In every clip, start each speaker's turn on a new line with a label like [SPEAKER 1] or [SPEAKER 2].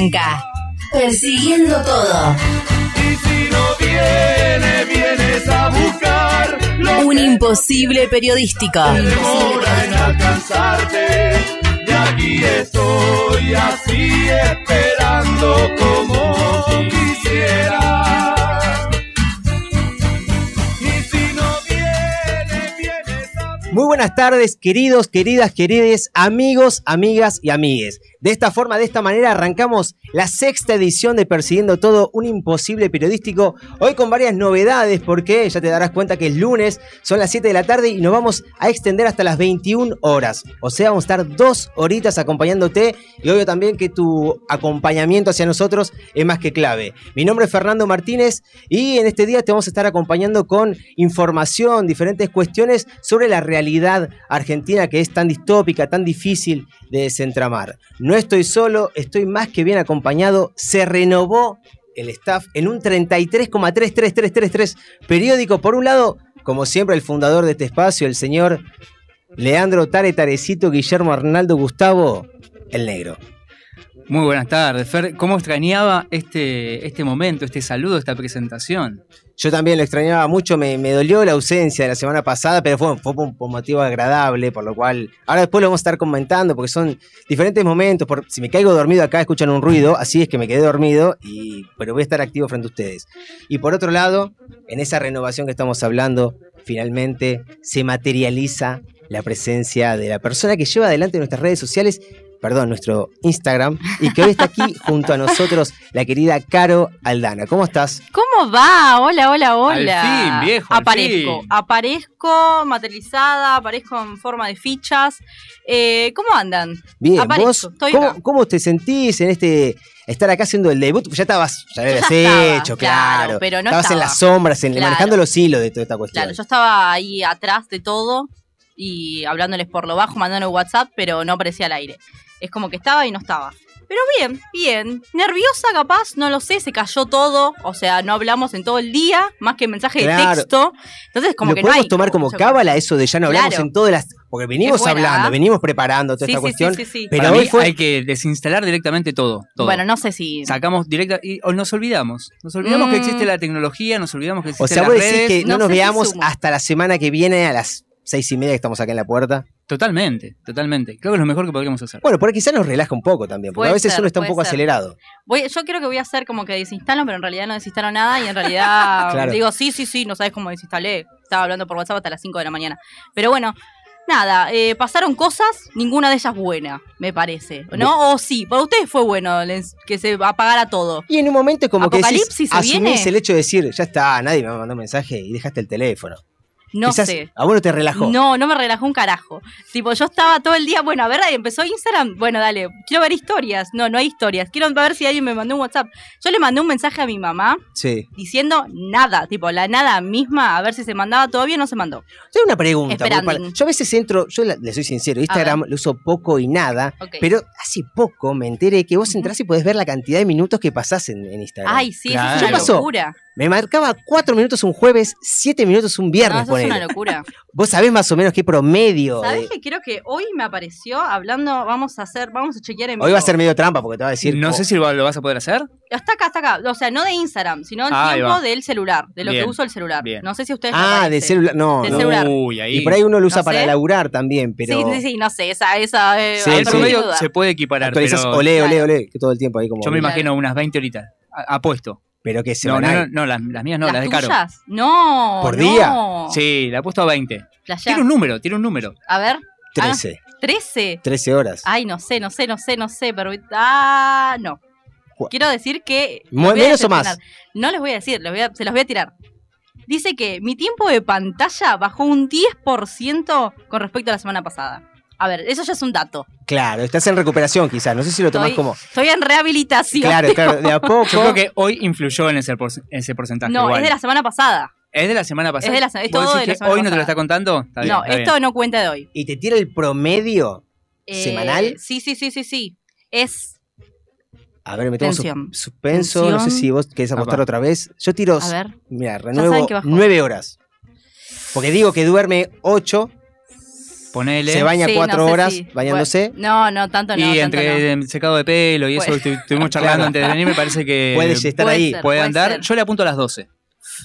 [SPEAKER 1] Arranca. Persiguiendo todo.
[SPEAKER 2] Y si no viene, vienes a buscar lo
[SPEAKER 1] Un imposible periodístico.
[SPEAKER 2] demora en alcanzarte. Y aquí estoy así esperando como quisiera.
[SPEAKER 3] Muy buenas tardes, queridos, queridas, querides, amigos, amigas y amigues. De esta forma, de esta manera, arrancamos la sexta edición de Persiguiendo Todo, un imposible periodístico. Hoy con varias novedades, porque ya te darás cuenta que es lunes, son las 7 de la tarde y nos vamos a extender hasta las 21 horas. O sea, vamos a estar dos horitas acompañándote y obvio también que tu acompañamiento hacia nosotros es más que clave. Mi nombre es Fernando Martínez y en este día te vamos a estar acompañando con información, diferentes cuestiones sobre la realidad argentina que es tan distópica, tan difícil de desentramar. Estoy solo, estoy más que bien acompañado. Se renovó el staff en un 33,33333 periódico. Por un lado, como siempre, el fundador de este espacio, el señor Leandro Tare Tarecito Guillermo Arnaldo Gustavo, el negro.
[SPEAKER 4] Muy buenas tardes, Fer. ¿Cómo extrañaba este, este momento, este saludo, esta presentación?
[SPEAKER 3] Yo también lo extrañaba mucho, me, me dolió la ausencia de la semana pasada, pero fue, fue por, por motivo agradable, por lo cual ahora después lo vamos a estar comentando, porque son diferentes momentos. Por, si me caigo dormido acá, escuchan un ruido, así es que me quedé dormido, y, pero voy a estar activo frente a ustedes. Y por otro lado, en esa renovación que estamos hablando, finalmente se materializa la presencia de la persona que lleva adelante nuestras redes sociales perdón, nuestro Instagram, y que hoy está aquí junto a nosotros la querida Caro Aldana. ¿Cómo estás?
[SPEAKER 5] ¿Cómo va? Hola, hola, hola.
[SPEAKER 4] Al fin, viejo, al
[SPEAKER 5] Aparezco,
[SPEAKER 4] fin.
[SPEAKER 5] aparezco materializada, aparezco en forma de fichas. Eh, ¿Cómo andan?
[SPEAKER 3] Bien,
[SPEAKER 5] Aparezco,
[SPEAKER 3] vos,
[SPEAKER 5] estoy
[SPEAKER 3] ¿cómo,
[SPEAKER 5] acá.
[SPEAKER 3] cómo te sentís en este estar acá haciendo el debut? Ya estabas, ya lo habías hecho,
[SPEAKER 5] claro,
[SPEAKER 3] claro.
[SPEAKER 5] pero no
[SPEAKER 3] estabas en las sombras, en,
[SPEAKER 5] Claro.
[SPEAKER 3] manejando los hilos de toda esta cuestión.
[SPEAKER 5] Claro, yo estaba ahí atrás de todo y hablándoles por lo bajo, mandando WhatsApp, pero no aparecía al aire. Es como que estaba y no estaba. Pero bien, bien. Nerviosa capaz, no lo sé, se cayó todo. O sea, no hablamos en todo el día, más que mensaje
[SPEAKER 3] Claro.
[SPEAKER 5] de texto. Entonces, como
[SPEAKER 3] ¿Lo
[SPEAKER 5] que no
[SPEAKER 3] podemos
[SPEAKER 5] hay
[SPEAKER 3] tomar como cábala eso de ya no hablamos
[SPEAKER 5] Claro.
[SPEAKER 3] en todas las... Porque venimos hablando,
[SPEAKER 5] ¿ah?
[SPEAKER 3] venimos preparando toda
[SPEAKER 5] Sí,
[SPEAKER 3] esta
[SPEAKER 5] sí, sí,
[SPEAKER 3] cuestión.
[SPEAKER 5] sí, sí.
[SPEAKER 3] Pero
[SPEAKER 4] Para
[SPEAKER 3] hoy
[SPEAKER 4] mí
[SPEAKER 3] fue...
[SPEAKER 4] hay que desinstalar directamente todo. todo.
[SPEAKER 5] Bueno, no sé si.
[SPEAKER 4] Sacamos directa y o nos olvidamos. Nos olvidamos que
[SPEAKER 5] Mm.
[SPEAKER 4] existe la tecnología, nos olvidamos que
[SPEAKER 3] O
[SPEAKER 4] existen
[SPEAKER 3] sea,
[SPEAKER 4] las
[SPEAKER 3] vos decís
[SPEAKER 4] redes.
[SPEAKER 3] que no,
[SPEAKER 5] no
[SPEAKER 3] nos
[SPEAKER 5] sé si
[SPEAKER 3] veamos
[SPEAKER 5] sumo.
[SPEAKER 3] hasta la semana que viene a las seis y media que estamos acá en la puerta.
[SPEAKER 4] Totalmente, totalmente. Creo que es lo mejor que podríamos hacer.
[SPEAKER 3] Bueno, por ahí quizás nos relaja un poco también, porque
[SPEAKER 5] Puede
[SPEAKER 3] a veces
[SPEAKER 5] ser,
[SPEAKER 3] uno está un poco
[SPEAKER 5] ser.
[SPEAKER 3] acelerado.
[SPEAKER 5] Voy, yo creo que voy a hacer como que desinstalo, pero en realidad no desinstalo nada y en realidad
[SPEAKER 3] Claro.
[SPEAKER 5] digo, sí, sí, sí, no sabes cómo desinstalé. Estaba hablando por WhatsApp hasta las 5 de la mañana. Pero bueno, nada, eh, pasaron cosas, ninguna de ellas buena, me parece. ¿No? O sí, para ustedes fue bueno les- que se apagara todo.
[SPEAKER 3] Y en un momento como que decís,
[SPEAKER 5] ¿Apocalipsis se
[SPEAKER 3] asumís
[SPEAKER 5] viene?
[SPEAKER 3] el hecho de decir, ya está, nadie me mandó un mensaje y dejaste el teléfono.
[SPEAKER 5] No
[SPEAKER 3] Quizás
[SPEAKER 5] sé.
[SPEAKER 3] A vos no te relajó.
[SPEAKER 5] No, no me relajó un carajo. Tipo, yo estaba todo el día, bueno, a ver, ahí empezó Instagram. Bueno, dale, quiero ver historias. No, no hay historias. Quiero ver si alguien me mandó un WhatsApp. Yo le mandé un mensaje a mi mamá
[SPEAKER 3] Sí.
[SPEAKER 5] diciendo nada, tipo, la nada misma, a ver si se mandaba todavía no se mandó.
[SPEAKER 3] Tengo una pregunta. para- yo a veces entro, yo la- le soy sincero, Instagram lo uso poco y nada, pero hace poco me enteré que vos entrás y podés ver la cantidad de minutos que pasás en, en Instagram.
[SPEAKER 5] Ay, sí,
[SPEAKER 4] Claro.
[SPEAKER 5] eso es
[SPEAKER 3] ¿Qué
[SPEAKER 5] una locura.
[SPEAKER 3] Me marcaba cuatro minutos un jueves, siete minutos un
[SPEAKER 5] No,
[SPEAKER 3] viernes,
[SPEAKER 5] eso es una locura.
[SPEAKER 3] Vos sabés más o menos qué promedio.
[SPEAKER 5] ¿Sabés
[SPEAKER 3] de-
[SPEAKER 5] que creo que hoy me apareció hablando, vamos a hacer, vamos a chequear en
[SPEAKER 3] Hoy va a ser medio trampa porque te va a decir.
[SPEAKER 4] no
[SPEAKER 3] oh,
[SPEAKER 4] sé si lo lo vas a poder hacer.
[SPEAKER 5] Está acá, está acá. O sea, no de Instagram, sino el
[SPEAKER 4] Ah,
[SPEAKER 5] tiempo del celular, de lo
[SPEAKER 4] Bien,
[SPEAKER 5] que uso el celular.
[SPEAKER 4] bien.
[SPEAKER 5] No sé si ustedes
[SPEAKER 3] Ah, de celular. No, no.
[SPEAKER 5] celular.
[SPEAKER 4] Uy, ahí.
[SPEAKER 3] Y por ahí uno lo usa
[SPEAKER 5] No
[SPEAKER 3] para
[SPEAKER 5] sé.
[SPEAKER 3] laburar también, pero.
[SPEAKER 5] Sí, sí, sí, no sé, esa, esa, eh,
[SPEAKER 3] Sí, sí.
[SPEAKER 4] se puede equiparar,
[SPEAKER 3] Actualizás,
[SPEAKER 4] pero
[SPEAKER 3] olé, olé, olé, que todo el tiempo ahí como.
[SPEAKER 4] yo me imagino unas 20 horitas. Apuesto.
[SPEAKER 3] Pero que
[SPEAKER 4] No,
[SPEAKER 3] semanal.
[SPEAKER 4] no, no, no, las, las mías no, las,
[SPEAKER 5] ¿Las
[SPEAKER 4] de Caro.
[SPEAKER 5] tuyas? No.
[SPEAKER 3] ¿Por
[SPEAKER 5] no.
[SPEAKER 3] día?
[SPEAKER 4] Sí, la he puesto a 20.
[SPEAKER 5] Flashá.
[SPEAKER 4] Tiene un número, tiene un número.
[SPEAKER 5] A ver,
[SPEAKER 3] 13.
[SPEAKER 5] 13.
[SPEAKER 3] 13 horas.
[SPEAKER 5] Ay, no sé, no sé, no sé, no sé, pero ah, no. Quiero decir que
[SPEAKER 3] ¿menos o más?
[SPEAKER 5] No les voy a decir, les voy a- se los voy a tirar. Dice que mi tiempo de pantalla bajó un 10% con respecto a la semana pasada. A ver, eso ya es un dato.
[SPEAKER 3] Claro, estás en recuperación quizás. No sé si lo tomás
[SPEAKER 5] Estoy,
[SPEAKER 3] como.
[SPEAKER 5] estoy en rehabilitación.
[SPEAKER 3] Claro, claro, de a poco.
[SPEAKER 4] Yo creo que hoy influyó en ese, por- ese porcentaje.
[SPEAKER 5] No,
[SPEAKER 4] igual.
[SPEAKER 5] es de la semana pasada.
[SPEAKER 4] ¿Es de la semana pasada.
[SPEAKER 5] Es de la se- es
[SPEAKER 4] ¿Vos
[SPEAKER 5] todo
[SPEAKER 4] decís
[SPEAKER 5] de la
[SPEAKER 4] que
[SPEAKER 5] semana
[SPEAKER 4] hoy no te lo
[SPEAKER 5] pasada.
[SPEAKER 4] está contando? Está bien,
[SPEAKER 5] no,
[SPEAKER 4] está
[SPEAKER 5] esto
[SPEAKER 4] bien.
[SPEAKER 5] no cuenta de hoy.
[SPEAKER 3] Y te tira el promedio.
[SPEAKER 5] Eh,
[SPEAKER 3] ¿Semanal?
[SPEAKER 5] Sí, sí, sí, sí, sí. Es,
[SPEAKER 3] A ver, metemos
[SPEAKER 5] Tensión.
[SPEAKER 3] sus- suspenso. No sé si vos querés apostar
[SPEAKER 4] Apa.
[SPEAKER 3] otra vez. Yo tiro.
[SPEAKER 5] a ver,
[SPEAKER 3] Mira, renuevo nueve horas. Porque digo que duerme 8,
[SPEAKER 4] Ponele.
[SPEAKER 3] se baña
[SPEAKER 5] Sí,
[SPEAKER 3] 4
[SPEAKER 5] no sé
[SPEAKER 3] horas bañándose.
[SPEAKER 5] No, no, tanto no.
[SPEAKER 4] y
[SPEAKER 5] tanto
[SPEAKER 4] entre
[SPEAKER 5] no.
[SPEAKER 4] el secado de pelo y eso estuvimos charlando antes de venir, me parece que
[SPEAKER 3] Puede estar
[SPEAKER 5] Puede
[SPEAKER 3] ahí.
[SPEAKER 5] ser.
[SPEAKER 4] puede andar.
[SPEAKER 5] ser.
[SPEAKER 4] Yo le apunto a las 12.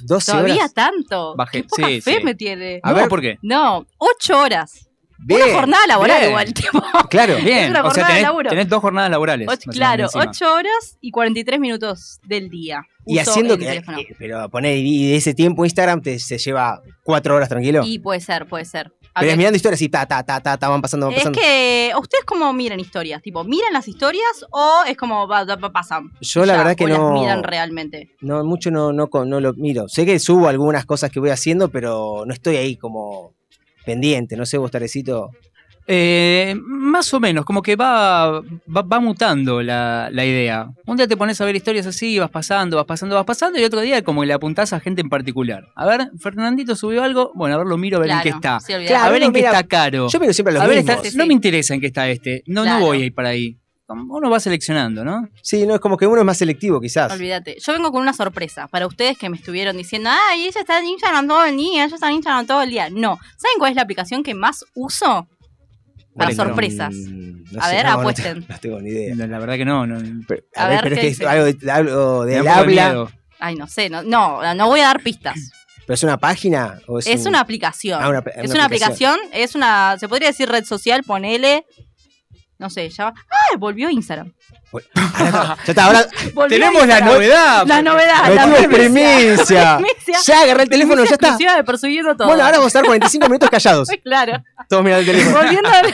[SPEAKER 3] 12
[SPEAKER 5] Todavía
[SPEAKER 3] horas.
[SPEAKER 5] tanto.
[SPEAKER 4] Bajé-
[SPEAKER 5] Qué poca
[SPEAKER 4] sí,
[SPEAKER 5] fe
[SPEAKER 4] sí.
[SPEAKER 5] me tiene.
[SPEAKER 3] A
[SPEAKER 4] no,
[SPEAKER 3] ver.
[SPEAKER 4] ¿por qué?
[SPEAKER 5] No, ocho horas.
[SPEAKER 3] Bien,
[SPEAKER 5] Una jornada laboral
[SPEAKER 4] bien.
[SPEAKER 5] igual, tipo.
[SPEAKER 3] Claro.
[SPEAKER 4] Bien,
[SPEAKER 5] una
[SPEAKER 4] o sea,
[SPEAKER 5] jornada de
[SPEAKER 4] tenés,
[SPEAKER 5] laburo.
[SPEAKER 4] tenés dos jornadas laborales.
[SPEAKER 5] Ocho- claro, ocho horas y 43 minutos del día.
[SPEAKER 3] Y haciendo
[SPEAKER 5] el
[SPEAKER 3] que.
[SPEAKER 5] teléfono.
[SPEAKER 3] eh, Pero poner, y de ese tiempo Instagram te, se lleva 4 horas tranquilo.
[SPEAKER 5] Y puede ser, puede ser.
[SPEAKER 3] Pero es mirando historias y ta, ta, ta, ta, ta, van pasando, van
[SPEAKER 5] Es
[SPEAKER 3] pasando.
[SPEAKER 5] que, ¿ustedes cómo miran historias? Tipo, ¿miran las historias o es como va- va- pasan?
[SPEAKER 3] Yo la verdad que
[SPEAKER 5] o las
[SPEAKER 3] no.
[SPEAKER 5] miran realmente.
[SPEAKER 3] No, mucho no, no, no lo miro. Sé que subo algunas cosas que voy haciendo, pero no estoy ahí como pendiente. No sé, vos, Tarecito.
[SPEAKER 4] Eh, más o menos, como que va, va, va mutando la, la idea. Un día te pones a ver historias así, vas pasando, vas pasando, vas pasando, y otro día como que le apuntás a gente en particular. A ver, Fernandito subió algo, bueno, a ver, lo miro a ver en qué está.
[SPEAKER 3] Claro,
[SPEAKER 4] a ver en qué
[SPEAKER 3] mira-
[SPEAKER 4] está caro.
[SPEAKER 3] Yo miro siempre los
[SPEAKER 4] a ver,
[SPEAKER 3] mismos.
[SPEAKER 4] está-
[SPEAKER 5] Sí, sí.
[SPEAKER 4] no me interesa en qué está este. No,
[SPEAKER 5] Claro.
[SPEAKER 4] no voy a ir para ahí. Uno va seleccionando, ¿no?
[SPEAKER 3] Sí, no, es como que uno es más selectivo, quizás.
[SPEAKER 5] Olvídate. Yo vengo con una sorpresa para ustedes que me estuvieron diciendo, ay, ella está en Instagram todo el día, ella está en Instagram todo el día. No. ¿Saben cuál es la aplicación que más uso? Para sorpresas.
[SPEAKER 3] No
[SPEAKER 5] A
[SPEAKER 3] sé,
[SPEAKER 5] ver,
[SPEAKER 3] no,
[SPEAKER 5] apuesten.
[SPEAKER 3] No, tengo ni idea.
[SPEAKER 4] La, la verdad que no. no
[SPEAKER 3] Pero,
[SPEAKER 5] A
[SPEAKER 3] a ver,
[SPEAKER 5] ver,
[SPEAKER 3] pero es
[SPEAKER 5] ¿qué
[SPEAKER 3] que es algo, de- algo del habla.
[SPEAKER 4] miedo.
[SPEAKER 5] Ay, no sé, no, no, no voy a dar pistas.
[SPEAKER 3] ¿Pero es una página? O es,
[SPEAKER 5] Es
[SPEAKER 3] un-
[SPEAKER 5] una aplicación.
[SPEAKER 3] Ah, una-
[SPEAKER 5] es
[SPEAKER 3] una
[SPEAKER 5] una
[SPEAKER 3] aplicación.
[SPEAKER 5] aplicación, es una, se podría decir red social, ponele, no sé, ya va. ¡Ah! Volvió Instagram.
[SPEAKER 3] Bueno, ahora- ya está, ahora
[SPEAKER 5] Volvió
[SPEAKER 4] Tenemos la novedad.
[SPEAKER 5] La novedad, la
[SPEAKER 3] metimos
[SPEAKER 5] primicia.
[SPEAKER 3] primicia. Ya agarré el teléfono,
[SPEAKER 5] Primicia
[SPEAKER 3] ya está.
[SPEAKER 5] de Persiguiendo Todo.
[SPEAKER 3] Bueno, ahora vamos a estar 45 minutos callados.
[SPEAKER 5] Claro.
[SPEAKER 3] Todos mirando el teléfono.
[SPEAKER 5] Volviendo a la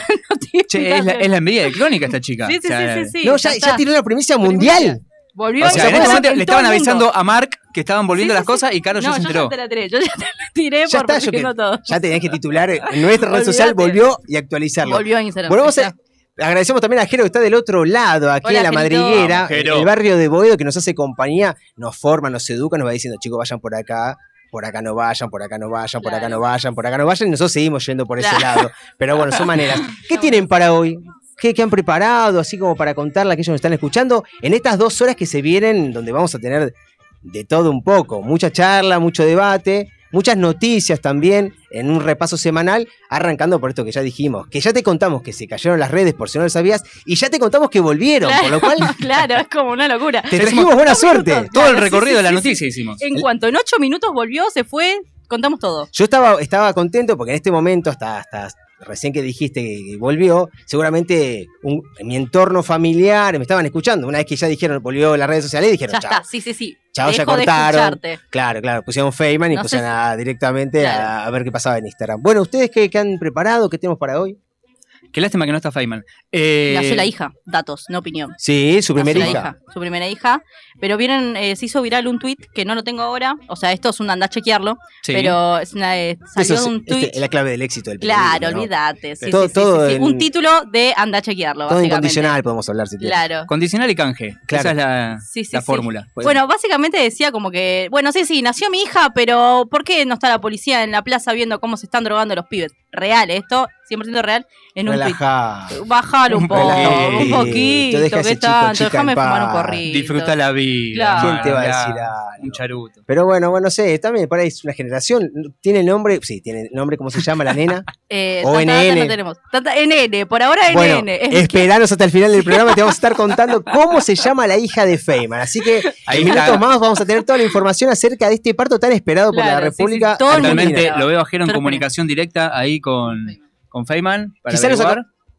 [SPEAKER 4] Che, es la, es la envidia de Crónica esta chica.
[SPEAKER 5] Sí, sí,
[SPEAKER 4] O sea,
[SPEAKER 5] sí, sí, sí.
[SPEAKER 3] no, ya, ya
[SPEAKER 5] está.
[SPEAKER 3] tiró la primicia mundial.
[SPEAKER 5] Volvió
[SPEAKER 4] O sea, en este momento le estaban avisando a Mark que estaban volviendo
[SPEAKER 5] Sí, sí,
[SPEAKER 4] las cosas
[SPEAKER 5] sí.
[SPEAKER 4] y Caro
[SPEAKER 5] no,
[SPEAKER 4] ya se
[SPEAKER 5] yo
[SPEAKER 4] enteró.
[SPEAKER 5] ya te la tiré, yo ya te la tiré
[SPEAKER 3] Ya
[SPEAKER 5] por
[SPEAKER 3] está, yo
[SPEAKER 5] Todo.
[SPEAKER 3] Ya tenías que titular en nuestra red social, volvió y actualizarlo.
[SPEAKER 5] Volvió a Instagram.
[SPEAKER 3] Volvemos
[SPEAKER 5] ya
[SPEAKER 3] a-. Agradecemos también a Jero que está del otro lado, aquí
[SPEAKER 5] Hola,
[SPEAKER 3] en la madriguera,
[SPEAKER 4] Jero.
[SPEAKER 3] el barrio de Boedo, que nos hace compañía, nos forma, nos educa, nos va diciendo, chicos, vayan por acá, por acá no vayan, por acá no vayan, por acá no vayan, por acá no vayan, y nosotros seguimos yendo por ese lado. Pero bueno, son maneras. ¿Qué tienen para hoy? ¿Qué, qué han preparado, así como para contarle a aquellos que nos están escuchando, en estas dos horas que se vienen, donde vamos a tener de todo un poco, mucha charla, mucho debate, muchas noticias también en un repaso semanal, arrancando por esto que ya dijimos, que ya te contamos que se cayeron las redes por si no lo sabías, y ya te contamos que volvieron, por lo cual
[SPEAKER 5] Claro, es como una locura.
[SPEAKER 3] te trajimos buena suerte.
[SPEAKER 4] Todo el
[SPEAKER 5] Claro,
[SPEAKER 4] recorrido
[SPEAKER 5] sí,
[SPEAKER 4] de la
[SPEAKER 5] sí,
[SPEAKER 4] noticia hicimos.
[SPEAKER 5] En cuanto en ocho minutos volvió, se fue, contamos todo.
[SPEAKER 3] Yo estaba, estaba contento porque en este momento, hasta, hasta recién que dijiste que volvió, seguramente un- en mi entorno familiar me estaban escuchando. Una vez que ya dijeron, volvió a las redes sociales, dijeron,
[SPEAKER 5] Ya
[SPEAKER 3] chao.
[SPEAKER 5] está, sí, sí, sí.
[SPEAKER 3] Chao, ya
[SPEAKER 5] Dejo
[SPEAKER 3] cortaron. Claro, claro, pusieron Feynman y
[SPEAKER 5] No
[SPEAKER 3] pusieron a- directamente a-
[SPEAKER 5] Claro.
[SPEAKER 3] a, ver qué pasaba en Instagram. Bueno, ¿ustedes qué, qué han preparado? ¿Qué tenemos para hoy?
[SPEAKER 4] Qué lástima que no está Feynman. Eh,
[SPEAKER 5] Nació la hija, datos, no opinión.
[SPEAKER 3] Sí, su primera
[SPEAKER 5] Nació la
[SPEAKER 3] hija.
[SPEAKER 5] Su primera hija. Pero vieron, eh, se hizo viral un tweet que no lo tengo ahora. O sea, esto es un anda a chequearlo.
[SPEAKER 4] sí.
[SPEAKER 5] Pero es una, eh, salió
[SPEAKER 3] es,
[SPEAKER 5] de un
[SPEAKER 3] este,
[SPEAKER 5] tweet.
[SPEAKER 3] es la clave del éxito del
[SPEAKER 5] Claro,
[SPEAKER 3] ¿no?
[SPEAKER 5] olvídate. Sí,
[SPEAKER 3] Todo-
[SPEAKER 5] sí, sí,
[SPEAKER 3] todo
[SPEAKER 5] sí, sí.
[SPEAKER 3] en-
[SPEAKER 5] Un título de anda a chequearlo,
[SPEAKER 3] Todo incondicional podemos hablar si quieres.
[SPEAKER 5] Claro.
[SPEAKER 4] Condicional y canje.
[SPEAKER 3] Claro.
[SPEAKER 4] Esa es la,
[SPEAKER 5] Sí, sí,
[SPEAKER 4] la
[SPEAKER 5] sí.
[SPEAKER 4] fórmula.
[SPEAKER 5] Bueno, básicamente decía como que, bueno, sí, sí, nació mi hija, pero ¿por qué no está la policía en la plaza viendo cómo se están drogando los pibes? Real, esto, 100% real, en un tweet. Bájalo un poco,
[SPEAKER 3] poquito.
[SPEAKER 5] un poquito, Déjame fumar un
[SPEAKER 3] paz.
[SPEAKER 5] porrito.
[SPEAKER 4] Disfruta la vida.
[SPEAKER 5] Claro.
[SPEAKER 3] ¿Quién te va a decir algo?
[SPEAKER 4] Un charuto.
[SPEAKER 3] Pero bueno, bueno, no sé, también por ahí es una generación. ¿Tiene nombre? Sí, tiene nombre, ¿cómo se llama la nena?
[SPEAKER 5] Eh,
[SPEAKER 3] O NN.
[SPEAKER 5] no tenemos. Tanta- NN, por ahora
[SPEAKER 3] Bueno,
[SPEAKER 5] NN. Es-
[SPEAKER 3] esperanos hasta el final del programa, te vamos a estar contando cómo se llama la hija de Feynman. Así que
[SPEAKER 4] Ahí
[SPEAKER 3] en
[SPEAKER 4] está.
[SPEAKER 3] minutos más vamos a tener toda la información acerca de este parto tan esperado por la
[SPEAKER 5] sí, sí,
[SPEAKER 3] República
[SPEAKER 5] el
[SPEAKER 3] Argentina.
[SPEAKER 4] Totalmente, lo veo a Jero en comunicación directa ahí con, con Feynman. Para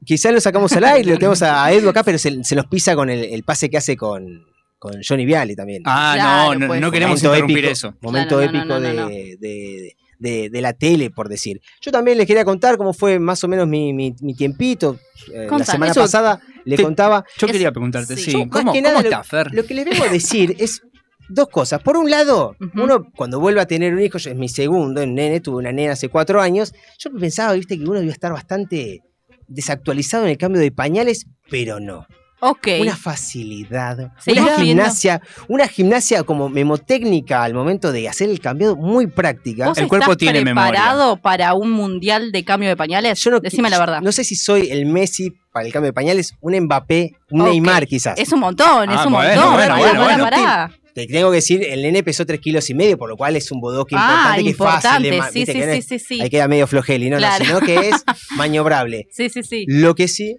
[SPEAKER 3] Quizá lo, sacamos al aire, lo tenemos a Edu acá, pero se, se nos pisa con el, el pase que hace con, con Johnny Viale también.
[SPEAKER 4] Ah,
[SPEAKER 5] Claro,
[SPEAKER 4] no, no,
[SPEAKER 5] pues.
[SPEAKER 4] no queremos
[SPEAKER 3] Momento
[SPEAKER 4] interrumpir
[SPEAKER 3] épico,
[SPEAKER 4] eso.
[SPEAKER 3] Momento
[SPEAKER 5] Claro,
[SPEAKER 3] épico
[SPEAKER 5] no, no,
[SPEAKER 3] de,
[SPEAKER 5] no, no.
[SPEAKER 3] de- de- de la tele, por decir. Yo también les quería contar cómo fue más o menos mi, mi- mi tiempito. Eh, la semana
[SPEAKER 4] eso
[SPEAKER 3] pasada le contaba.
[SPEAKER 4] Yo quería preguntarte,
[SPEAKER 5] sí.
[SPEAKER 4] sí.
[SPEAKER 3] Yo, más
[SPEAKER 4] ¿Cómo,
[SPEAKER 3] que nada,
[SPEAKER 4] cómo
[SPEAKER 3] lo-
[SPEAKER 4] está, Fer?
[SPEAKER 3] Lo que les vengo a decir es dos cosas. Por un lado, uno cuando vuelve a tener un hijo, yo es mi segundo, un nene, tuve una nena hace cuatro años, yo pensaba, viste, que uno iba a estar bastante desactualizado en el cambio de pañales, pero no.
[SPEAKER 5] Ok.
[SPEAKER 3] Una facilidad, una
[SPEAKER 5] viendo.
[SPEAKER 3] gimnasia, una gimnasia como memotécnica al momento de hacer el cambiado muy práctica.
[SPEAKER 5] ¿Vos
[SPEAKER 4] El cuerpo
[SPEAKER 5] estás
[SPEAKER 4] tiene memoria.
[SPEAKER 5] preparado para un mundial de cambio de pañales?
[SPEAKER 3] Yo no,
[SPEAKER 5] Decime la verdad.
[SPEAKER 3] No sé si soy el Messi para el cambio de pañales, un Mbappé, un
[SPEAKER 5] Ok.
[SPEAKER 3] Neymar quizás.
[SPEAKER 5] Es un montón, es
[SPEAKER 4] Ah,
[SPEAKER 5] un
[SPEAKER 4] bueno,
[SPEAKER 5] montón.
[SPEAKER 4] bueno,
[SPEAKER 5] Pará,
[SPEAKER 4] bueno,
[SPEAKER 5] pará,
[SPEAKER 4] bueno.
[SPEAKER 5] pará.
[SPEAKER 3] te tengo que decir, el nene pesó 3 kilos y medio, por lo cual es un bodoque
[SPEAKER 5] Ah,
[SPEAKER 3] importante que es fácil de
[SPEAKER 5] importante. Sí,
[SPEAKER 3] viste
[SPEAKER 5] sí, sí,
[SPEAKER 3] es-
[SPEAKER 5] sí, sí.
[SPEAKER 3] Ahí queda medio flojeli, no,
[SPEAKER 5] Claro.
[SPEAKER 3] no, sino que es maniobrable.
[SPEAKER 5] Sí, sí, sí.
[SPEAKER 3] Lo que sí,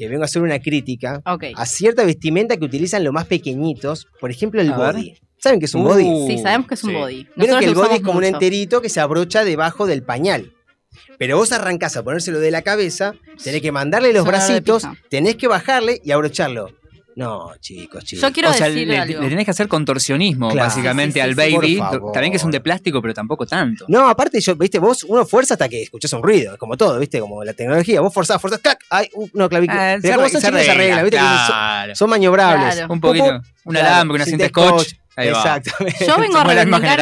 [SPEAKER 3] que vengo a hacer una crítica a cierta vestimenta que utilizan los más pequeñitos, por ejemplo el
[SPEAKER 4] A ver.
[SPEAKER 3] body. ¿Saben qué es un
[SPEAKER 4] Uh,
[SPEAKER 3] body?
[SPEAKER 5] Sí, sabemos que es un body.
[SPEAKER 3] Vieron que el body es como un enterito que se abrocha debajo del pañal. Pero vos arrancás a ponérselo de la cabeza, tenés que mandarle los bracitos, tenés que bajarle y abrocharlo. No, chicos, chicos.
[SPEAKER 5] Yo quiero
[SPEAKER 4] o sea, le,
[SPEAKER 5] algo.
[SPEAKER 4] le tenés que hacer contorsionismo,
[SPEAKER 3] Claro.
[SPEAKER 4] básicamente,
[SPEAKER 5] Sí, sí,
[SPEAKER 4] al baby. También que son de plástico, pero tampoco tanto.
[SPEAKER 3] No, aparte, yo, viste, vos uno fuerza hasta que escuchás un ruido, como todo, viste, como la tecnología. Vos forzás, forzás, ¡cac! ¡Ay! uh, no, clavícula.
[SPEAKER 4] Ah,
[SPEAKER 3] Pero como son chicos, se arregla, viste, que son,
[SPEAKER 4] claro.
[SPEAKER 3] son maniobrables.
[SPEAKER 5] Claro.
[SPEAKER 4] Un poquito,
[SPEAKER 3] pum.
[SPEAKER 4] un
[SPEAKER 3] Claro,
[SPEAKER 4] alambre, una cinta scotch.
[SPEAKER 3] Exactamente.
[SPEAKER 5] Yo vengo a
[SPEAKER 4] Somos la misma
[SPEAKER 5] reivindicar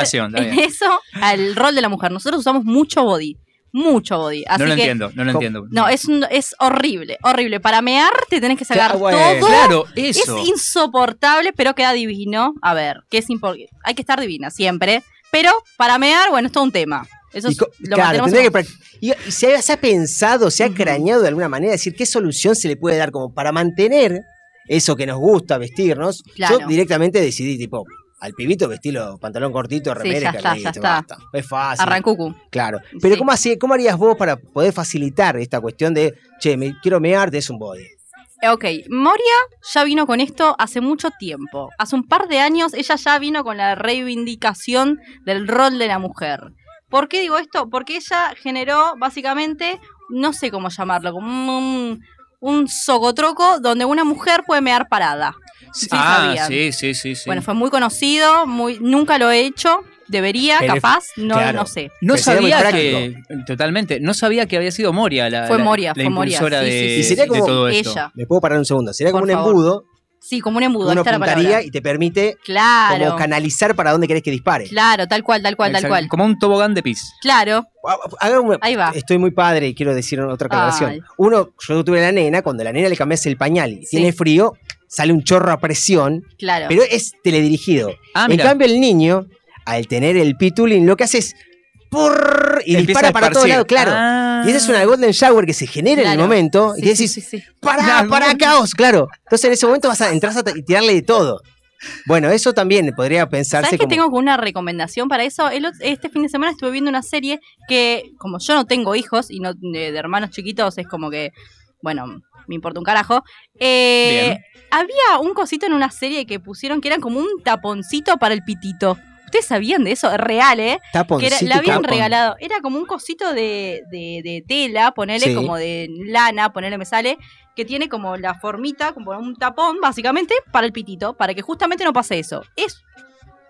[SPEAKER 5] eso al rol de la mujer. Nosotros usamos mucho body. Mucho body. Así
[SPEAKER 4] No lo
[SPEAKER 5] que,
[SPEAKER 4] entiendo, no lo entiendo.
[SPEAKER 5] No, es, un- es horrible, horrible. Para mear te tenés que sacar
[SPEAKER 3] Claro,
[SPEAKER 5] todo.
[SPEAKER 4] Claro,
[SPEAKER 5] Es
[SPEAKER 4] eso.
[SPEAKER 5] insoportable, pero queda divino. A ver, que es impor- hay que estar divina siempre. Pero para mear, bueno, es todo un tema. Eso es- lo
[SPEAKER 3] claro, que y, y se, ha, se ha pensado, se ha
[SPEAKER 5] Ujú.
[SPEAKER 3] crañado de alguna manera, decir qué solución se le puede dar como para mantener eso que nos gusta vestirnos.
[SPEAKER 5] Claro.
[SPEAKER 3] Yo directamente decidí, tipo, al pibito vestirlo pantalón cortito,
[SPEAKER 5] Sí,
[SPEAKER 3] remera
[SPEAKER 5] ya
[SPEAKER 3] y
[SPEAKER 5] está, ya está.
[SPEAKER 3] basta. Es fácil.
[SPEAKER 5] Arrancucu.
[SPEAKER 3] Claro. Pero
[SPEAKER 5] Sí.
[SPEAKER 3] ¿cómo, así, ¿cómo harías vos para poder facilitar esta cuestión de, che, me quiero mear, es un body?
[SPEAKER 5] Ok, Moria ya vino con esto hace mucho tiempo. Hace un par de años ella ya vino con la reivindicación del rol de la mujer. ¿Por qué digo esto? Porque ella generó básicamente, no sé cómo llamarlo, como un, un socotroco donde una mujer puede mear parada. Sí,
[SPEAKER 4] ah,
[SPEAKER 5] sabían.
[SPEAKER 4] sí, sí, sí, sí.
[SPEAKER 5] Bueno, fue muy conocido, muy, nunca lo he hecho, debería,
[SPEAKER 3] Pero-
[SPEAKER 5] capaz, no,
[SPEAKER 3] claro.
[SPEAKER 5] no sé.
[SPEAKER 4] no sabía que. Totalmente. No sabía que había sido Moria la,
[SPEAKER 5] Fue Moria,
[SPEAKER 4] la
[SPEAKER 5] fue Moria,
[SPEAKER 4] impulsora
[SPEAKER 5] sí,
[SPEAKER 4] de,
[SPEAKER 5] sí, sí.
[SPEAKER 3] Y sería
[SPEAKER 4] de
[SPEAKER 3] como
[SPEAKER 4] todo esto.
[SPEAKER 5] Ella.
[SPEAKER 3] ¿Me puedo parar un segundo? Sería como
[SPEAKER 5] Por
[SPEAKER 3] un
[SPEAKER 5] favor.
[SPEAKER 3] embudo,
[SPEAKER 5] Sí, como un embudo,
[SPEAKER 3] uno
[SPEAKER 5] palabra.
[SPEAKER 3] y te permite
[SPEAKER 5] Claro,
[SPEAKER 3] como canalizar para dónde querés que dispare.
[SPEAKER 5] claro, tal cual, tal cual, tal cual.
[SPEAKER 4] Como un tobogán de pis.
[SPEAKER 5] Claro, Ahí va.
[SPEAKER 3] Estoy muy padre y quiero decir otra aclaración.
[SPEAKER 5] Ay.
[SPEAKER 3] Uno, yo tuve la nena, cuando la nena le cambias el pañal y
[SPEAKER 5] Sí.
[SPEAKER 3] tiene frío, sale un chorro a presión,
[SPEAKER 5] claro.
[SPEAKER 3] pero es teledirigido.
[SPEAKER 4] Ah,
[SPEAKER 3] en cambio, el niño, al tener el pitulín, lo que hace es ¡purr! y
[SPEAKER 4] Empieza
[SPEAKER 3] dispara
[SPEAKER 4] a
[SPEAKER 3] para todos lados, claro.
[SPEAKER 4] Ah.
[SPEAKER 3] Y esa es una golden shower que se genera en el momento y
[SPEAKER 5] Sí,
[SPEAKER 3] decís,
[SPEAKER 5] sí, sí.
[SPEAKER 3] ¡para,
[SPEAKER 4] Claro.
[SPEAKER 3] para, caos! Claro. Entonces en ese momento vas a entrar a y tirarle de todo. Bueno, eso también podría pensarse
[SPEAKER 5] ¿Sabes que
[SPEAKER 3] como...
[SPEAKER 5] tengo una recomendación para eso? El este fin de semana estuve viendo una serie que, como yo no tengo hijos y no de, de hermanos chiquitos, es como que, bueno, me importa un carajo. Eh, había un cosito en una serie que pusieron que eran como un taponcito para el pitito. ¿Ustedes sabían de eso? Es real, ¿eh? Que era,
[SPEAKER 3] Taponcito
[SPEAKER 5] la habían regalado. Era como un cosito de, de, de tela, ponele
[SPEAKER 3] Sí.
[SPEAKER 5] como de lana, ponele me sale, que tiene como la formita, como un tapón, básicamente, para el pitito, para que justamente no pase eso. Es,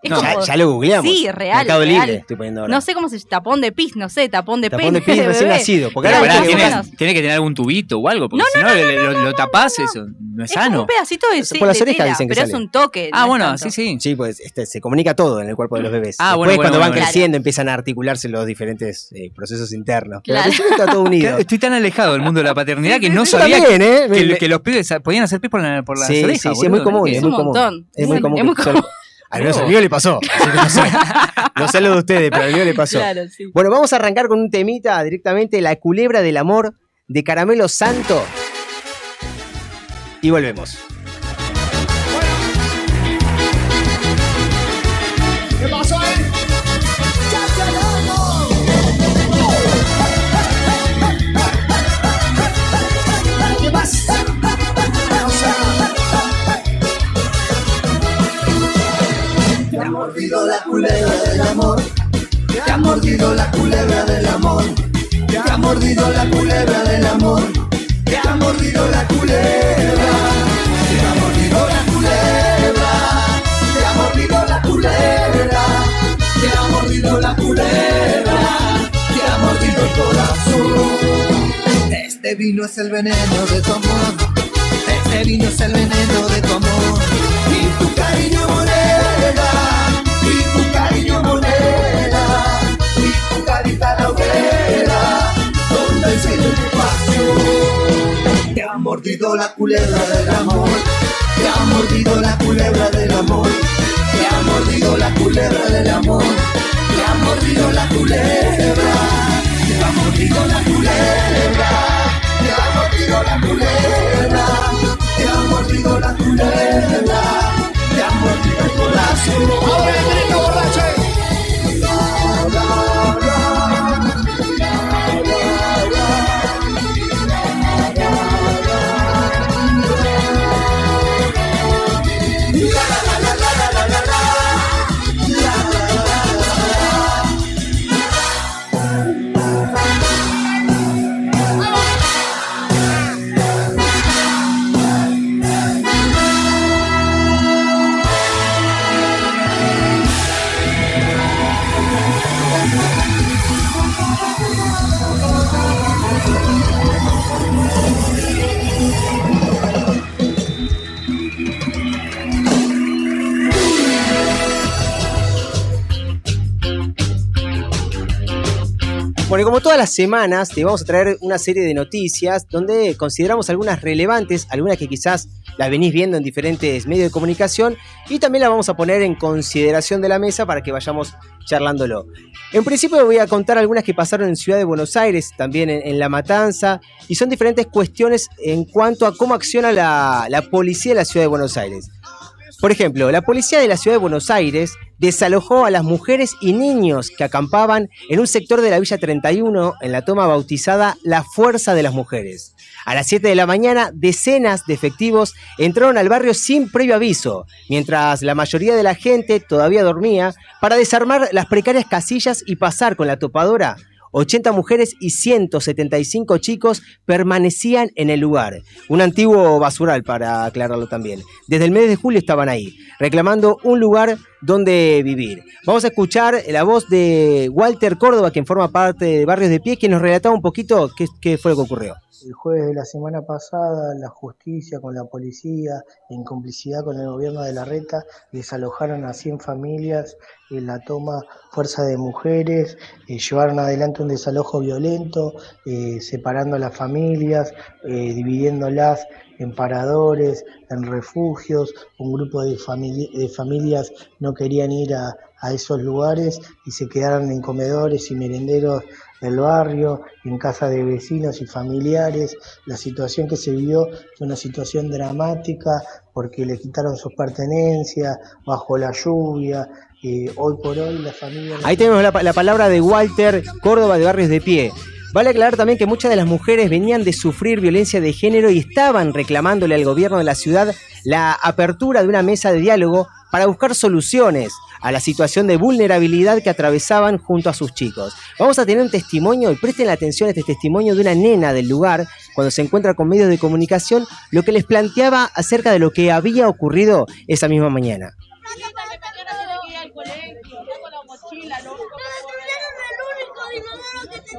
[SPEAKER 5] es
[SPEAKER 4] No,
[SPEAKER 5] como.
[SPEAKER 3] Ya, ya lo googleamos.
[SPEAKER 5] Sí, real,
[SPEAKER 3] Mercado
[SPEAKER 5] real.
[SPEAKER 3] Libre estoy poniendo ahora.
[SPEAKER 5] No sé cómo se tapón de pis, no sé, tapón de
[SPEAKER 3] Tapón de pis recién
[SPEAKER 5] bebé.
[SPEAKER 3] nacido. Porque
[SPEAKER 5] Claro,
[SPEAKER 3] ahora
[SPEAKER 4] tiene, que tener algún tubito o algo, porque
[SPEAKER 5] No,
[SPEAKER 4] si no, le- lo, lo tapás, eso no es
[SPEAKER 5] Es como
[SPEAKER 4] sano.
[SPEAKER 5] un pedacito de,
[SPEAKER 3] Por las
[SPEAKER 5] de
[SPEAKER 3] orejas
[SPEAKER 5] tela,
[SPEAKER 3] dicen que
[SPEAKER 5] pero es un toque.
[SPEAKER 4] Ah,
[SPEAKER 5] no
[SPEAKER 4] bueno,
[SPEAKER 5] tanto.
[SPEAKER 4] sí, sí.
[SPEAKER 3] Sí, pues este, se comunica todo en el cuerpo de los bebés.
[SPEAKER 4] Ah,
[SPEAKER 3] Después,
[SPEAKER 4] bueno,
[SPEAKER 3] cuando
[SPEAKER 4] bueno,
[SPEAKER 3] van
[SPEAKER 4] bueno.
[SPEAKER 3] creciendo, empiezan a articularse los diferentes eh, procesos internos. Pero
[SPEAKER 5] Claro.
[SPEAKER 3] principio está todo unido.
[SPEAKER 4] Estoy tan alejado del mundo de la paternidad que no sabía
[SPEAKER 3] ¿eh?
[SPEAKER 4] que, los pibes podían hacer pis por, la, por las
[SPEAKER 3] sí,
[SPEAKER 4] orejas.
[SPEAKER 3] sí, sí, es muy común.
[SPEAKER 4] ¿no?
[SPEAKER 3] Es muy común. Es muy común. Al menos al mío le pasó. así que no sé. No sé lo de ustedes, pero al mío le pasó.
[SPEAKER 5] Claro, sí.
[SPEAKER 3] Bueno, vamos a arrancar con un temita directamente, La culebra del amor de Caramelo Santo. Y volvemos.
[SPEAKER 2] Culebra del amor. Te ha mordido la culebra del amor. Te ha mordido la culebra del amor. Te ha mordido la culebra. Te ha mordido la culebra. Te ha mordido la culebra. Te ha mordido la culebra. Te ha mordido el corazón. Este vino es el veneno de tu amor. Este vino es el veneno de tu amor. Y tu cariño moneda. Te ha mordido la culebra del amor. Te ha mordido la culebra del amor. Te ha mordido la culebra del amor. Te ha mordido la culebra. Te ha mordido la culebra. Te ha mordido la culebra. Te ha mordido la culebra. Te ha mordido el corazón.
[SPEAKER 3] Bueno, y como todas las semanas, te vamos a traer una serie de noticias donde consideramos algunas relevantes, algunas que quizás las venís viendo en diferentes medios de comunicación y también las vamos a poner en consideración de la mesa para que vayamos charlándolo. En principio voy a contar algunas que pasaron en Ciudad de Buenos Aires, también en, La Matanza, y son diferentes cuestiones en cuanto a cómo acciona la policía de la Ciudad de Buenos Aires. Por ejemplo, la policía de la ciudad de Buenos Aires desalojó a las mujeres y niños que acampaban en un sector de la Villa 31 en la toma bautizada La Fuerza de las Mujeres. A las 7 de la mañana, decenas de efectivos entraron al barrio sin previo aviso, mientras la mayoría de la gente todavía dormía, para desarmar las precarias casillas y pasar con la topadora 80 mujeres y 175 chicos permanecían en el lugar. Un antiguo basural, para aclararlo también. Desde el mes de julio estaban ahí, reclamando un lugar donde vivir. Vamos a escuchar la voz de Walter Córdoba, quien forma parte de Barrios de Pie, que nos relataba un poquito qué, qué fue lo que ocurrió.
[SPEAKER 6] El jueves de la semana pasada, la justicia con la policía, en complicidad con el gobierno de la Reta, desalojaron a 100 familias en la toma Fuerza de Mujeres, eh, llevaron adelante un desalojo violento, eh, separando a las familias, eh, dividiéndolas en paradores, en refugios. Un grupo de, famili- de familias no querían ir a, esos lugares y se quedaron en comedores y merenderos del barrio, en casa de vecinos y familiares. La situación que se vivió fue una situación dramática porque le quitaron sus pertenencias bajo la lluvia. Eh, hoy por hoy la familia...
[SPEAKER 3] Ahí tenemos la, la palabra de Walter Córdoba de Barrios de Pie. Vale aclarar también que muchas de las mujeres venían de sufrir violencia de género y estaban reclamándole al gobierno de la ciudad la apertura de una mesa de diálogo para buscar soluciones a la situación de vulnerabilidad que atravesaban junto a sus chicos. Vamos a tener un testimonio y presten atención a este testimonio de una nena del lugar cuando se encuentra con medios de comunicación lo que les planteaba acerca de lo que había ocurrido esa misma mañana.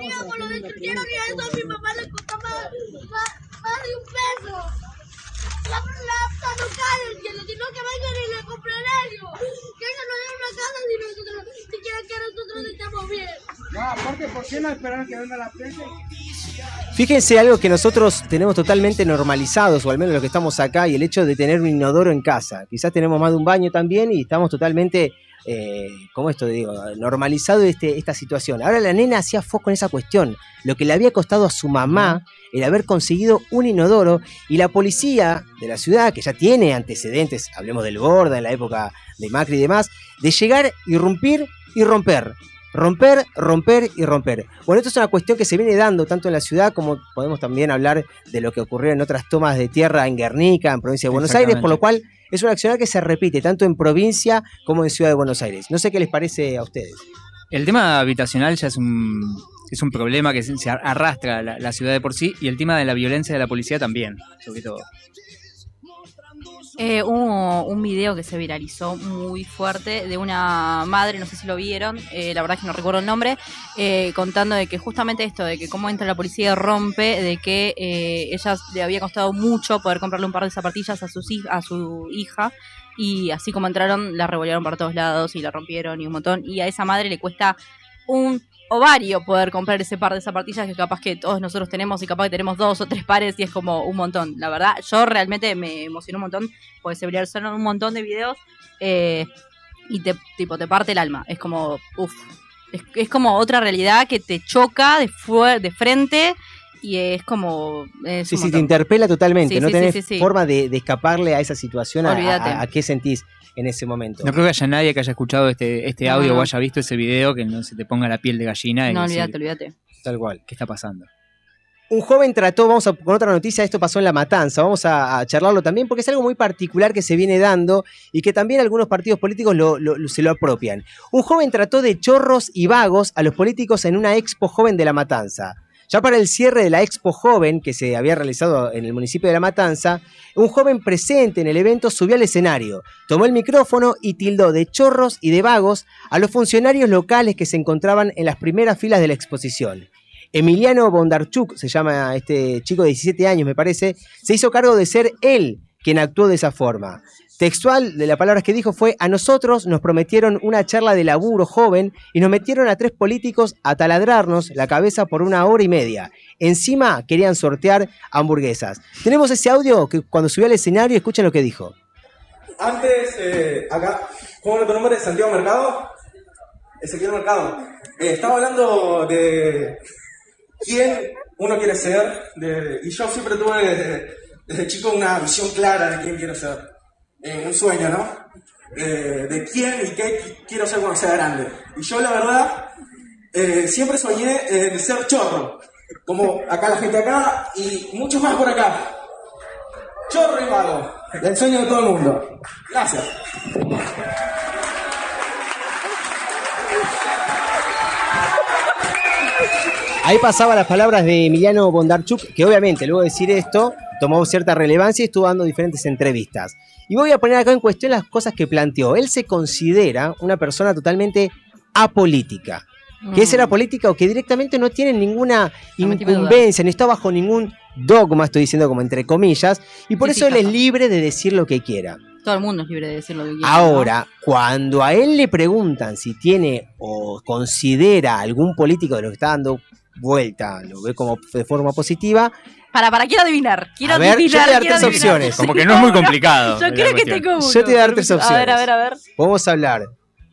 [SPEAKER 7] Inodoro que teníamos, lo destruyeron y a eso a mi mamá le costó más, más, más de un peso. La plata no cae, sino que vengan y le compren algo. Que ellos nos den una casa si nosotros, si quieren que nosotros estemos bien.
[SPEAKER 8] No, aparte, ¿por qué no esperan que venga la prensa?
[SPEAKER 3] Fíjense algo que nosotros tenemos totalmente normalizados, o al menos los que estamos acá, y el hecho de tener un inodoro en casa. Quizás tenemos más de un baño también y estamos totalmente, eh, ¿cómo esto digo? Normalizado este, esta situación. Ahora la nena hacía foco en esa cuestión. Lo que le había costado a su mamá el haber conseguido un inodoro y la policía de la ciudad, que ya tiene antecedentes, hablemos del Borda en la época de Macri y demás, de llegar, irrumpir y romper. Romper, romper y romper. Bueno, esto es una cuestión que se viene dando tanto en la ciudad como podemos también hablar de lo que ocurrió en otras tomas de tierra en Guernica, en provincia de Buenos Aires, por lo cual es una acción que se repite tanto en provincia como en Ciudad de Buenos Aires. No sé qué les parece a ustedes.
[SPEAKER 4] El tema habitacional ya es un, es un problema que se arrastra la ciudad de por sí y el tema de la violencia de la policía también, sobre todo.
[SPEAKER 5] Eh, hubo un video que se viralizó muy fuerte de una madre, no sé si lo vieron, eh, la verdad es que no recuerdo el nombre, eh, contando de que justamente esto, de que cómo entra la policía rompe, de que eh, ella le había costado mucho poder comprarle un par de zapatillas a, sus, a su hija y así como entraron la revolvieron para todos lados y la rompieron y un montón y a esa madre le cuesta un ovario poder comprar ese par de zapatillas que capaz que todos nosotros tenemos y capaz que tenemos dos o tres pares y es como un montón. La verdad, yo realmente me emocionó un montón porque se viralizaron un montón de videos eh, y te, tipo, te parte el alma. Es como, uff, es, es como otra realidad que te choca de, de frente y es como... es
[SPEAKER 3] Sí, sí, te interpela totalmente.
[SPEAKER 5] Sí,
[SPEAKER 3] no
[SPEAKER 5] sí,
[SPEAKER 3] tenés
[SPEAKER 5] sí, sí, sí.
[SPEAKER 3] forma de, de escaparle a esa situación, a,
[SPEAKER 5] Olvídate.
[SPEAKER 3] a- a qué sentís en ese momento.
[SPEAKER 4] No creo que haya nadie que haya escuchado este, este audio
[SPEAKER 5] no.
[SPEAKER 4] o haya visto ese video que no se te ponga la piel de gallina y
[SPEAKER 5] No, olvídate, olvídate.
[SPEAKER 3] Tal cual.
[SPEAKER 4] ¿qué está pasando?
[SPEAKER 3] Un joven trató, vamos a, con otra noticia, esto pasó en La Matanza, vamos a, a charlarlo también porque es algo muy particular que se viene dando y que también algunos partidos políticos lo- lo- lo- se lo apropian. Un joven trató de chorros y vagos a los políticos en una expo joven de La Matanza. Ya para el cierre de la expo joven que se había realizado en el municipio de La Matanza, un joven presente en el evento subió al escenario, tomó el micrófono y tildó de chorros y de vagos a los funcionarios locales que se encontraban en las primeras filas de la exposición. Emiliano Bondarchuk, se llama este chico de 17 años, me parece, se hizo cargo de ser él quien actuó de esa forma. Textual de las palabras que dijo fue, a nosotros nos prometieron una charla de laburo joven y nos metieron a tres políticos a taladrarnos la cabeza por una hora y media. Encima querían sortear hamburguesas. Tenemos ese audio que cuando subió al escenario escuchen lo que dijo.
[SPEAKER 9] Antes, eh, acá, ¿cómo tu nombre? ¿Santiago Mercado? Ezequiel Mercado. Eh, estaba hablando de quién uno quiere ser, y yo siempre tuve desde chico una visión clara de quién quiero ser. Eh, un sueño, ¿no? Eh, de quién y qué qui- quiero ser cuando sea grande. Y yo, la verdad, eh, siempre soñé en ser chorro, como acá la gente acá y muchos más por acá. Chorro y mago. El sueño de todo el mundo. Gracias.
[SPEAKER 3] Ahí pasaba las palabras de Emiliano Bondarchuk, que obviamente luego de decir esto tomó cierta relevancia y estuvo dando diferentes entrevistas. Y voy a poner acá en cuestión las cosas que planteó. Él se considera una persona totalmente apolítica. Que es ser apolítica o que directamente no tiene ninguna incumbencia, ni está bajo ningún dogma, estoy diciendo como entre comillas, y por
[SPEAKER 5] Sí,
[SPEAKER 3] eso
[SPEAKER 5] sí,
[SPEAKER 3] él es libre de decir lo que quiera.
[SPEAKER 5] Todo el mundo es libre de decir lo que quiere.
[SPEAKER 3] Ahora, cuando a él le preguntan si tiene o considera algún político de lo que está dando vuelta, lo ve como de forma positiva.
[SPEAKER 5] Para, para, quiero adivinar. Quiero
[SPEAKER 3] A ver,
[SPEAKER 5] adivinar.
[SPEAKER 3] yo te voy a dar tres
[SPEAKER 5] adivinar.
[SPEAKER 3] opciones.
[SPEAKER 4] Como que no es muy complicado.
[SPEAKER 5] Yo creo que tengo uno.
[SPEAKER 3] Yo te voy a dar tres
[SPEAKER 5] A ver,
[SPEAKER 3] opciones.
[SPEAKER 5] a ver, a ver.
[SPEAKER 3] podemos hablar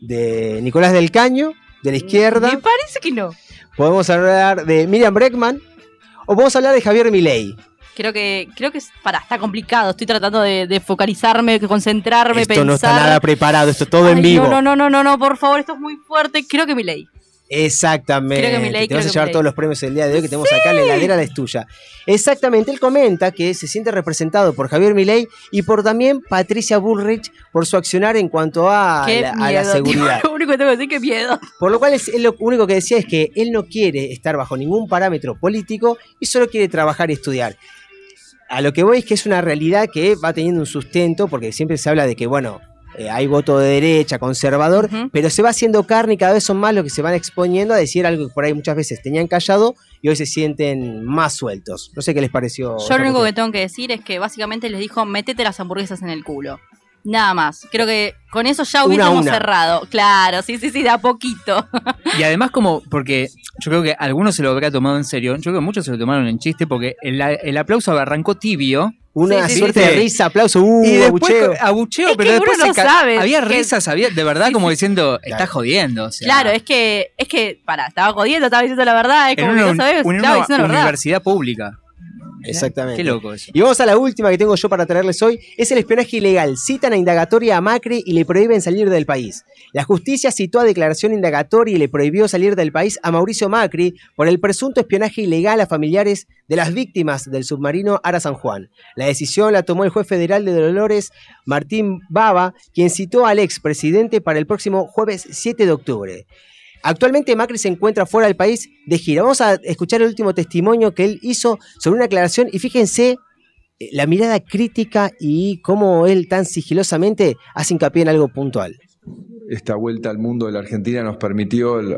[SPEAKER 3] de Nicolás del Caño, de la izquierda,
[SPEAKER 5] Me parece que no.
[SPEAKER 3] podemos hablar de Miriam Breckman, o podemos hablar de Javier Milei.
[SPEAKER 5] Creo que, creo que es, para, está complicado. Estoy tratando de, de focalizarme, de concentrarme,
[SPEAKER 3] Esto
[SPEAKER 5] pensar.
[SPEAKER 3] no está nada preparado, esto es todo en vivo.
[SPEAKER 5] No, no, no, no, no, por favor, esto es muy fuerte. Creo que mi ley.
[SPEAKER 3] Exactamente.
[SPEAKER 5] Creo que
[SPEAKER 3] Te vas a llevar todos los premios el día de hoy que tenemos acá, la heladera la es tuya. Exactamente, él comenta que se siente representado por Javier Milei y por también Patricia Bullrich por su accionar en cuanto a,
[SPEAKER 5] Qué
[SPEAKER 3] la, a la
[SPEAKER 5] miedo.
[SPEAKER 3] seguridad.
[SPEAKER 5] Lo único que tengo que decir que miedo.
[SPEAKER 3] Por lo cual es- él lo único que decía es que él no quiere estar bajo ningún parámetro político y solo quiere trabajar y estudiar. A lo que voy es que es una realidad que va teniendo un sustento, porque siempre se habla de que, bueno, eh, hay voto de derecha, conservador, pero se va haciendo carne y cada vez son más los que se van exponiendo a decir algo que por ahí muchas veces tenían callado y hoy se sienten más sueltos. No sé qué les pareció.
[SPEAKER 5] Yo lo único que tengo que decir es que básicamente les dijo, métete las hamburguesas en el culo. Nada más. Creo que con eso ya hubiésemos
[SPEAKER 3] una.
[SPEAKER 5] cerrado. Claro, sí, sí, sí, de a poquito.
[SPEAKER 4] Y además como, porque yo creo que algunos se lo habrá tomado en serio, yo creo que muchos se lo tomaron en chiste porque el, el aplauso arrancó tibio.
[SPEAKER 3] Una
[SPEAKER 5] Sí,
[SPEAKER 3] suerte
[SPEAKER 4] sí.
[SPEAKER 3] de risa, aplauso, uh,
[SPEAKER 4] y después
[SPEAKER 3] abucheo.
[SPEAKER 4] abucheo,
[SPEAKER 5] Es
[SPEAKER 4] pero
[SPEAKER 5] que
[SPEAKER 4] después
[SPEAKER 5] uno
[SPEAKER 4] se
[SPEAKER 5] no
[SPEAKER 4] ca-
[SPEAKER 5] sabe
[SPEAKER 4] había
[SPEAKER 5] que-
[SPEAKER 4] risas, había de verdad
[SPEAKER 5] Sí,
[SPEAKER 4] como
[SPEAKER 5] sí.
[SPEAKER 4] diciendo,
[SPEAKER 3] Claro.
[SPEAKER 4] está jodiendo. o sea,
[SPEAKER 5] claro, es que, es que, para, estaba jodiendo, estaba diciendo la verdad, es
[SPEAKER 4] en
[SPEAKER 5] como
[SPEAKER 4] una,
[SPEAKER 5] que no sabes, estaba
[SPEAKER 4] una
[SPEAKER 5] diciendo la verdad.
[SPEAKER 4] universidad pública.
[SPEAKER 3] Exactamente.
[SPEAKER 4] Qué loco eso.
[SPEAKER 3] Y vamos a la última que tengo yo para traerles hoy, es el espionaje ilegal. Citan a indagatoria a Macri y le prohíben salir del país. La justicia citó a declaración indagatoria y le prohibió salir del país a Mauricio Macri por el presunto espionaje ilegal a familiares de las víctimas del submarino Ara San Juan. La decisión la tomó el juez federal de Dolores, Martín Baba, quien citó al expresidente para el próximo jueves 7 de octubre. Actualmente Macri se encuentra fuera del país de gira. Vamos a escuchar el último testimonio que él hizo sobre una aclaración y fíjense eh, la mirada crítica y cómo él tan sigilosamente hace hincapié en algo puntual.
[SPEAKER 10] esta vuelta al mundo de la Argentina nos permitió el-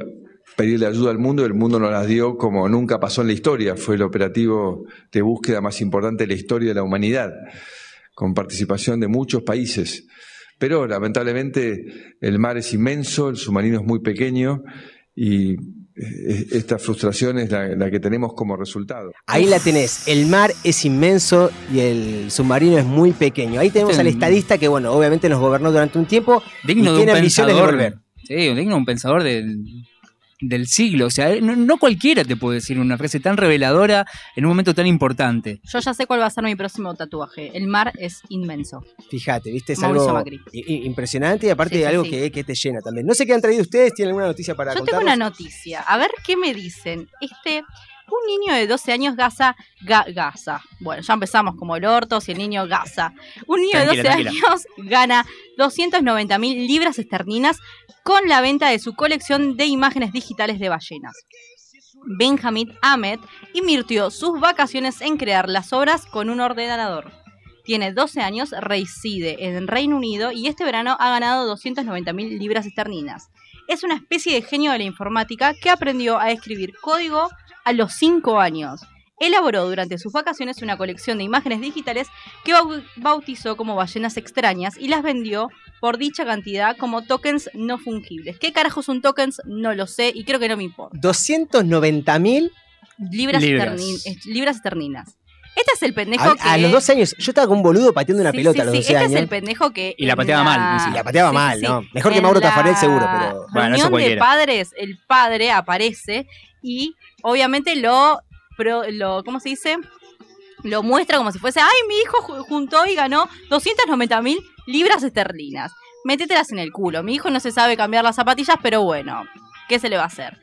[SPEAKER 10] pedirle ayuda al mundo y el mundo nos las dio como nunca pasó en la historia. Fue el operativo de búsqueda más importante de la historia de la humanidad, con participación de muchos países. Pero lamentablemente el mar es inmenso, el submarino es muy pequeño y eh, esta frustración es la- la que tenemos como resultado.
[SPEAKER 3] Ahí la tenés, el mar es inmenso y el submarino es muy pequeño. Ahí tenemos al estadista que, bueno, obviamente nos gobernó durante un tiempo
[SPEAKER 4] Digno
[SPEAKER 3] y
[SPEAKER 4] de un
[SPEAKER 3] tiene ambiciones de
[SPEAKER 4] pensador.
[SPEAKER 3] volver.
[SPEAKER 4] Sí, digno de un pensador del, del siglo. O sea, no, no cualquiera te puede decir una frase tan reveladora en un momento tan importante.
[SPEAKER 5] Yo ya sé cuál va a ser mi próximo tatuaje. El mar es inmenso.
[SPEAKER 3] Fíjate, ¿viste? Es
[SPEAKER 5] Mauricio
[SPEAKER 3] algo impresionante y aparte
[SPEAKER 5] Sí, sí,
[SPEAKER 3] algo
[SPEAKER 5] sí.
[SPEAKER 3] Que, que te llena también. No sé qué han traído ustedes, ¿tienen alguna noticia para
[SPEAKER 5] Yo tengo una noticia. A ver qué me dicen. Este, un niño de 12 años gaza, ga-. Bueno, ya empezamos como el orto, si el niño gaza. Un niño
[SPEAKER 4] Tranquila,
[SPEAKER 5] de 12
[SPEAKER 4] tranquila.
[SPEAKER 5] años gana 290 mil libras esterlinas con la venta de su colección de imágenes digitales de ballenas. Benjamin Ahmed invirtió sus vacaciones en crear las obras con un ordenador. Tiene 12 años, reside en Reino Unido y este verano ha ganado 290 mil libras esterlinas. Es una especie de genio de la informática que aprendió a escribir código a los 5 años. elaboró durante sus vacaciones una colección de imágenes digitales que bau- bautizó como ballenas extrañas y las vendió por dicha cantidad como tokens no fungibles. ¿Qué carajo son tokens? No lo sé y creo que no me importa.
[SPEAKER 3] 290 mil
[SPEAKER 5] Libras,
[SPEAKER 3] Libras.
[SPEAKER 5] eh, libras esterlinas. Este es el pendejo
[SPEAKER 3] a,
[SPEAKER 5] que...
[SPEAKER 3] a los 12 años. Yo estaba con un boludo pateando una
[SPEAKER 5] Sí,
[SPEAKER 3] pelota
[SPEAKER 5] sí,
[SPEAKER 3] a los
[SPEAKER 5] sí,
[SPEAKER 3] 12
[SPEAKER 5] Este
[SPEAKER 3] años.
[SPEAKER 5] es el pendejo que...
[SPEAKER 3] Y la
[SPEAKER 5] en
[SPEAKER 3] pateaba mal, y la pateaba mal, ¿no? Mejor que Mauro
[SPEAKER 5] la
[SPEAKER 3] Tafarel seguro, pero- Bueno, eso
[SPEAKER 5] reunión de padres, el padre aparece y obviamente lo, pro- lo ¿cómo se dice? Lo muestra como si fuese, ay, mi hijo ju- juntó y ganó 290 mil libras esterlinas. Métetelas en el culo. Mi hijo no se sabe cambiar las zapatillas, pero bueno, ¿qué se le va a hacer?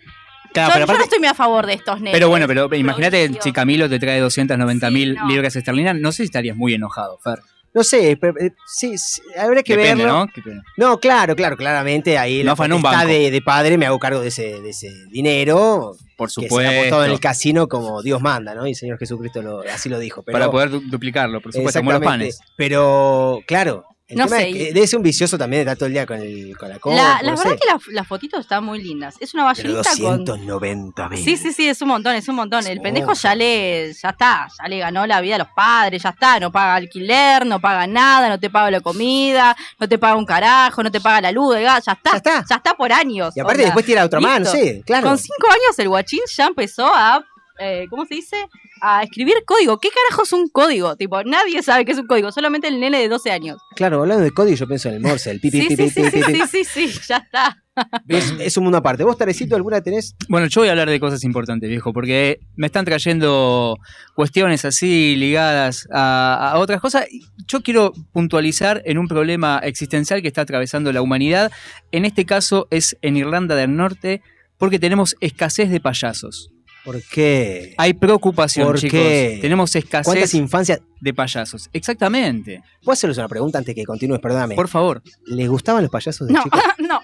[SPEAKER 4] Claro,
[SPEAKER 5] yo,
[SPEAKER 4] pero
[SPEAKER 5] yo no
[SPEAKER 4] aparte-
[SPEAKER 5] estoy muy a favor de estos nenes.
[SPEAKER 4] Pero bueno, pero imagínate si Camilo te trae 290 mil libras esterlinas, no sé si estarías muy enojado, Fer.
[SPEAKER 3] No sé, pero, eh, sí, sí, habrá que
[SPEAKER 4] Depende,
[SPEAKER 3] verlo.
[SPEAKER 4] ¿no?
[SPEAKER 3] No, claro, claro, claramente ahí
[SPEAKER 4] No
[SPEAKER 3] la
[SPEAKER 4] fue en un
[SPEAKER 3] potestad
[SPEAKER 4] banco.
[SPEAKER 3] de, de padre me hago cargo de ese, de ese dinero.
[SPEAKER 4] Por
[SPEAKER 3] Que se ha
[SPEAKER 4] supuesto.
[SPEAKER 3] apostado en el casino como Dios manda, ¿no? Y el Señor Jesucristo lo- así lo dijo. Pero,
[SPEAKER 4] Para poder du- duplicarlo, por supuesto, como los panes.
[SPEAKER 3] Pero, claro, el
[SPEAKER 5] No
[SPEAKER 3] tema
[SPEAKER 5] sé,
[SPEAKER 3] es que debe ser un vicioso también de estar todo el día con, el, con la compu,
[SPEAKER 5] La, la
[SPEAKER 3] no
[SPEAKER 5] verdad
[SPEAKER 3] sé.
[SPEAKER 5] que las las fotitos están muy lindas. Es una
[SPEAKER 3] Pero
[SPEAKER 5] ballenita con...
[SPEAKER 3] 290 mil.
[SPEAKER 5] Sí, sí, sí, es un montón, es un montón. El pendejo ya le, ya está, ya le ganó la vida a los padres, ya está, no paga alquiler, no paga nada, no te paga la comida, no te paga un carajo, no te paga la luz, el gas, ya está, ya está, por años.
[SPEAKER 3] Y aparte
[SPEAKER 5] onda.
[SPEAKER 3] después tira otra más, no
[SPEAKER 5] Listo.
[SPEAKER 3] sé, claro.
[SPEAKER 5] Con cinco años el guachín ya empezó a, eh, ¿cómo se dice? A escribir código. ¿Qué carajo es un código? Tipo, nadie sabe qué es un código, solamente el nene de 12 años.
[SPEAKER 3] Claro, hablando de código, yo pienso en el Morse, el pi, pi,
[SPEAKER 5] Sí,
[SPEAKER 3] pi,
[SPEAKER 5] sí,
[SPEAKER 3] pi,
[SPEAKER 5] sí, sí, sí, sí, sí, ya está.
[SPEAKER 3] Es, es un mundo aparte. ¿Vos, Tarecito, alguna tenés?
[SPEAKER 4] Bueno, yo voy a hablar de cosas importantes, viejo, porque me están trayendo cuestiones así ligadas a, a otras cosas. Yo quiero puntualizar en un problema existencial que está atravesando la humanidad. En este caso es en Irlanda del Norte, porque tenemos escasez de payasos.
[SPEAKER 3] ¿Por qué?
[SPEAKER 4] Hay preocupación,
[SPEAKER 3] ¿Por
[SPEAKER 4] chicos.
[SPEAKER 3] qué?
[SPEAKER 4] Tenemos escasez
[SPEAKER 3] ¿Cuántas infancias?
[SPEAKER 4] de payasos. Exactamente.
[SPEAKER 3] ¿Puedo hacerles una pregunta antes que continúes? Perdóname.
[SPEAKER 4] Por favor.
[SPEAKER 3] ¿Les gustaban los payasos de
[SPEAKER 5] No,
[SPEAKER 3] chicos?
[SPEAKER 5] no.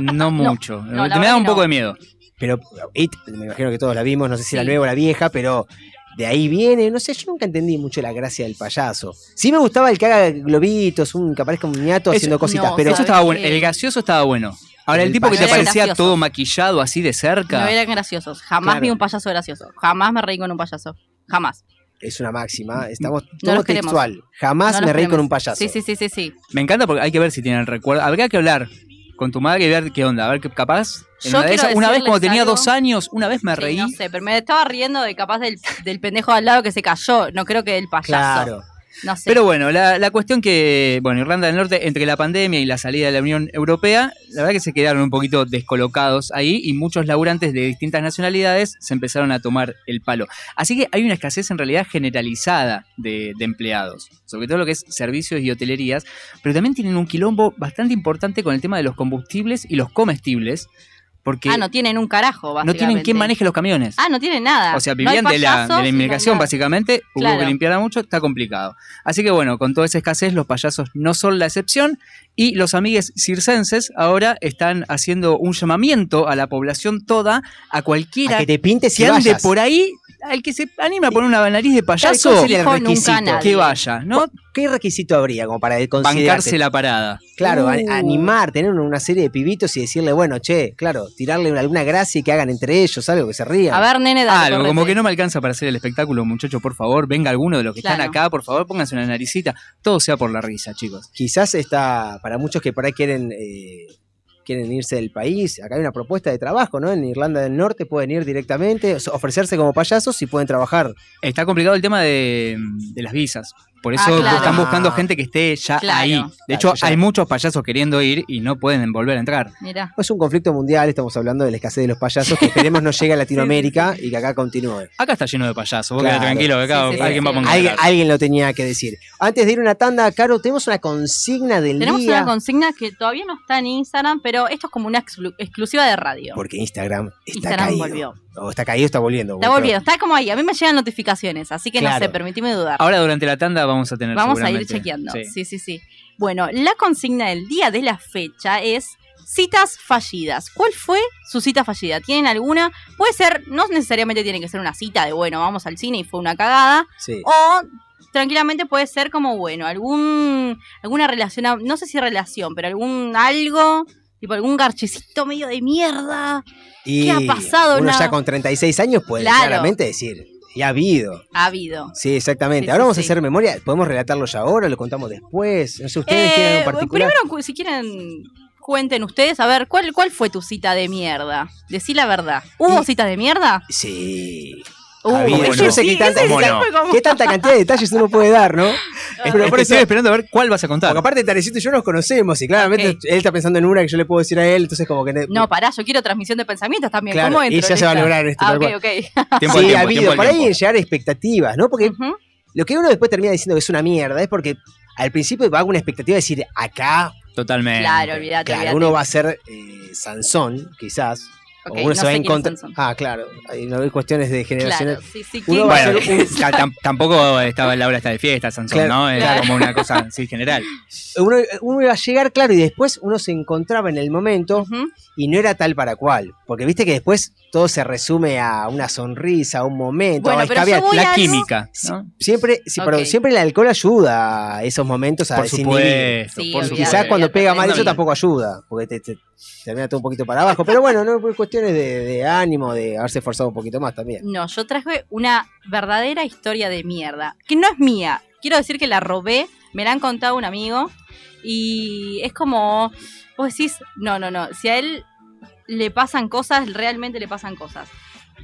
[SPEAKER 4] No mucho.
[SPEAKER 5] no,
[SPEAKER 4] me da un poco de miedo.
[SPEAKER 3] Pero It, me imagino que todos la vimos, no sé si la nueva o la vieja, pero de ahí viene, no sé, yo nunca entendí mucho la gracia del payaso. Sí me gustaba el que haga globitos, un que aparezca un niato haciendo cositas,
[SPEAKER 5] no,
[SPEAKER 3] pero
[SPEAKER 4] Eso estaba bueno. El gaseoso estaba bueno. Ahora, el,
[SPEAKER 3] El
[SPEAKER 4] tipo que te parecía todo maquillado así de cerca.
[SPEAKER 5] No eran graciosos. Jamás
[SPEAKER 3] Claro.
[SPEAKER 5] vi un payaso gracioso. Jamás me reí con un payaso. Jamás.
[SPEAKER 3] es una máxima, estamos
[SPEAKER 5] No
[SPEAKER 3] todo
[SPEAKER 5] queremos.
[SPEAKER 3] textual. Jamás
[SPEAKER 5] No
[SPEAKER 3] me reí con un payaso.
[SPEAKER 5] Sí, sí, sí, sí, sí.
[SPEAKER 4] Me encanta porque hay que ver si tienen recuerdo. Habría que hablar con tu madre y ver qué onda. A ver qué capaz. en
[SPEAKER 5] Yo
[SPEAKER 4] una, de esas- una vez cuando tenía
[SPEAKER 5] algo.
[SPEAKER 4] dos años, una vez me
[SPEAKER 5] Sí,
[SPEAKER 4] reí.
[SPEAKER 5] no sé, pero me estaba riendo de capaz del, del pendejo al lado que se cayó. No creo que del payaso.
[SPEAKER 3] Claro.
[SPEAKER 4] Pero bueno, la, la cuestión que, bueno, Irlanda del Norte, entre la pandemia y la salida de la Unión Europea, la verdad que se quedaron un poquito descolocados ahí y muchos laburantes de distintas nacionalidades se empezaron a tomar el palo. Así que hay una escasez en realidad generalizada de, de empleados, sobre todo lo que es servicios y hotelerías, pero también tienen un quilombo bastante importante con el tema de los combustibles y los comestibles, porque
[SPEAKER 5] ah, no tienen un carajo,
[SPEAKER 4] no
[SPEAKER 5] básicamente.
[SPEAKER 4] tienen quien maneje los camiones.
[SPEAKER 5] Ah, no tienen nada.
[SPEAKER 4] O sea,
[SPEAKER 5] No
[SPEAKER 4] vivían de, la, de la
[SPEAKER 5] no
[SPEAKER 4] inmigración, básicamente. Hubo
[SPEAKER 5] Claro.
[SPEAKER 4] que limpiarla mucho, está complicado. Así que bueno, con toda esa escasez, los payasos no son la excepción. Y los amigues circenses ahora están haciendo un llamamiento a la población toda, a cualquiera
[SPEAKER 3] A que te pintes y
[SPEAKER 4] que ande
[SPEAKER 3] vayas.
[SPEAKER 4] por ahí, al que se anima a poner una nariz de payaso,
[SPEAKER 3] ¿Cuál sería el
[SPEAKER 5] Dijo nunca
[SPEAKER 3] requisito?
[SPEAKER 4] que vaya, ¿no?
[SPEAKER 3] ¿Qué requisito habría como para?
[SPEAKER 4] Bancarse la parada.
[SPEAKER 3] Claro, a-
[SPEAKER 5] Uh.
[SPEAKER 3] animar, tener una serie de pibitos y decirle, bueno, che, claro, tirarle alguna gracia y que hagan entre ellos, algo que se rían.
[SPEAKER 5] A ver, nene, dale,
[SPEAKER 4] Algo,
[SPEAKER 5] correte.
[SPEAKER 4] como que no me alcanza para hacer el espectáculo, muchachos, por favor, venga alguno de los que están acá, por favor, pónganse una naricita. Todo sea por la risa, chicos.
[SPEAKER 3] Quizás está, para muchos que por ahí quieren, eh, quieren irse del país, acá hay una propuesta de trabajo, ¿no? En Irlanda del Norte pueden ir directamente, ofrecerse como payasos y pueden trabajar.
[SPEAKER 4] Está complicado el tema de, de las visas. Por eso
[SPEAKER 5] Ah, claro.
[SPEAKER 4] están buscando gente que esté ya
[SPEAKER 5] Claro.
[SPEAKER 4] ahí. De
[SPEAKER 3] Claro,
[SPEAKER 4] hecho,
[SPEAKER 3] ya.
[SPEAKER 4] hay muchos payasos queriendo ir y no pueden volver a entrar.
[SPEAKER 5] Mirá.
[SPEAKER 3] Es un conflicto mundial, estamos hablando de la escasez de los payasos, que esperemos no llegue a Latinoamérica y que acá continúe.
[SPEAKER 4] Acá está lleno de payasos. Vos
[SPEAKER 3] Claro.
[SPEAKER 4] tranquilo, que acá
[SPEAKER 5] Sí, sí,
[SPEAKER 4] alguien
[SPEAKER 5] sí,
[SPEAKER 4] va a
[SPEAKER 5] sí.
[SPEAKER 4] poner.
[SPEAKER 3] Alguien, alguien lo tenía que decir. Antes de ir a una tanda, Caro, tenemos una consigna del
[SPEAKER 5] Tenemos
[SPEAKER 3] día.
[SPEAKER 5] una consigna que todavía no está en Instagram, pero esto es como una exclu- exclusiva de radio.
[SPEAKER 3] Porque Instagram está
[SPEAKER 5] Instagram
[SPEAKER 3] caído.
[SPEAKER 5] volvió.
[SPEAKER 3] O está caído, está volviendo.
[SPEAKER 5] Está volviendo, está como ahí. A mí me llegan notificaciones, así que no sé, permitime dudar.
[SPEAKER 4] Ahora durante la tanda vamos a tener
[SPEAKER 5] Vamos a ir chequeando.
[SPEAKER 4] Sí.
[SPEAKER 5] Sí. sí, sí, Bueno, la consigna del día de la fecha es citas fallidas. ¿Cuál fue su cita fallida? ¿Tienen alguna? Puede ser, no necesariamente tiene que ser una cita de, bueno, vamos al cine y fue una cagada.
[SPEAKER 3] Sí.
[SPEAKER 5] O tranquilamente puede ser como, bueno, algún alguna relación, no sé si relación, pero algún algo, tipo algún garchecito medio de mierda.
[SPEAKER 3] Y
[SPEAKER 5] ¿Qué ha pasado?
[SPEAKER 3] Uno
[SPEAKER 5] Una-
[SPEAKER 3] ya con 36 años puede
[SPEAKER 5] Claro.
[SPEAKER 3] claramente decir, Y ha habido.
[SPEAKER 5] Ha habido.
[SPEAKER 3] Sí, exactamente.
[SPEAKER 5] Sí,
[SPEAKER 3] ahora
[SPEAKER 5] sí,
[SPEAKER 3] vamos a hacer memoria. ¿Podemos relatarlo ya ahora? ¿Lo contamos después? No sé, ustedes
[SPEAKER 5] Eh,
[SPEAKER 3] tienen en particular.
[SPEAKER 5] primero, si quieren, cuenten ustedes. A ver, ¿cuál, ¿cuál fue tu cita de mierda? Decí la verdad. ¿Hubo citas de mierda?
[SPEAKER 3] Sí.
[SPEAKER 5] Uh, sí,
[SPEAKER 3] qué tanta,
[SPEAKER 5] ese sí
[SPEAKER 3] qué tanta cantidad de detalles uno puede dar, ¿no?
[SPEAKER 4] Pero por estoy esperando a ver cuál vas a contar.
[SPEAKER 3] Porque aparte Tarecito y yo nos conocemos y claramente él está pensando en una que yo le puedo decir a él, entonces como que...
[SPEAKER 5] No, pará, yo quiero transmisión de pensamientos también.
[SPEAKER 3] Claro,
[SPEAKER 5] ¿Cómo entro
[SPEAKER 3] y ya se va a lograr esto,
[SPEAKER 5] Ah, ok, ok.
[SPEAKER 4] Tiempo
[SPEAKER 3] sí,
[SPEAKER 4] tiempo,
[SPEAKER 3] ha habido. Por ahí llegar a expectativas, ¿no? Porque lo que uno después termina diciendo que es una mierda es porque al principio va con una expectativa de decir, acá,
[SPEAKER 4] Totalmente.
[SPEAKER 5] Claro, olvídate,
[SPEAKER 3] claro,
[SPEAKER 5] olvídate.
[SPEAKER 3] uno va a ser eh, Sansón, quizás. Uno
[SPEAKER 5] no
[SPEAKER 3] se va a
[SPEAKER 5] es
[SPEAKER 3] encontrar. Ah, claro. Hay, no hay cuestiones de generaciones.
[SPEAKER 5] Claro, sí, sí.
[SPEAKER 3] Uno
[SPEAKER 5] ¿quién-
[SPEAKER 3] va a
[SPEAKER 4] Bueno,
[SPEAKER 3] un-
[SPEAKER 4] tampoco estaba la hora está de fiesta, Sansón,
[SPEAKER 3] Claro,
[SPEAKER 4] ¿no? Era
[SPEAKER 5] claro.
[SPEAKER 4] como una cosa así general.
[SPEAKER 3] uno, uno iba a llegar, claro, y después uno se encontraba en el momento y no era tal para cual. Porque viste que después todo se resume a una sonrisa, a un momento,
[SPEAKER 5] Bueno,
[SPEAKER 3] a
[SPEAKER 5] pero yo voy a
[SPEAKER 4] La química, ¿no?
[SPEAKER 3] Siempre, sí,
[SPEAKER 5] Ok.
[SPEAKER 3] pero siempre el alcohol ayuda a esos momentos a
[SPEAKER 4] Por supuesto, por.
[SPEAKER 3] Quizás cuando pega mal eso tampoco ayuda, porque te, te- termina todo un poquito para abajo. Pero bueno, no por cuestiones de, de ánimo, de haberse esforzado un poquito más también.
[SPEAKER 5] No, yo traje una verdadera historia de mierda, que no es mía. Quiero decir que la robé, me la han contado un amigo y es como, vos decís, no, no, no, si a él le pasan cosas, realmente le pasan cosas.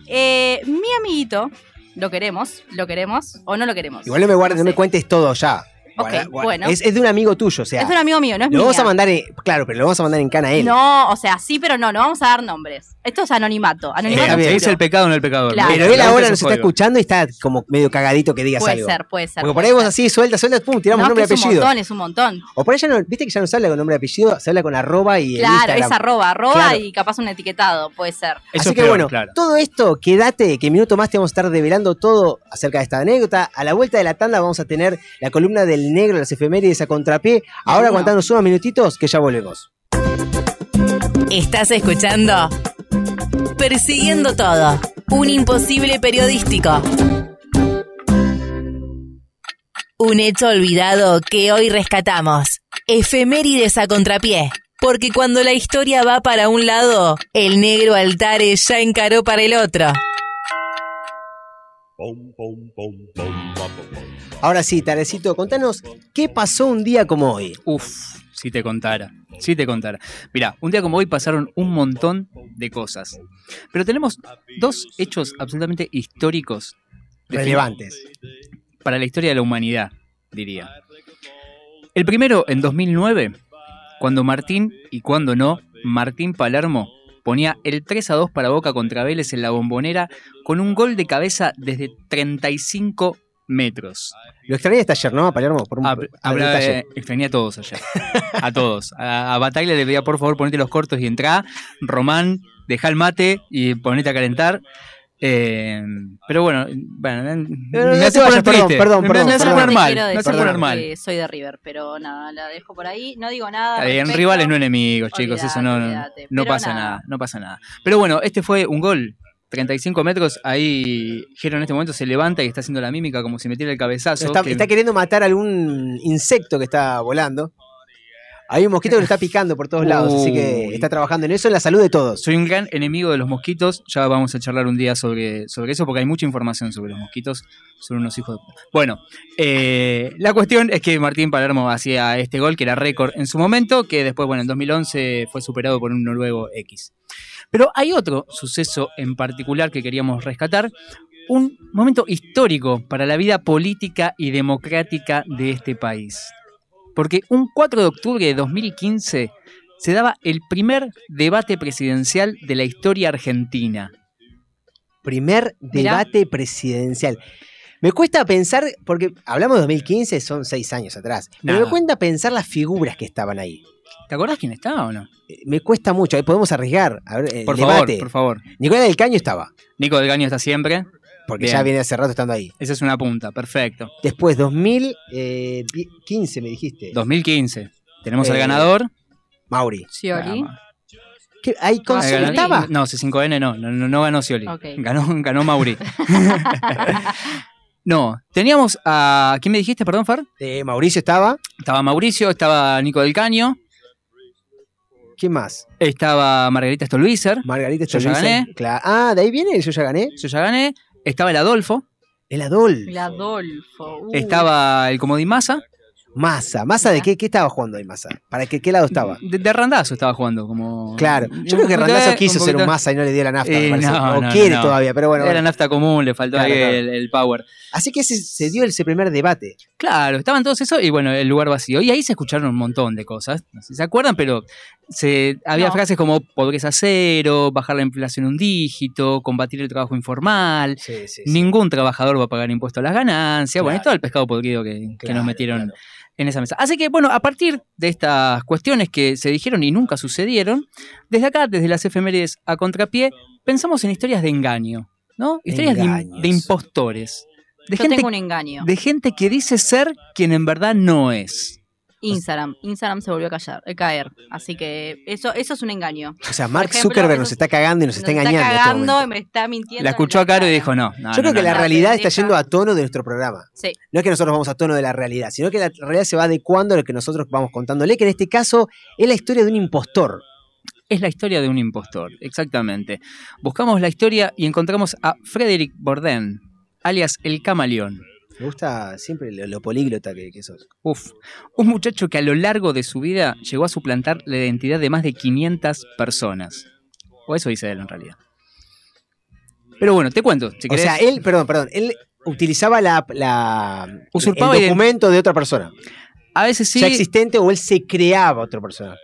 [SPEAKER 5] Eh, mi amiguito, lo queremos, lo queremos o no lo queremos.
[SPEAKER 3] Igual no me, guardes,
[SPEAKER 5] No
[SPEAKER 3] no me cuentes todo ya.
[SPEAKER 5] Ok,
[SPEAKER 3] Guarda- guarda.
[SPEAKER 5] bueno.
[SPEAKER 3] Es, es de un amigo tuyo, o sea.
[SPEAKER 5] es de un amigo mío, no es
[SPEAKER 3] lo
[SPEAKER 5] mía.
[SPEAKER 3] vamos a mandar en, claro, pero lo vamos a mandar en cana a él.
[SPEAKER 5] No, o sea, sí, pero no, no vamos a dar nombres. Esto es anonimato. Anonimato puro.
[SPEAKER 4] dice el pecado, no el pecador.
[SPEAKER 5] Claro.
[SPEAKER 3] Pero él ahora nos está escuchando y está como medio cagadito que digas
[SPEAKER 5] Puede
[SPEAKER 3] algo.
[SPEAKER 5] ser, puede ser.
[SPEAKER 3] Porque por
[SPEAKER 5] puede
[SPEAKER 3] ahí vos así, suelta, suelta, pum, tiramos
[SPEAKER 5] no,
[SPEAKER 3] nombre y
[SPEAKER 5] que es un
[SPEAKER 3] apellido.
[SPEAKER 5] montón, es un montón.
[SPEAKER 3] O por ahí ya no, viste que ya no se habla con nombre y apellido, se habla con arroba y el
[SPEAKER 5] Claro,
[SPEAKER 3] Instagram.
[SPEAKER 5] es arroba, arroba
[SPEAKER 3] Claro.
[SPEAKER 5] y capaz un etiquetado, puede ser.
[SPEAKER 4] Eso
[SPEAKER 3] Así
[SPEAKER 4] es
[SPEAKER 3] que
[SPEAKER 4] peor,
[SPEAKER 3] bueno,
[SPEAKER 4] claro.
[SPEAKER 3] todo esto, quédate, que en minuto más te vamos a estar develando todo acerca de esta anécdota. A la vuelta de la tanda vamos a tener la columna del negro, las efemérides a contrapié. Ahora aguantanos unos minutitos que ya volvemos.
[SPEAKER 1] Estás escuchando Persiguiendo todo. Un imposible periodístico. Un hecho olvidado que hoy rescatamos. Efemérides a contrapié. Porque cuando la historia va para un lado, el negro Altares ya encaró para el otro.
[SPEAKER 3] Ahora sí, Tarecito, contanos qué pasó un día como hoy.
[SPEAKER 4] Uf, si te contara, si te contara. Mira, un día como hoy pasaron un montón de cosas. Pero tenemos dos hechos absolutamente históricos.
[SPEAKER 3] Relevantes.
[SPEAKER 4] Para la historia de la humanidad, diría. El primero en 2009, cuando Martín, y cuando no, Martín Palermo ponía el 3 a 2 para Boca contra Vélez en la bombonera con un gol de cabeza desde 35 metros.
[SPEAKER 3] Lo extrañaste ayer, ¿no, Palermo? Por un,
[SPEAKER 4] eh, extrañé a todos ayer. A todos. A, a Bataglia le pedía, por favor, ponete los cortos y entrá. Román, deja el mate y ponete a calentar. Eh, pero bueno, bueno
[SPEAKER 3] no
[SPEAKER 4] me
[SPEAKER 3] te
[SPEAKER 4] hace poner
[SPEAKER 3] perdón,
[SPEAKER 4] triste.
[SPEAKER 3] perdón,
[SPEAKER 4] Me-
[SPEAKER 3] perdón,
[SPEAKER 4] me hace
[SPEAKER 3] perdón.
[SPEAKER 4] poner
[SPEAKER 5] Te
[SPEAKER 4] mal.
[SPEAKER 5] quiero
[SPEAKER 4] Me hace
[SPEAKER 5] decir
[SPEAKER 4] poner mal.
[SPEAKER 5] que soy de River, pero nada, la dejo por ahí. No digo nada.
[SPEAKER 4] Bien, rivales no enemigos, chicos, eso no, no,
[SPEAKER 5] pero
[SPEAKER 4] pasa
[SPEAKER 5] nada.
[SPEAKER 4] nada. no pasa nada. Pero bueno, este fue un gol. 35 metros, ahí Jero en este momento se levanta y está haciendo la mímica como si metiera el cabezazo.
[SPEAKER 3] Está,
[SPEAKER 4] que-
[SPEAKER 3] está queriendo matar algún insecto que está volando. Hay un mosquito que lo está picando por todos lados, así que está trabajando en eso, en la salud de todos.
[SPEAKER 4] Soy un gran enemigo de los mosquitos. Ya vamos a charlar un día sobre, sobre eso porque hay mucha información sobre los mosquitos. Son unos hijos de. Bueno, eh, la cuestión es que Martín Palermo hacía este gol que era récord en su momento, que después, bueno, en 2011 fue superado por un noruego X. Pero hay otro suceso en particular que queríamos rescatar. Un momento histórico para la vida política y democrática de este país. Porque un 4 de octubre de 2015 se daba el primer debate presidencial de la historia argentina.
[SPEAKER 3] Primer
[SPEAKER 5] Mirá.
[SPEAKER 3] debate presidencial. Me cuesta pensar, porque hablamos de 2015, son seis años atrás, pero
[SPEAKER 4] Nada.
[SPEAKER 3] me cuesta pensar las figuras que estaban ahí.
[SPEAKER 4] ¿Te acordás quién estaba o no?
[SPEAKER 3] Eh, Me cuesta mucho, ahí podemos arriesgar. A ver, el
[SPEAKER 4] Por
[SPEAKER 3] debate.
[SPEAKER 4] favor, por favor.
[SPEAKER 3] Nicolás del Caño estaba,
[SPEAKER 4] Nico del Gaño está siempre.
[SPEAKER 3] porque
[SPEAKER 4] Bien.
[SPEAKER 3] ya viene hace rato estando ahí.
[SPEAKER 4] Esa es una punta, perfecto.
[SPEAKER 3] Después, 2015 me dijiste.
[SPEAKER 4] 2015. Tenemos al
[SPEAKER 3] Eh,
[SPEAKER 4] ganador.
[SPEAKER 3] Mauri.
[SPEAKER 5] Scioli.
[SPEAKER 3] ¿Qué? ¿Ahí con
[SPEAKER 5] Ah,
[SPEAKER 3] estaba?
[SPEAKER 4] No, C5N no, no, no, no ganó Scioli.
[SPEAKER 5] Ok.
[SPEAKER 4] Ganó, ganó Mauri. no, teníamos a. ¿Quién me dijiste, perdón, Far?
[SPEAKER 3] Eh, Mauricio estaba.
[SPEAKER 4] Estaba Mauricio, estaba Nico del Caño,
[SPEAKER 3] ¿Quién más?
[SPEAKER 4] estaba Margarita Stolbizer,
[SPEAKER 3] Margarita
[SPEAKER 4] Yo ya
[SPEAKER 3] Stolbizer.
[SPEAKER 4] gané.
[SPEAKER 3] Cla- Ah, de ahí viene el yo ya gané.
[SPEAKER 4] yo ya gané, estaba el Adolfo,
[SPEAKER 3] El Adolfo.
[SPEAKER 5] El Adolfo. uh.
[SPEAKER 4] Estaba el Comodín Massa.
[SPEAKER 3] Massa. ¿Massa de qué? ¿Qué estaba jugando ahí Massa? ¿Para qué, qué lado estaba?
[SPEAKER 4] De, de Randazo estaba jugando. como
[SPEAKER 3] Claro. Yo creo que
[SPEAKER 4] de-
[SPEAKER 3] quiso
[SPEAKER 4] un
[SPEAKER 3] ser un Massa y no le dio la nafta, me
[SPEAKER 4] Eh,
[SPEAKER 3] parece.
[SPEAKER 4] no,
[SPEAKER 3] o
[SPEAKER 4] no,
[SPEAKER 3] quiere
[SPEAKER 4] no.
[SPEAKER 3] todavía, pero bueno.
[SPEAKER 4] Era
[SPEAKER 3] bueno.
[SPEAKER 4] nafta común, le faltó
[SPEAKER 3] Claro,
[SPEAKER 4] ahí
[SPEAKER 3] claro.
[SPEAKER 4] El, el power.
[SPEAKER 3] Así que se, se dio ese primer debate.
[SPEAKER 4] Claro, estaban todos eso y bueno, el lugar vacío. Y ahí se escucharon un montón de cosas. No sé si se acuerdan, pero se, había
[SPEAKER 5] No.
[SPEAKER 4] frases como pobreza cero, bajar la inflación un dígito, combatir el trabajo informal.
[SPEAKER 3] Sí, sí,
[SPEAKER 4] Ningún trabajador va a pagar impuesto a las ganancias. Bueno,
[SPEAKER 3] Claro.
[SPEAKER 4] y todo el pescado podrido que, nos metieron
[SPEAKER 3] claro.
[SPEAKER 4] En esa mesa. Así que, bueno, a partir de estas cuestiones que se dijeron y nunca sucedieron, desde acá, desde las efemérides a contrapié, pensamos en historias de engaño, ¿no? Historias de, impostores. De
[SPEAKER 5] Yo
[SPEAKER 4] gente,
[SPEAKER 5] tengo un engaño.
[SPEAKER 4] de gente que dice ser quien en verdad no es.
[SPEAKER 5] Instagram. Instagram se volvió a callar, a caer. Así que eso, eso es un engaño.
[SPEAKER 3] O sea, Mark
[SPEAKER 5] ejemplo,
[SPEAKER 3] Zuckerberg nos
[SPEAKER 5] es-
[SPEAKER 3] está cagando y nos está engañando. en este
[SPEAKER 5] y me está mintiendo.
[SPEAKER 4] La escuchó a Caro y dijo no. no
[SPEAKER 3] Yo creo
[SPEAKER 4] no,
[SPEAKER 3] que
[SPEAKER 4] no,
[SPEAKER 3] la
[SPEAKER 4] no.
[SPEAKER 3] realidad está yendo a tono de nuestro programa.
[SPEAKER 5] Sí.
[SPEAKER 3] No es que nosotros vamos a tono de la realidad, sino que la realidad se va adecuando a lo que nosotros vamos contándole, que en este caso es la historia de un impostor.
[SPEAKER 4] Es la historia de un impostor, exactamente. Buscamos la historia y encontramos a Frederick Bourdain, alias el camaleón.
[SPEAKER 3] Me gusta siempre lo, lo políglota que, que sos.
[SPEAKER 4] Uf, un muchacho que a lo largo de su vida llegó a suplantar la identidad de más de 500 personas. O eso dice él en realidad. Pero bueno, te cuento. Si
[SPEAKER 3] O
[SPEAKER 4] querés.
[SPEAKER 3] sea, él, perdón, perdón, él utilizaba la, la
[SPEAKER 4] Usurpaba
[SPEAKER 3] el documento de otra persona.
[SPEAKER 4] a veces sí,
[SPEAKER 3] Ya existente o él se creaba otra persona.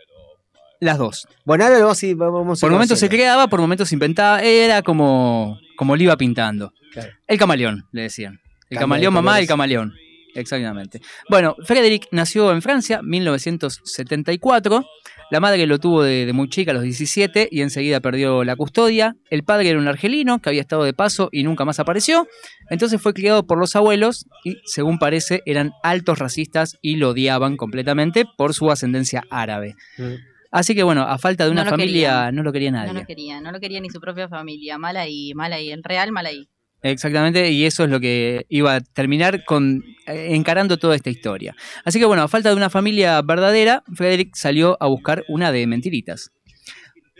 [SPEAKER 4] las dos.
[SPEAKER 3] Bueno, ahora lo vamos a ir, vamos a
[SPEAKER 4] Por momentos se creaba, por momentos se inventaba. Era como, como le iba pintando.
[SPEAKER 3] Claro.
[SPEAKER 4] El camaleón, le decían. El
[SPEAKER 3] de
[SPEAKER 4] camaleón, mamá,
[SPEAKER 3] colores.
[SPEAKER 4] el camaleón. Exactamente. Bueno, Frederick nació en Francia, 1974. La madre lo tuvo de, de muy chica, a los 17, y enseguida perdió la custodia. El padre era un argelino que había estado de paso y nunca más apareció. Entonces fue criado por los abuelos y, según parece, eran altos racistas y lo odiaban completamente por su ascendencia árabe.
[SPEAKER 3] Mm.
[SPEAKER 4] Así que bueno, a falta de una
[SPEAKER 5] No
[SPEAKER 4] familia,
[SPEAKER 5] querían.
[SPEAKER 4] no lo quería nadie.
[SPEAKER 5] No lo quería, no lo quería ni su propia familia. Mal ahí, mal ahí. En real, mal ahí.
[SPEAKER 4] Exactamente, y eso es lo que iba a terminar con eh, encarando toda esta historia. Así que bueno, a falta de una familia verdadera, Frederick salió a buscar una de mentiritas.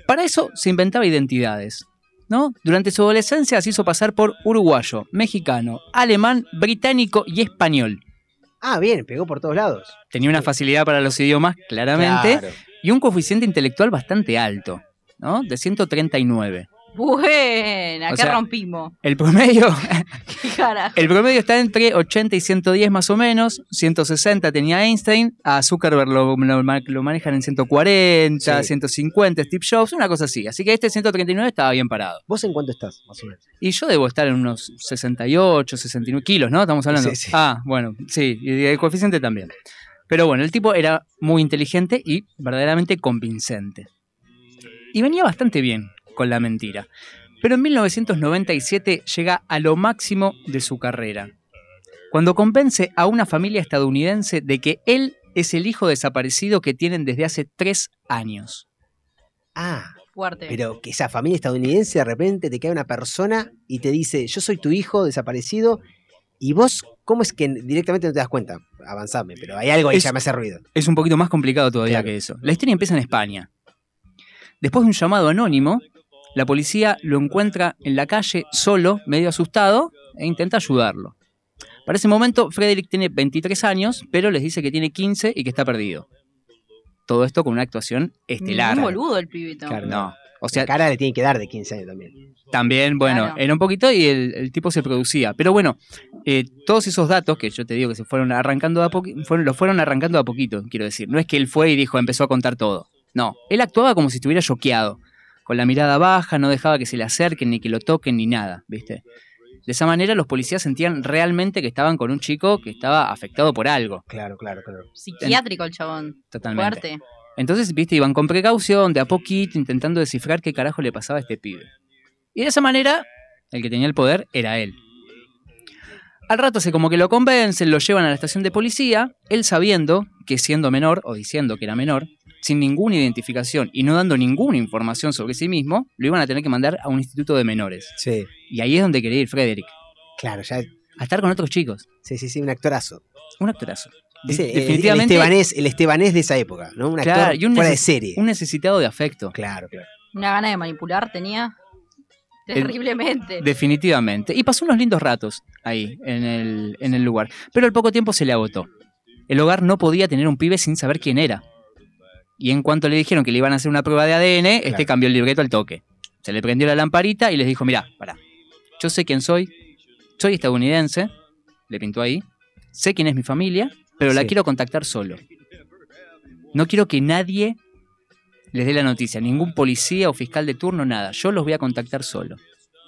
[SPEAKER 4] Para eso se inventaba identidades. ¿no? Durante su adolescencia se hizo pasar por uruguayo, mexicano, alemán, británico y español.
[SPEAKER 3] Ah, bien, pegó por todos lados.
[SPEAKER 4] Tenía una facilidad para los idiomas, claramente,
[SPEAKER 3] Claro.
[SPEAKER 4] y un coeficiente intelectual bastante alto, ¿no? De 139.
[SPEAKER 5] Buena,
[SPEAKER 4] O
[SPEAKER 5] ¿qué
[SPEAKER 4] sea,
[SPEAKER 5] rompimos?
[SPEAKER 4] El promedio
[SPEAKER 5] ¿Qué carajo?
[SPEAKER 4] El promedio está entre 80 y 110 más o menos. 160 tenía Einstein. A Zuckerberg lo, lo ma- lo manejan en 140,
[SPEAKER 3] Sí.
[SPEAKER 4] 150 Steve Jobs, una cosa así. Así que este 139 estaba bien parado.
[SPEAKER 3] ¿Vos en cuánto estás, más o menos?
[SPEAKER 4] Y yo debo estar en unos 68, 69 kilos, ¿no? Estamos hablando.
[SPEAKER 3] Sí, sí.
[SPEAKER 4] Ah, bueno, sí, y el coeficiente también. Pero bueno, el tipo era muy inteligente y verdaderamente convincente. Y venía bastante bien con la mentira. Pero en 1997 llega a lo máximo de su carrera. Cuando convence a una familia estadounidense de que él es el hijo desaparecido que tienen desde hace tres años.
[SPEAKER 3] Ah,
[SPEAKER 5] Fuerte.
[SPEAKER 3] pero que esa familia estadounidense de repente te cae una persona y te dice, yo soy tu hijo desaparecido, y vos, ¿cómo es que directamente no te das cuenta? Avanzame, pero hay algo ahí
[SPEAKER 4] Es-
[SPEAKER 3] que ya me hace ruido.
[SPEAKER 4] Es un poquito más complicado todavía
[SPEAKER 3] Claro.
[SPEAKER 4] que eso. La historia empieza en España. Después de un llamado anónimo, la policía lo encuentra en la calle solo, medio asustado, e intenta ayudarlo. Para ese momento, Frederick tiene 23 años, pero les dice que tiene 15 y que está perdido. Todo esto con una actuación estelar.
[SPEAKER 5] Un boludo el pibito.
[SPEAKER 3] Claro.
[SPEAKER 4] No. O sea,
[SPEAKER 3] La cara le tiene que dar de 15 años también.
[SPEAKER 4] también, bueno,
[SPEAKER 5] Claro.
[SPEAKER 4] era un poquito y el, el tipo se producía. Pero bueno, eh, todos esos datos que yo te digo que se fueron arrancando de a fueron, los fueron arrancando de a poquito, quiero decir. No es que él fue y dijo, empezó a contar todo. No, él actuaba como si estuviera choqueado, con la mirada baja, no dejaba que se le acerquen ni que lo toquen ni nada, ¿viste? De esa manera los policías sentían realmente que estaban con un chico que estaba afectado por algo,
[SPEAKER 3] Claro, claro, claro.
[SPEAKER 5] Psiquiátrico el chabón.
[SPEAKER 4] totalmente.
[SPEAKER 5] Fuerte.
[SPEAKER 4] Entonces, viste, iban con precaución, de a poquito, intentando descifrar qué carajo le pasaba a este pibe. Y de esa manera, el que tenía el poder era él. Al rato se como que lo convencen, lo llevan a la estación de policía, él sabiendo que siendo menor, o diciendo que era menor, sin ninguna identificación y no dando ninguna información sobre sí mismo, lo iban a tener que mandar a un instituto de menores.
[SPEAKER 3] Sí,
[SPEAKER 4] Y ahí es donde quería ir Frederick,
[SPEAKER 3] claro, ya.
[SPEAKER 4] a estar con otros chicos.
[SPEAKER 3] Sí, sí, sí, un actorazo.
[SPEAKER 4] Un actorazo. Definitivamente
[SPEAKER 3] El, estebanés, el estebanés de esa época, ¿no? Un actor
[SPEAKER 4] Claro, y un
[SPEAKER 3] fuera de serie.
[SPEAKER 4] un necesitado de afecto.
[SPEAKER 3] Claro, claro.
[SPEAKER 5] Una gana de manipular tenía. Terriblemente.
[SPEAKER 4] Definitivamente. Y pasó unos lindos ratos ahí, en el, en el lugar. Pero al poco tiempo se le agotó. El hogar no podía tener un pibe sin saber quién era. Y en cuanto le dijeron que le iban a hacer una prueba de ADN, este cambió el libreto al toque. Se le prendió la lamparita y les dijo, mirá, pará, yo sé quién soy, soy estadounidense, le pintó ahí, sé quién es mi familia, pero la quiero contactar solo. No quiero que nadie les dé la noticia, ningún policía o fiscal de turno, nada. Yo los voy a contactar solo.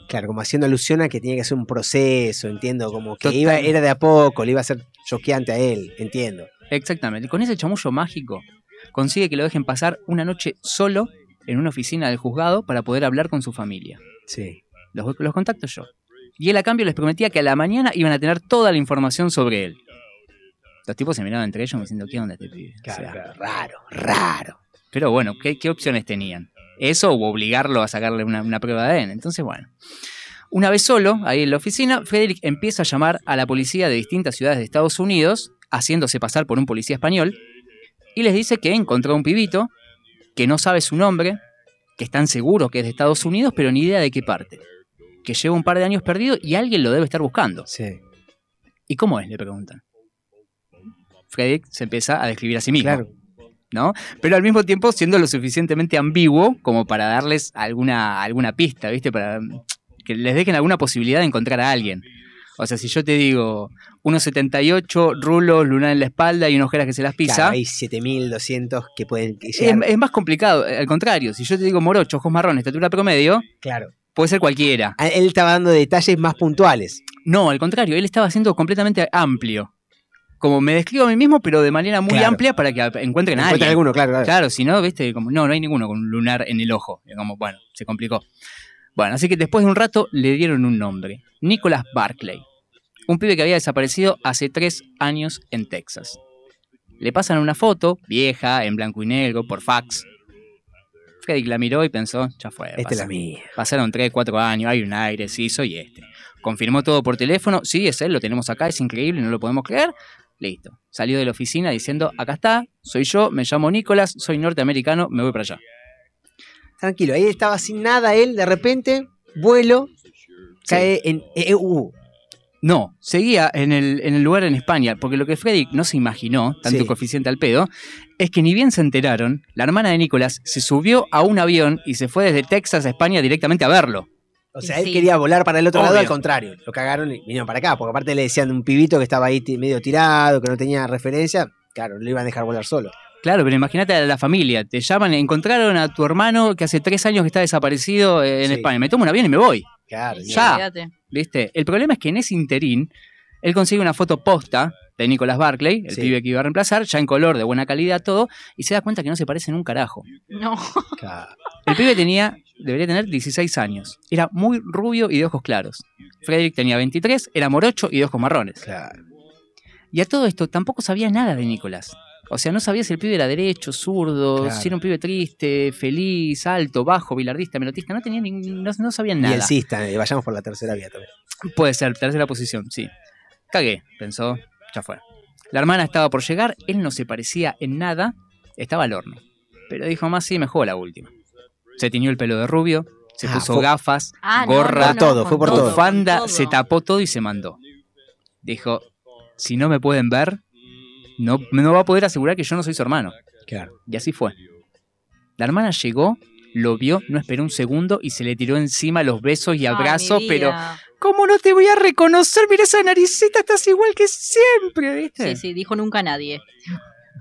[SPEAKER 3] Claro, como haciendo alusión a que tenía que hacer un proceso, entiendo, como que
[SPEAKER 4] Total.
[SPEAKER 3] iba, era de a poco, le iba a ser choqueante a él, entiendo.
[SPEAKER 4] Exactamente. Y con ese chamullo mágico consigue que lo dejen pasar una noche solo en una oficina del juzgado para poder hablar con su familia.
[SPEAKER 3] Sí.
[SPEAKER 4] Los, los contacto yo. Y él a cambio les prometía que a la mañana iban a tener toda la información sobre él. Los tipos se miraban entre ellos diciendo, ¿qué onda este pibe? O
[SPEAKER 3] Claro,
[SPEAKER 4] sea,
[SPEAKER 3] claro, raro, raro.
[SPEAKER 4] Pero bueno, ¿qué, qué opciones tenían? Eso o obligarlo a sacarle una, una prueba de ADN. Entonces, bueno. Una vez solo, ahí en la oficina, Frederick empieza a llamar a la policía de distintas ciudades de Estados Unidos, haciéndose pasar por un policía español, y les dice que encontró un pibito, que no sabe su nombre, que están seguros que es de Estados Unidos, pero ni idea de qué parte. Que lleva un par de años perdido y alguien lo debe estar buscando.
[SPEAKER 3] Sí.
[SPEAKER 4] ¿Y cómo es? Le preguntan. Frederick se empieza a describir a sí mismo.
[SPEAKER 3] Claro.
[SPEAKER 4] ¿no? Pero al mismo tiempo siendo lo suficientemente ambiguo como para darles alguna, alguna pista, ¿viste? Para que les dejen alguna posibilidad de encontrar a alguien. O sea, si yo te digo 1,78, rulos, lunar en la espalda y una ojera que se las pisa,
[SPEAKER 3] Claro, hay 7200 que pueden
[SPEAKER 4] es,
[SPEAKER 3] llegar.
[SPEAKER 4] es más complicado. Al contrario, si yo te digo morocho, ojos marrones, estatura promedio,
[SPEAKER 3] Claro.
[SPEAKER 4] puede ser cualquiera.
[SPEAKER 3] Ah, Él estaba dando detalles más puntuales.
[SPEAKER 4] No, al contrario, él estaba siendo completamente amplio. Como me describo a mí mismo, pero de manera muy
[SPEAKER 3] Claro.
[SPEAKER 4] amplia para que encuentren a
[SPEAKER 3] Encuentra
[SPEAKER 4] alguien.
[SPEAKER 3] alguno, claro, claro.
[SPEAKER 4] Claro, si no, viste, como, no, no hay ninguno con un lunar en el ojo. Como, bueno, se complicó. Bueno, así que después de un rato le dieron un nombre. Nicholas Barclay. Un pibe que había desaparecido hace tres años en Texas. Le pasan una foto, vieja, en blanco y negro, por fax. Frederick la miró y pensó, ya fue.
[SPEAKER 3] Esta es la mía.
[SPEAKER 4] Pasaron tres, cuatro años, hay un aire, sí, soy este. Confirmó todo por teléfono, sí, es él, lo tenemos acá, es increíble, no lo podemos creer. Listo. Salió de la oficina diciendo, acá está, soy yo, me llamo Nicolás, soy norteamericano, me voy para allá.
[SPEAKER 3] Tranquilo, ahí estaba sin nada él, de repente, vuelo, cae en EU.
[SPEAKER 4] No, seguía en el, en el lugar en España, porque lo que Frederick no se imaginó, tanto
[SPEAKER 3] Sí.
[SPEAKER 4] coeficiente al pedo, es que ni bien se enteraron, la hermana de Nicolás se subió a un avión y se fue desde Texas a España directamente a verlo.
[SPEAKER 3] O sea, él
[SPEAKER 5] sí.
[SPEAKER 3] quería volar para el otro lado, al contrario. Lo cagaron y vinieron para acá, porque aparte le decían de un pibito que estaba ahí medio tirado, que no tenía referencia. Claro, lo iban a dejar volar solo.
[SPEAKER 4] Claro, pero imagínate a la familia, te llaman, encontraron a tu hermano que hace tres años que está desaparecido eh, en
[SPEAKER 3] Sí.
[SPEAKER 4] España, me tomo un avión y me voy.
[SPEAKER 3] Claro,
[SPEAKER 4] Ya.
[SPEAKER 5] Olvídate.
[SPEAKER 4] ¿Viste? El problema es que en ese interín, él consigue una foto posta de Nicolás Barclay, el
[SPEAKER 3] Sí.
[SPEAKER 4] pibe que iba a reemplazar, ya en color, de buena calidad, todo, y se da cuenta que no se parecen un carajo.
[SPEAKER 5] No.
[SPEAKER 3] claro.
[SPEAKER 4] El pibe tenía, debería tener 16 años. Era muy rubio y de ojos claros. Frederick tenía 23, era morocho y de ojos marrones.
[SPEAKER 3] claro.
[SPEAKER 4] Y a todo esto tampoco sabía nada de Nicolás. O sea, no sabía si el pibe era derecho, zurdo,
[SPEAKER 3] Claro.
[SPEAKER 4] si era un pibe triste, feliz, alto, bajo, bilardista, melotista. No tenía ni- no, no sabían
[SPEAKER 3] Y
[SPEAKER 4] nada.
[SPEAKER 3] insistan, eh, vayamos por la tercera vía también.
[SPEAKER 4] Puede ser, tercera posición, sí. Cagué, pensó, ya fue. La hermana estaba por llegar, él no se parecía en nada, estaba al horno. Pero dijo más, sí, me juego la última. Se tiñó el pelo de rubio, se
[SPEAKER 3] Ah,
[SPEAKER 4] puso
[SPEAKER 3] fue-
[SPEAKER 4] gafas,
[SPEAKER 5] Ah,
[SPEAKER 4] gorra,
[SPEAKER 5] no, no,
[SPEAKER 3] todo, fue por todo.
[SPEAKER 4] bufanda,
[SPEAKER 5] con
[SPEAKER 4] se tapó todo y se mandó. Dijo, si no me pueden ver, no, no va a poder asegurar que yo no soy su hermano.
[SPEAKER 3] Claro.
[SPEAKER 4] Y así fue. La hermana llegó, lo vio, no esperó un segundo y se le tiró encima los besos y abrazos,
[SPEAKER 5] mi
[SPEAKER 4] pero
[SPEAKER 5] vida.
[SPEAKER 4] ¿cómo no te voy a reconocer? Mira esa naricita, estás igual que siempre, ¿viste?
[SPEAKER 5] Sí, sí, dijo nunca nadie.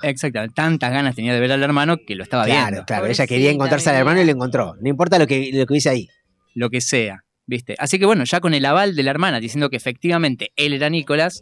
[SPEAKER 4] Exactamente, tantas ganas tenía de ver al hermano que lo estaba
[SPEAKER 3] Claro,
[SPEAKER 4] viendo.
[SPEAKER 3] claro. Ella
[SPEAKER 5] Pobrecita,
[SPEAKER 3] quería encontrarse al hermano y lo encontró. No importa lo que, lo que dice ahí.
[SPEAKER 4] Lo que sea, ¿viste? Así que bueno, ya con el aval de la hermana diciendo que efectivamente él era Nicolás,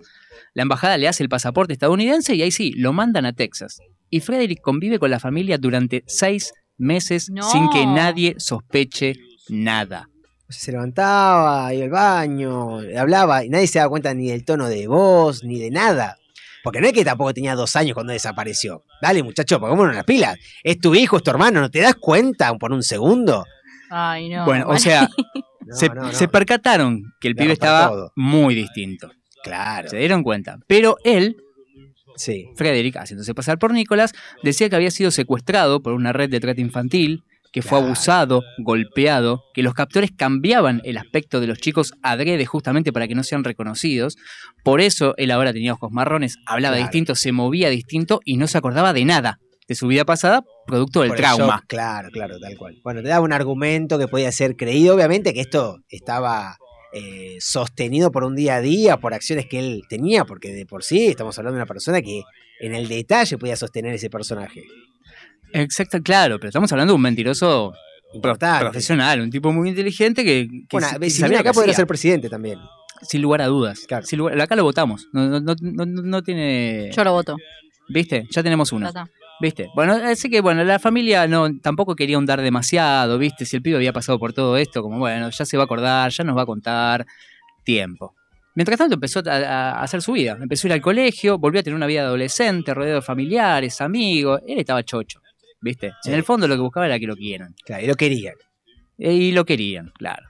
[SPEAKER 4] la embajada le hace el pasaporte estadounidense y ahí sí, lo mandan a Texas. Y Frederick convive con la familia durante seis meses
[SPEAKER 5] No.
[SPEAKER 4] sin que nadie sospeche nada.
[SPEAKER 3] Se levantaba, iba al baño, hablaba y nadie se daba cuenta ni del tono de voz, ni de nada. Porque no es que tampoco tenía dos años cuando desapareció. Dale, muchacho, pongámonos las pilas. Es tu hijo, es tu hermano, ¿no te das cuenta por un segundo?
[SPEAKER 5] Ay, no.
[SPEAKER 4] bueno, o sea,
[SPEAKER 3] No,
[SPEAKER 4] se,
[SPEAKER 3] no, no.
[SPEAKER 4] se percataron que el
[SPEAKER 3] Le
[SPEAKER 4] pibe estaba
[SPEAKER 3] todo.
[SPEAKER 4] muy distinto.
[SPEAKER 3] Claro.
[SPEAKER 4] Se dieron cuenta. Pero él,
[SPEAKER 3] Sí.
[SPEAKER 4] Frederick, haciéndose pasar por Nicolás, decía que había sido secuestrado por una red de trata infantil, que fue abusado, golpeado, que los captores cambiaban el aspecto de los chicos adrede justamente para que no sean reconocidos. Por eso él ahora tenía ojos marrones, hablaba
[SPEAKER 3] Claro.
[SPEAKER 4] distinto, se movía distinto y no se acordaba de nada de su vida pasada, producto del
[SPEAKER 3] Por
[SPEAKER 4] trauma.
[SPEAKER 3] shock, claro, claro, tal cual. Bueno, te daba un argumento que podía ser creído. Obviamente que esto estaba eh, sostenido por un día a día, por acciones que él tenía, porque de por sí estamos hablando de una persona que en el detalle podía sostener ese personaje.
[SPEAKER 4] Exacto, claro, pero estamos hablando de un mentiroso pro- profesional, un tipo muy inteligente que, que
[SPEAKER 3] Bueno,
[SPEAKER 4] que
[SPEAKER 3] si acá podría ser presidente también.
[SPEAKER 4] Sin lugar a dudas.
[SPEAKER 3] Claro.
[SPEAKER 4] Sin lugar- acá lo votamos. No, no, no, no, no tiene.
[SPEAKER 5] Yo lo voto.
[SPEAKER 4] ¿Viste? Ya tenemos uno. ¿Viste? Bueno, así que bueno, la familia no tampoco quería hundar demasiado, ¿viste? Si el pibe había pasado por todo esto, como bueno, ya se va a acordar, ya nos va a contar tiempo. Mientras tanto empezó a, a hacer su vida. Empezó a ir al colegio, volvió a tener una vida adolescente, rodeado de familiares, amigos. Él estaba chocho, ¿viste?
[SPEAKER 3] Sí.
[SPEAKER 4] En el fondo lo que buscaba era que lo quieran.
[SPEAKER 3] Claro, y lo querían.
[SPEAKER 4] Y lo querían, claro.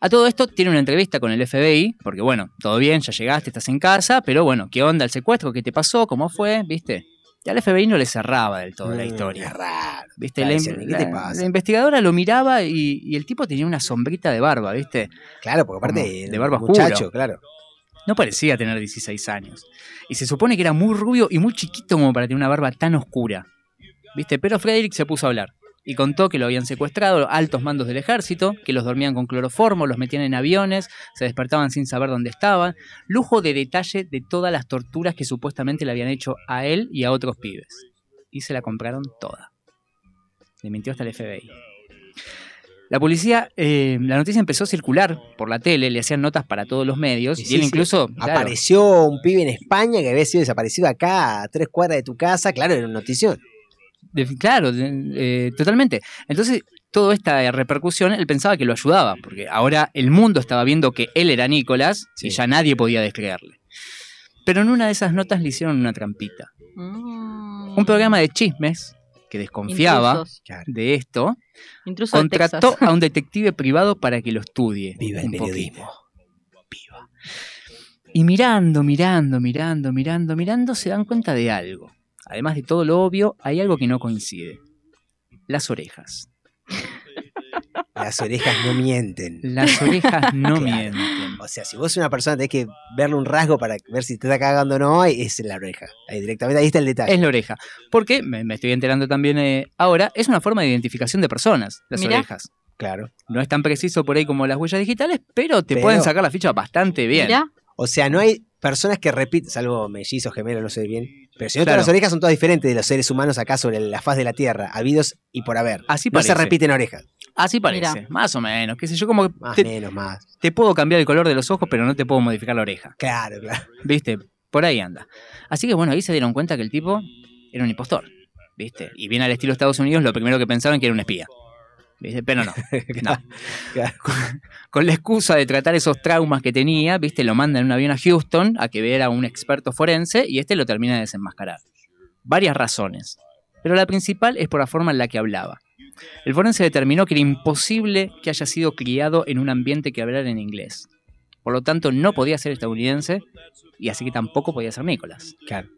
[SPEAKER 4] A todo esto tiene una entrevista con el FBI, porque bueno, todo bien, ya llegaste, estás en casa, pero bueno, ¿qué onda el secuestro? ¿Qué te pasó? ¿Cómo fue? ¿Viste? Y al FBI no le cerraba del todo la
[SPEAKER 3] Mm,
[SPEAKER 4] historia.
[SPEAKER 3] es raro.
[SPEAKER 4] ¿Viste?
[SPEAKER 3] Claro,
[SPEAKER 4] La,
[SPEAKER 3] ¿qué te
[SPEAKER 4] la-
[SPEAKER 3] pasa?
[SPEAKER 4] la investigadora lo miraba y, y el tipo tenía una sombrita de barba, ¿viste?
[SPEAKER 3] Claro, porque aparte
[SPEAKER 4] Como de barba
[SPEAKER 3] muchacho, claro.
[SPEAKER 4] No parecía tener 16 años. Y se supone que era muy rubio y muy chiquito como para tener una barba tan oscura. ¿Viste? Pero Frederick se puso a hablar. Y contó que lo habían secuestrado altos mandos del ejército, que los dormían con cloroformo, los metían en aviones, se despertaban sin saber dónde estaban. Lujo de detalle de todas las torturas que supuestamente le habían hecho a él y a otros pibes. Y se la compraron toda. Le mintió hasta el FBI. La policía, eh, la noticia empezó a circular por la tele, le hacían notas para todos los medios,
[SPEAKER 3] Y
[SPEAKER 4] él
[SPEAKER 3] sí,
[SPEAKER 4] incluso... claro,
[SPEAKER 3] Apareció un pibe en España que había sido desaparecido acá a tres cuadras de tu casa. Claro, era una notición.
[SPEAKER 4] De- claro, de- eh, totalmente. Entonces, toda esta repercusión, él pensaba que lo ayudaba, porque ahora el mundo estaba viendo que él era Nicolás y ya nadie podía descreerle. Pero en una de esas notas le hicieron una trampita.
[SPEAKER 5] Mm.
[SPEAKER 4] Un programa de chismes que desconfiaba
[SPEAKER 5] Intrusos.
[SPEAKER 4] de esto,
[SPEAKER 5] Intruso
[SPEAKER 4] contrató a un detective privado para que lo estudie.
[SPEAKER 3] Viva el periodismo.
[SPEAKER 4] Viva. Y mirando, mirando, mirando, mirando, mirando, se dan cuenta de algo. Además de todo lo obvio, hay algo que no coincide. Las orejas.
[SPEAKER 3] Las orejas no mienten.
[SPEAKER 4] Las orejas no
[SPEAKER 3] Claro.
[SPEAKER 4] mienten.
[SPEAKER 3] O sea, si vos sos una persona tenés que verle un rasgo para ver si te está cagando o no, es la oreja. Ahí directamente, ahí está el detalle.
[SPEAKER 4] Es la oreja. Porque, me, me estoy enterando también eh, ahora, es una forma de identificación de personas, las
[SPEAKER 5] Mirá.
[SPEAKER 4] orejas.
[SPEAKER 3] Claro.
[SPEAKER 4] No es tan preciso por ahí como las huellas digitales, pero te
[SPEAKER 3] Pero-
[SPEAKER 4] pueden sacar la ficha bastante bien.
[SPEAKER 5] Mirá,
[SPEAKER 3] O sea, no hay personas que repiten, salvo mellizos, gemelos, no sé bien. Pero si no,
[SPEAKER 4] Claro.
[SPEAKER 3] todas las orejas son todas diferentes de los seres humanos acá sobre la faz de la Tierra, habidos y por haber.
[SPEAKER 4] Así
[SPEAKER 3] no se
[SPEAKER 4] parece.
[SPEAKER 3] repiten orejas.
[SPEAKER 4] Así parece,
[SPEAKER 5] Mirá.
[SPEAKER 4] más o menos. Qué sé yo, como que
[SPEAKER 3] Más,
[SPEAKER 4] te,
[SPEAKER 3] menos, más.
[SPEAKER 4] te puedo cambiar el color de los ojos, pero no te puedo modificar la oreja.
[SPEAKER 3] Claro, claro.
[SPEAKER 4] ¿Viste? Por ahí anda. Así que bueno, ahí se dieron cuenta que el tipo era un impostor. ¿Viste? Y bien al estilo Estados Unidos, lo primero que pensaron que era un espía. ¿Viste? Pero no. no. Con la excusa de tratar esos traumas que tenía, ¿viste? Lo mandan en un avión a Houston a que viera a un experto forense y este lo termina de desenmascarar. Varias razones. Pero la principal es por la forma en la que hablaba. El forense determinó que era imposible que haya sido criado en un ambiente que hablara en inglés. Por lo tanto, no podía ser estadounidense y así que tampoco podía ser Nicolás.
[SPEAKER 3] Claro.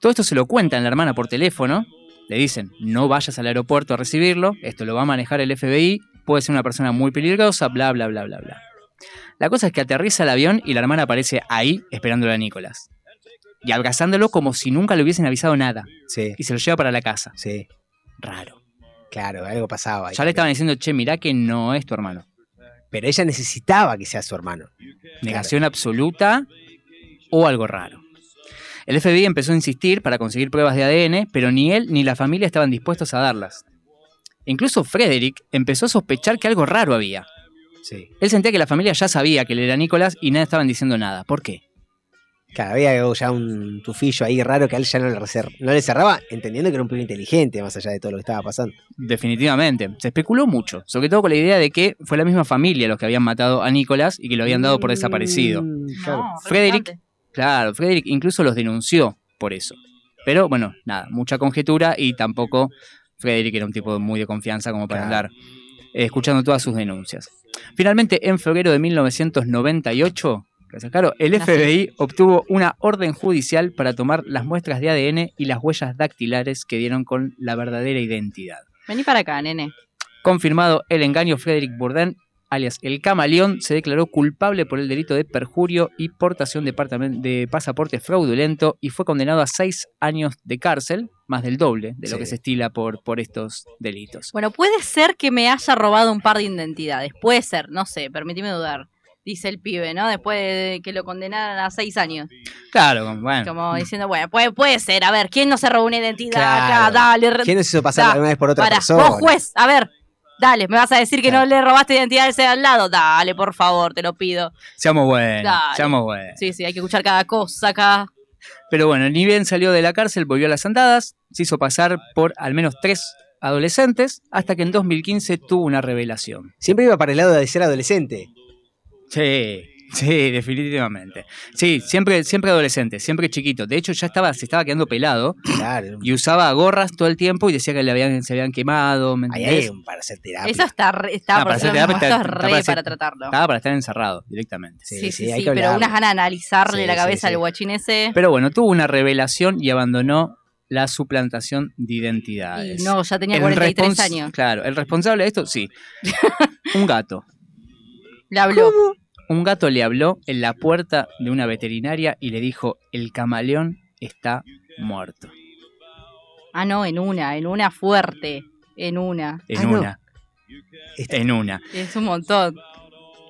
[SPEAKER 4] Todo esto se lo cuentan la hermana por teléfono. Le dicen, no vayas al aeropuerto a recibirlo, esto lo va a manejar el FBI, puede ser una persona muy peligrosa, bla, bla, bla, bla, bla. La cosa es que aterriza el avión y la hermana aparece ahí esperándolo a Nicolás. Y abrazándolo como si nunca le hubiesen avisado nada.
[SPEAKER 3] Sí,
[SPEAKER 4] Y se lo lleva para la casa.
[SPEAKER 3] sí.
[SPEAKER 4] Raro.
[SPEAKER 3] Claro, algo pasaba ahí.
[SPEAKER 4] Ya le estaban diciendo, che, mirá que no es tu hermano.
[SPEAKER 3] Pero ella necesitaba que sea su hermano.
[SPEAKER 4] Negación absoluta o algo raro. El FBI empezó a insistir para conseguir pruebas de ADN, pero ni él ni la familia estaban dispuestos a darlas. Incluso Frederick empezó a sospechar que algo raro había.
[SPEAKER 3] Sí.
[SPEAKER 4] Él sentía que la familia ya sabía que él era Nicolás y nada estaban diciendo nada. ¿Por qué?
[SPEAKER 3] Claro, había ya un tufillo ahí raro que a él ya no le, no le cerraba, entendiendo que era un pibe inteligente, más allá de todo lo que estaba pasando.
[SPEAKER 4] Definitivamente. Se especuló mucho, sobre todo con la idea de que fue la misma familia los que habían matado a Nicolás y que lo habían dado por desaparecido.
[SPEAKER 3] Mm, claro.
[SPEAKER 5] no, re
[SPEAKER 4] Frederick. Claro, Frederick incluso los denunció por eso. Pero bueno, nada, mucha conjetura y tampoco Frederick era un tipo muy de confianza como para
[SPEAKER 3] Claro.
[SPEAKER 4] andar eh, escuchando todas sus denuncias. Finalmente, en febrero de 1998, gracias, Caro, el. FBI obtuvo una orden judicial para tomar las muestras de ADN y las huellas dactilares que dieron con la verdadera identidad.
[SPEAKER 5] Vení para acá, nene.
[SPEAKER 4] Confirmado el engaño, Frederick Bourdin, alias el Camaleón, se declaró culpable por el delito de perjurio y portación de, pasaporte fraudulento y fue condenado a seis años de cárcel, más del doble de lo
[SPEAKER 3] Sí.
[SPEAKER 4] que se estila por, por estos delitos.
[SPEAKER 5] Bueno, puede ser que me haya robado un par de identidades. Puede ser, no sé, permitime dudar. Dice el pibe, ¿no? Después de que lo condenaran a seis años.
[SPEAKER 4] Claro, como- bueno.
[SPEAKER 5] Como diciendo, bueno, puede, puede ser. A ver, ¿quién no se robó una identidad acá? Dale.
[SPEAKER 3] ¿Quién nos hizo pasar
[SPEAKER 5] da,
[SPEAKER 3] alguna vez por otra
[SPEAKER 5] Para,
[SPEAKER 3] persona?
[SPEAKER 5] vos juez, a ver, dale, me vas a decir que
[SPEAKER 3] Claro.
[SPEAKER 5] no le robaste identidad a ese de al lado. Dale, por favor, te lo pido.
[SPEAKER 4] Seamos buenos,
[SPEAKER 5] Dale.
[SPEAKER 4] seamos buenos.
[SPEAKER 5] Sí, sí, hay que escuchar cada cosa acá.
[SPEAKER 4] Pero bueno, ni bien salió de la cárcel, volvió a las andadas, se hizo pasar por al menos tres adolescentes, hasta que en 2015 tuvo una revelación.
[SPEAKER 3] Siempre iba para el lado de ser adolescente.
[SPEAKER 4] Sí, sí, definitivamente. Sí, siempre, siempre adolescente, siempre chiquito. De hecho, ya estaba, se estaba quedando pelado
[SPEAKER 3] Claro.
[SPEAKER 4] y usaba gorras todo el tiempo y decía que le habían, se habían quemado. ¿me
[SPEAKER 3] Ahí hay un para hacer terapia.
[SPEAKER 5] Eso está, re- está
[SPEAKER 4] Ah, para hacer terapia está-
[SPEAKER 5] es
[SPEAKER 4] está
[SPEAKER 5] re
[SPEAKER 4] para hacer-
[SPEAKER 5] para tratarlo.
[SPEAKER 4] Estaba para estar encerrado directamente.
[SPEAKER 3] Sí,
[SPEAKER 5] Sí,
[SPEAKER 3] sí,
[SPEAKER 5] sí,
[SPEAKER 3] hay
[SPEAKER 5] sí,
[SPEAKER 3] que
[SPEAKER 5] pero unas ganas de analizarle
[SPEAKER 3] Sí,
[SPEAKER 5] la cabeza
[SPEAKER 3] sí.
[SPEAKER 5] al guachín ese.
[SPEAKER 4] Pero bueno, tuvo una revelación y abandonó la suplantación de identidades.
[SPEAKER 5] Y no, ya tenía
[SPEAKER 4] El
[SPEAKER 5] 43
[SPEAKER 4] respons-
[SPEAKER 5] años.
[SPEAKER 4] Claro, el responsable de esto, sí. Un gato.
[SPEAKER 5] Le habló.
[SPEAKER 4] Un gato le habló en la puerta de una veterinaria y le dijo, el camaleón está muerto.
[SPEAKER 5] Ah, no, en una, en una fuerte. En una.
[SPEAKER 4] En
[SPEAKER 3] Ah, no.
[SPEAKER 4] una.
[SPEAKER 3] Este-
[SPEAKER 4] En una.
[SPEAKER 5] Es un montón.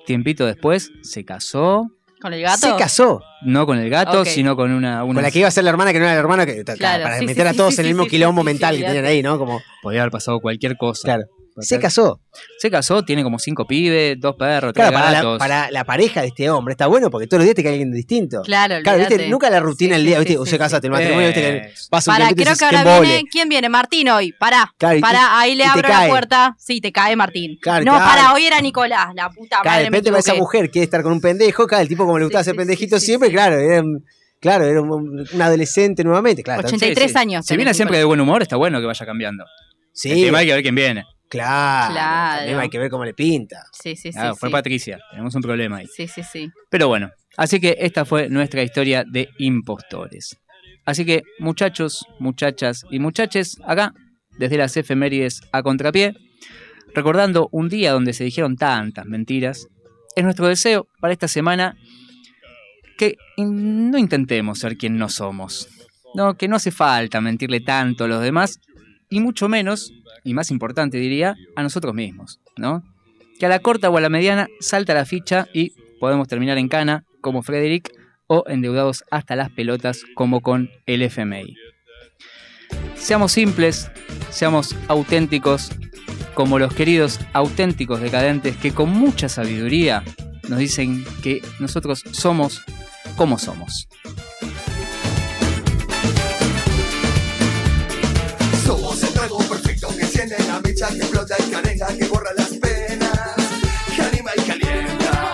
[SPEAKER 4] Tiempito después se casó,
[SPEAKER 5] ¿Con el gato?
[SPEAKER 3] Se casó.
[SPEAKER 4] no con el gato, sino con una... una
[SPEAKER 3] Con la que iba a ser la hermana que no era la hermana, que,
[SPEAKER 5] Claro,
[SPEAKER 3] para
[SPEAKER 5] sí,
[SPEAKER 3] meter
[SPEAKER 5] sí,
[SPEAKER 3] a todos
[SPEAKER 5] sí,
[SPEAKER 3] en el mismo
[SPEAKER 5] sí,
[SPEAKER 3] quilombo mental
[SPEAKER 5] sí,
[SPEAKER 3] que tenían ahí, ¿no? Como,
[SPEAKER 4] Podía haber pasado cualquier cosa.
[SPEAKER 3] claro. Se casó.
[SPEAKER 4] Se casó, tiene como cinco pibes, dos perros, tres
[SPEAKER 3] Claro, para la,
[SPEAKER 4] gatos.
[SPEAKER 3] para la pareja de este hombre está bueno porque todos los días te cae alguien distinto.
[SPEAKER 5] Claro,
[SPEAKER 3] Claro, ¿viste? Nunca la rutina
[SPEAKER 5] Sí,
[SPEAKER 3] del día,
[SPEAKER 5] sí,
[SPEAKER 3] ¿viste?
[SPEAKER 5] sí,
[SPEAKER 3] Usted
[SPEAKER 5] sí,
[SPEAKER 3] casaste, el matrimonio, ¿viste? Que
[SPEAKER 4] Eso.
[SPEAKER 3] pasa un
[SPEAKER 5] Para,
[SPEAKER 3] y
[SPEAKER 5] creo
[SPEAKER 3] dices,
[SPEAKER 5] que
[SPEAKER 3] "Qué
[SPEAKER 5] ahora
[SPEAKER 3] embole".
[SPEAKER 5] viene. ¿Quién viene? Martín hoy. Pará.
[SPEAKER 3] Claro, y-
[SPEAKER 5] Pará, ahí le abro
[SPEAKER 3] cae.
[SPEAKER 5] la puerta. Sí, te cae Martín.
[SPEAKER 3] Claro,
[SPEAKER 5] no,
[SPEAKER 3] claro.
[SPEAKER 5] para, hoy era Nicolás. La puta
[SPEAKER 3] Claro,
[SPEAKER 5] madre.
[SPEAKER 3] de
[SPEAKER 5] me
[SPEAKER 3] repente va esa mujer, quiere estar con un pendejo, claro, el tipo como le gustaba
[SPEAKER 5] Sí,
[SPEAKER 3] ser
[SPEAKER 5] sí,
[SPEAKER 3] pendejito siempre,
[SPEAKER 5] sí.
[SPEAKER 3] claro, era, un- claro, era un, un adolescente nuevamente, claro.
[SPEAKER 5] 83
[SPEAKER 4] Sí, sí.
[SPEAKER 5] años.
[SPEAKER 4] Si viene siempre de buen humor, está bueno que vaya cambiando.
[SPEAKER 3] Sí,
[SPEAKER 4] El tema hay que ver quién viene.
[SPEAKER 3] Claro,
[SPEAKER 5] Claro.
[SPEAKER 3] hay que ver cómo le pinta.
[SPEAKER 5] Sí, sí, sí.
[SPEAKER 4] Fue
[SPEAKER 5] sí.
[SPEAKER 4] Patricia, tenemos un problema ahí.
[SPEAKER 5] Sí, sí, sí.
[SPEAKER 4] Pero bueno, así que esta fue nuestra historia de impostores. Así que muchachos, muchachas y muchaches, acá, desde las efemérides a contrapié, recordando un día donde se dijeron tantas mentiras, es nuestro deseo para esta semana que no intentemos ser quien no somos. No, que no hace falta mentirle tanto a los demás, y mucho menos, y más importante diría, a nosotros mismos, ¿no? Que a la corta o a la mediana salta la ficha y podemos terminar en cana, como Frederick, o endeudados hasta las pelotas, como con el FMI. Seamos simples, seamos auténticos, como los queridos auténticos decadentes que con mucha sabiduría nos dicen que nosotros somos como somos.
[SPEAKER 2] Somos enciende la mecha, que explota y carenga, que borra las penas, que anima y calienta.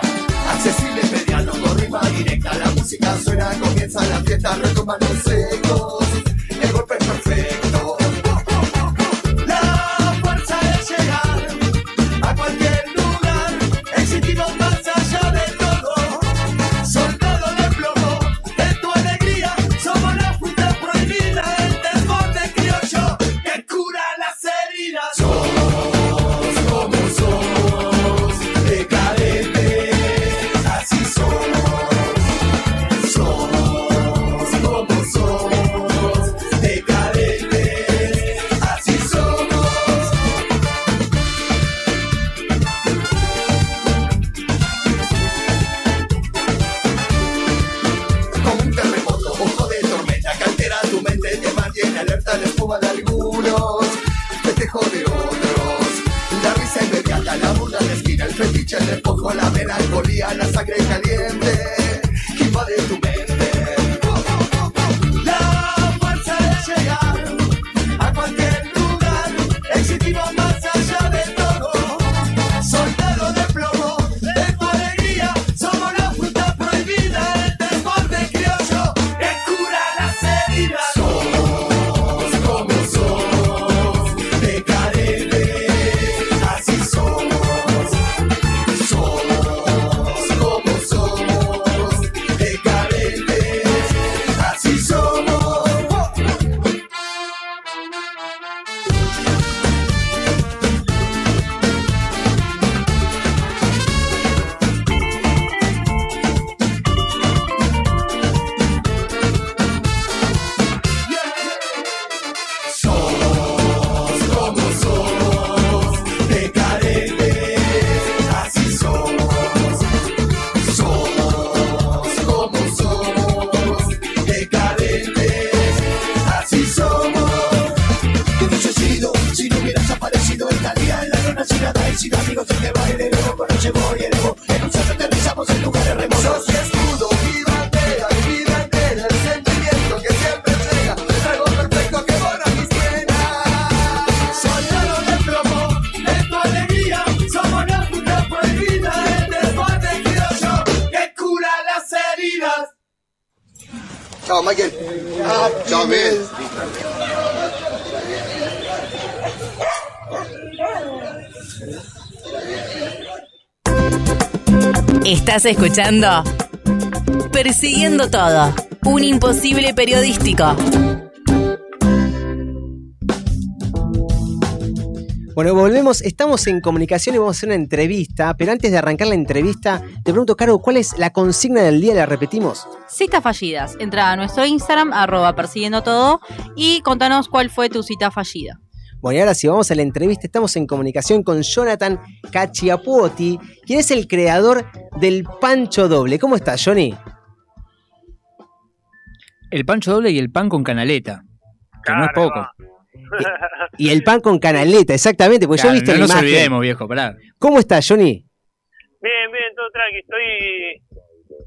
[SPEAKER 2] Accesible, mediano, rima directa, la música suena, comienza la fiesta, los ecos, de esquina, el fetiche, despojo, la melancolía, la sangre caliente, que invade tu. llevó y elevó. En un sello aterrizamos en lugares remotos. Sos escudo, mi bandera, mi el sentimiento que siempre llega. El trago perfecto que borra mis penas. Soldado de plomo, de tu alegría, somos la puta prohibida, el desborde yo, que cura las heridas. Chao,
[SPEAKER 11] Michael. Chao, Miguel.
[SPEAKER 1] Estás escuchando Persiguiendo Todo, un imposible periodístico.
[SPEAKER 3] Bueno, volvemos, estamos en comunicación y vamos a hacer una entrevista, pero antes de arrancar la entrevista, te pregunto, Caro, ¿cuál es la consigna del día? ¿La repetimos?
[SPEAKER 5] Citas fallidas. Entra a nuestro Instagram, arroba persiguiendo todo, y contanos cuál fue tu cita fallida.
[SPEAKER 3] Bueno, y ahora si vamos a la entrevista, estamos en comunicación con Jonathan Cachiapuoti, quien es el creador del Pancho Doble. ¿Cómo estás, Johnny?
[SPEAKER 4] El pancho doble y el pan con canaleta. Que no es poco.
[SPEAKER 3] Y el pan con canaleta, exactamente, porque
[SPEAKER 4] Claro,
[SPEAKER 3] yo he visto
[SPEAKER 4] no
[SPEAKER 3] la
[SPEAKER 4] nos
[SPEAKER 3] imagen.
[SPEAKER 4] olvidemos, viejo, pará.
[SPEAKER 3] ¿Cómo estás, Johnny?
[SPEAKER 12] Bien, bien, todo tranqui. Estoy,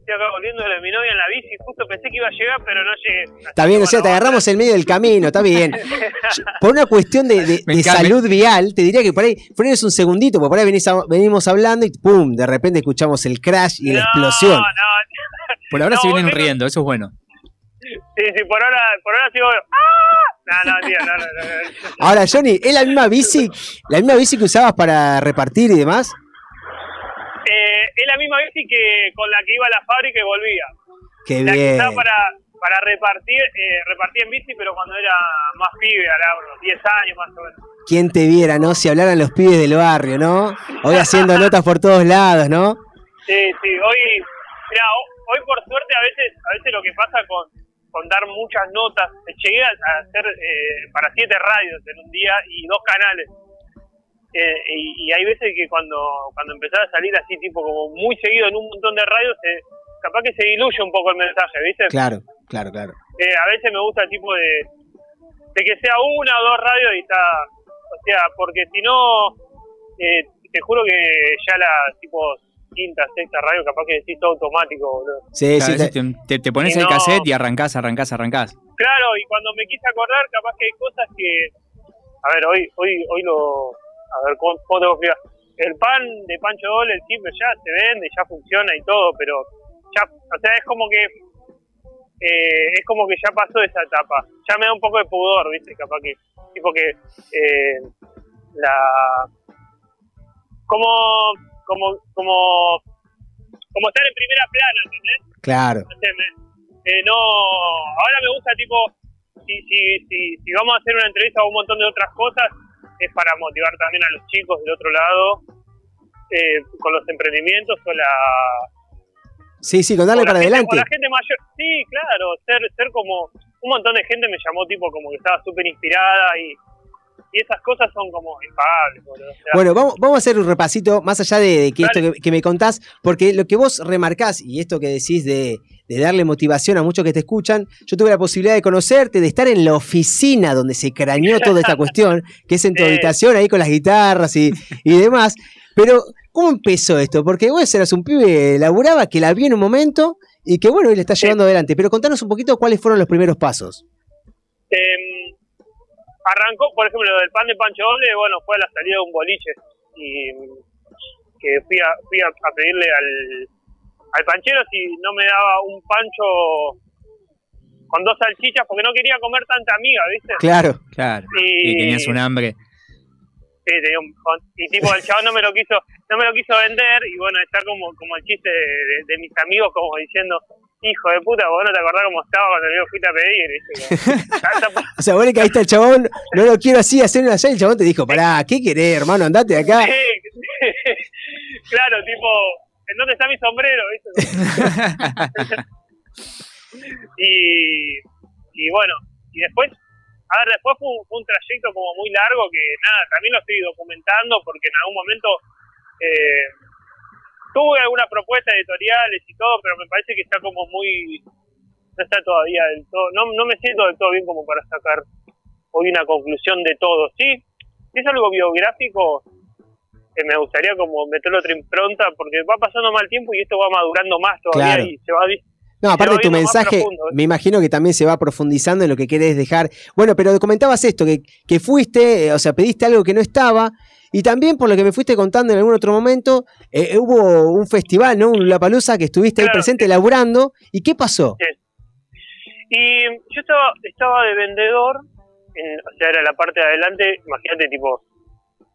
[SPEAKER 12] estoy acá volviendo de mi novia en la bici. Justo pensé que iba a llegar, pero no llegué.
[SPEAKER 3] Está bien, o sea, te agarramos en medio del camino, está bien. Por una cuestión de, salud vial, te diría que por ahí frenes un segundito, porque por ahí venís a- venimos hablando y ¡pum! De repente escuchamos el crash y la explosión.
[SPEAKER 4] Por ahora
[SPEAKER 12] No,
[SPEAKER 4] se vienen
[SPEAKER 12] vos
[SPEAKER 4] riendo, eso es bueno.
[SPEAKER 12] Sí, sí, por ahora, por ahora sigo. ¡Ah! No, no, tío, no, no, no. no.
[SPEAKER 3] Ahora, Johnny, ¿es la misma bici, la misma bici que usabas para repartir y demás?
[SPEAKER 12] Es la misma bici que con la que iba a la fábrica y volvía.
[SPEAKER 3] Qué
[SPEAKER 12] la que
[SPEAKER 3] bien.
[SPEAKER 12] usaba para, para repartir, eh, repartía en bici, pero cuando era más pibe, era unos 10 años más o menos.
[SPEAKER 3] ¿Quién te viera, no? Si hablaran los pibes del barrio, ¿no? Hoy haciendo notas por todos lados, ¿no?
[SPEAKER 12] Sí, sí, hoy, mira, hoy por suerte a veces, a veces lo que pasa con, con dar muchas notas, llegué a a hacer eh, para siete radios en un día y dos canales. Eh, y, y hay veces que cuando, cuando empezás a salir así, tipo como muy seguido en un montón de radios, eh, capaz que se diluye un poco el mensaje, ¿viste?
[SPEAKER 3] Claro, claro, claro.
[SPEAKER 12] Eh, a veces me gusta tipo de, de que sea una o dos radios y está, o sea, porque si no, eh, te juro que ya la tipo quinta, sexta radio capaz que decís todo automático, boludo.
[SPEAKER 3] Sí,
[SPEAKER 4] Claro,
[SPEAKER 3] sí, te-
[SPEAKER 4] te, te- te pones el
[SPEAKER 12] no-
[SPEAKER 4] cassette y arrancás, arrancás, arrancás.
[SPEAKER 12] Claro, y cuando me quise acordar, capaz que hay cosas que, a ver, hoy, hoy, hoy lo, a ver, ¿cómo, cómo tengo que explicar? El pan de Pancho Dole, el simple ya se vende, ya funciona y todo, pero ya, o sea, es como que, eh, es como que ya pasó esa etapa. Ya me da un poco de pudor, viste, capaz que, tipo que, eh, la, como, como, como, como estar en primera plana, ¿entendés?
[SPEAKER 3] claro.
[SPEAKER 12] eh, no, ahora me gusta tipo, si, si, si, si vamos a hacer una entrevista o un montón de otras cosas, es para motivar también a los chicos del otro lado, eh, con los emprendimientos o la...
[SPEAKER 3] Sí, sí, con darle para
[SPEAKER 12] gente-
[SPEAKER 3] adelante.
[SPEAKER 12] o la gente mayor, sí, claro, ser, ser como, un montón de gente me llamó tipo como que estaba súper inspirada y, y esas cosas son como impagables, boludo. O sea,
[SPEAKER 3] Bueno, vamos, vamos a hacer un repasito, más allá de, de que esto que, que me contás, porque lo que vos remarcás y esto que decís de, de darle motivación a muchos que te escuchan, yo tuve la posibilidad de conocerte, de estar en la oficina donde se craneó toda esta cuestión, que es en tu habitación ahí con las guitarras y, y demás. Pero, ¿cómo empezó esto? Porque vos eras un pibe, laburaba, que la vi en un momento y que bueno, hoy le está llevando adelante. Pero contanos un poquito cuáles fueron los primeros pasos.
[SPEAKER 12] Em, arrancó, por ejemplo, lo del pan de Pancho Doble, bueno, fue a la salida de un boliche y que fui a, fui a, a pedirle al, al panchero si no me daba un pancho con dos salchichas porque no quería comer tanta amiga, ¿viste?
[SPEAKER 3] Claro.
[SPEAKER 4] Claro.
[SPEAKER 12] Y-
[SPEAKER 4] Y tenías un hambre.
[SPEAKER 12] Sí, tenía un y tipo el chabón no me lo quiso, no me lo quiso vender y bueno, está como, como el chiste de, de- de mis amigos como diciendo, hijo de puta, vos no te acordás cómo estaba cuando yo fuiste a pedir. Como,
[SPEAKER 3] O sea, vos le caíste al chabón, no lo quiero así, hacer una el chabón te dijo, pará, ¿qué querés, hermano? Andate de acá.
[SPEAKER 12] Sí, claro, tipo, ¿en dónde está mi sombrero? y, y bueno, y después, a ver, después fue un, fue un trayecto como muy largo que nada, también lo estoy documentando porque en algún momento eh, tuve algunas propuestas editoriales y todo, pero me parece que está como muy, no está todavía del todo, no, no me siento del todo bien como para sacar hoy una conclusión de todo. Sí, si es algo biográfico, que me gustaría como meterle otra impronta porque va pasando mal tiempo y esto va madurando más todavía
[SPEAKER 3] Claro.
[SPEAKER 12] y se va di-
[SPEAKER 3] No, aparte tu mensaje,
[SPEAKER 12] profundo, ¿eh?
[SPEAKER 3] me imagino que también se va profundizando en lo que querés dejar. Bueno, pero comentabas esto, que, que fuiste, eh, o sea, pediste algo que no estaba, y también por lo que me fuiste contando en algún otro momento, eh, hubo un festival, ¿no? Un Palusa que estuviste ahí presente laburando, ¿y qué pasó?
[SPEAKER 12] Sí. Y yo estaba, estaba de vendedor, en- o sea, era la parte de adelante, imagínate, tipo,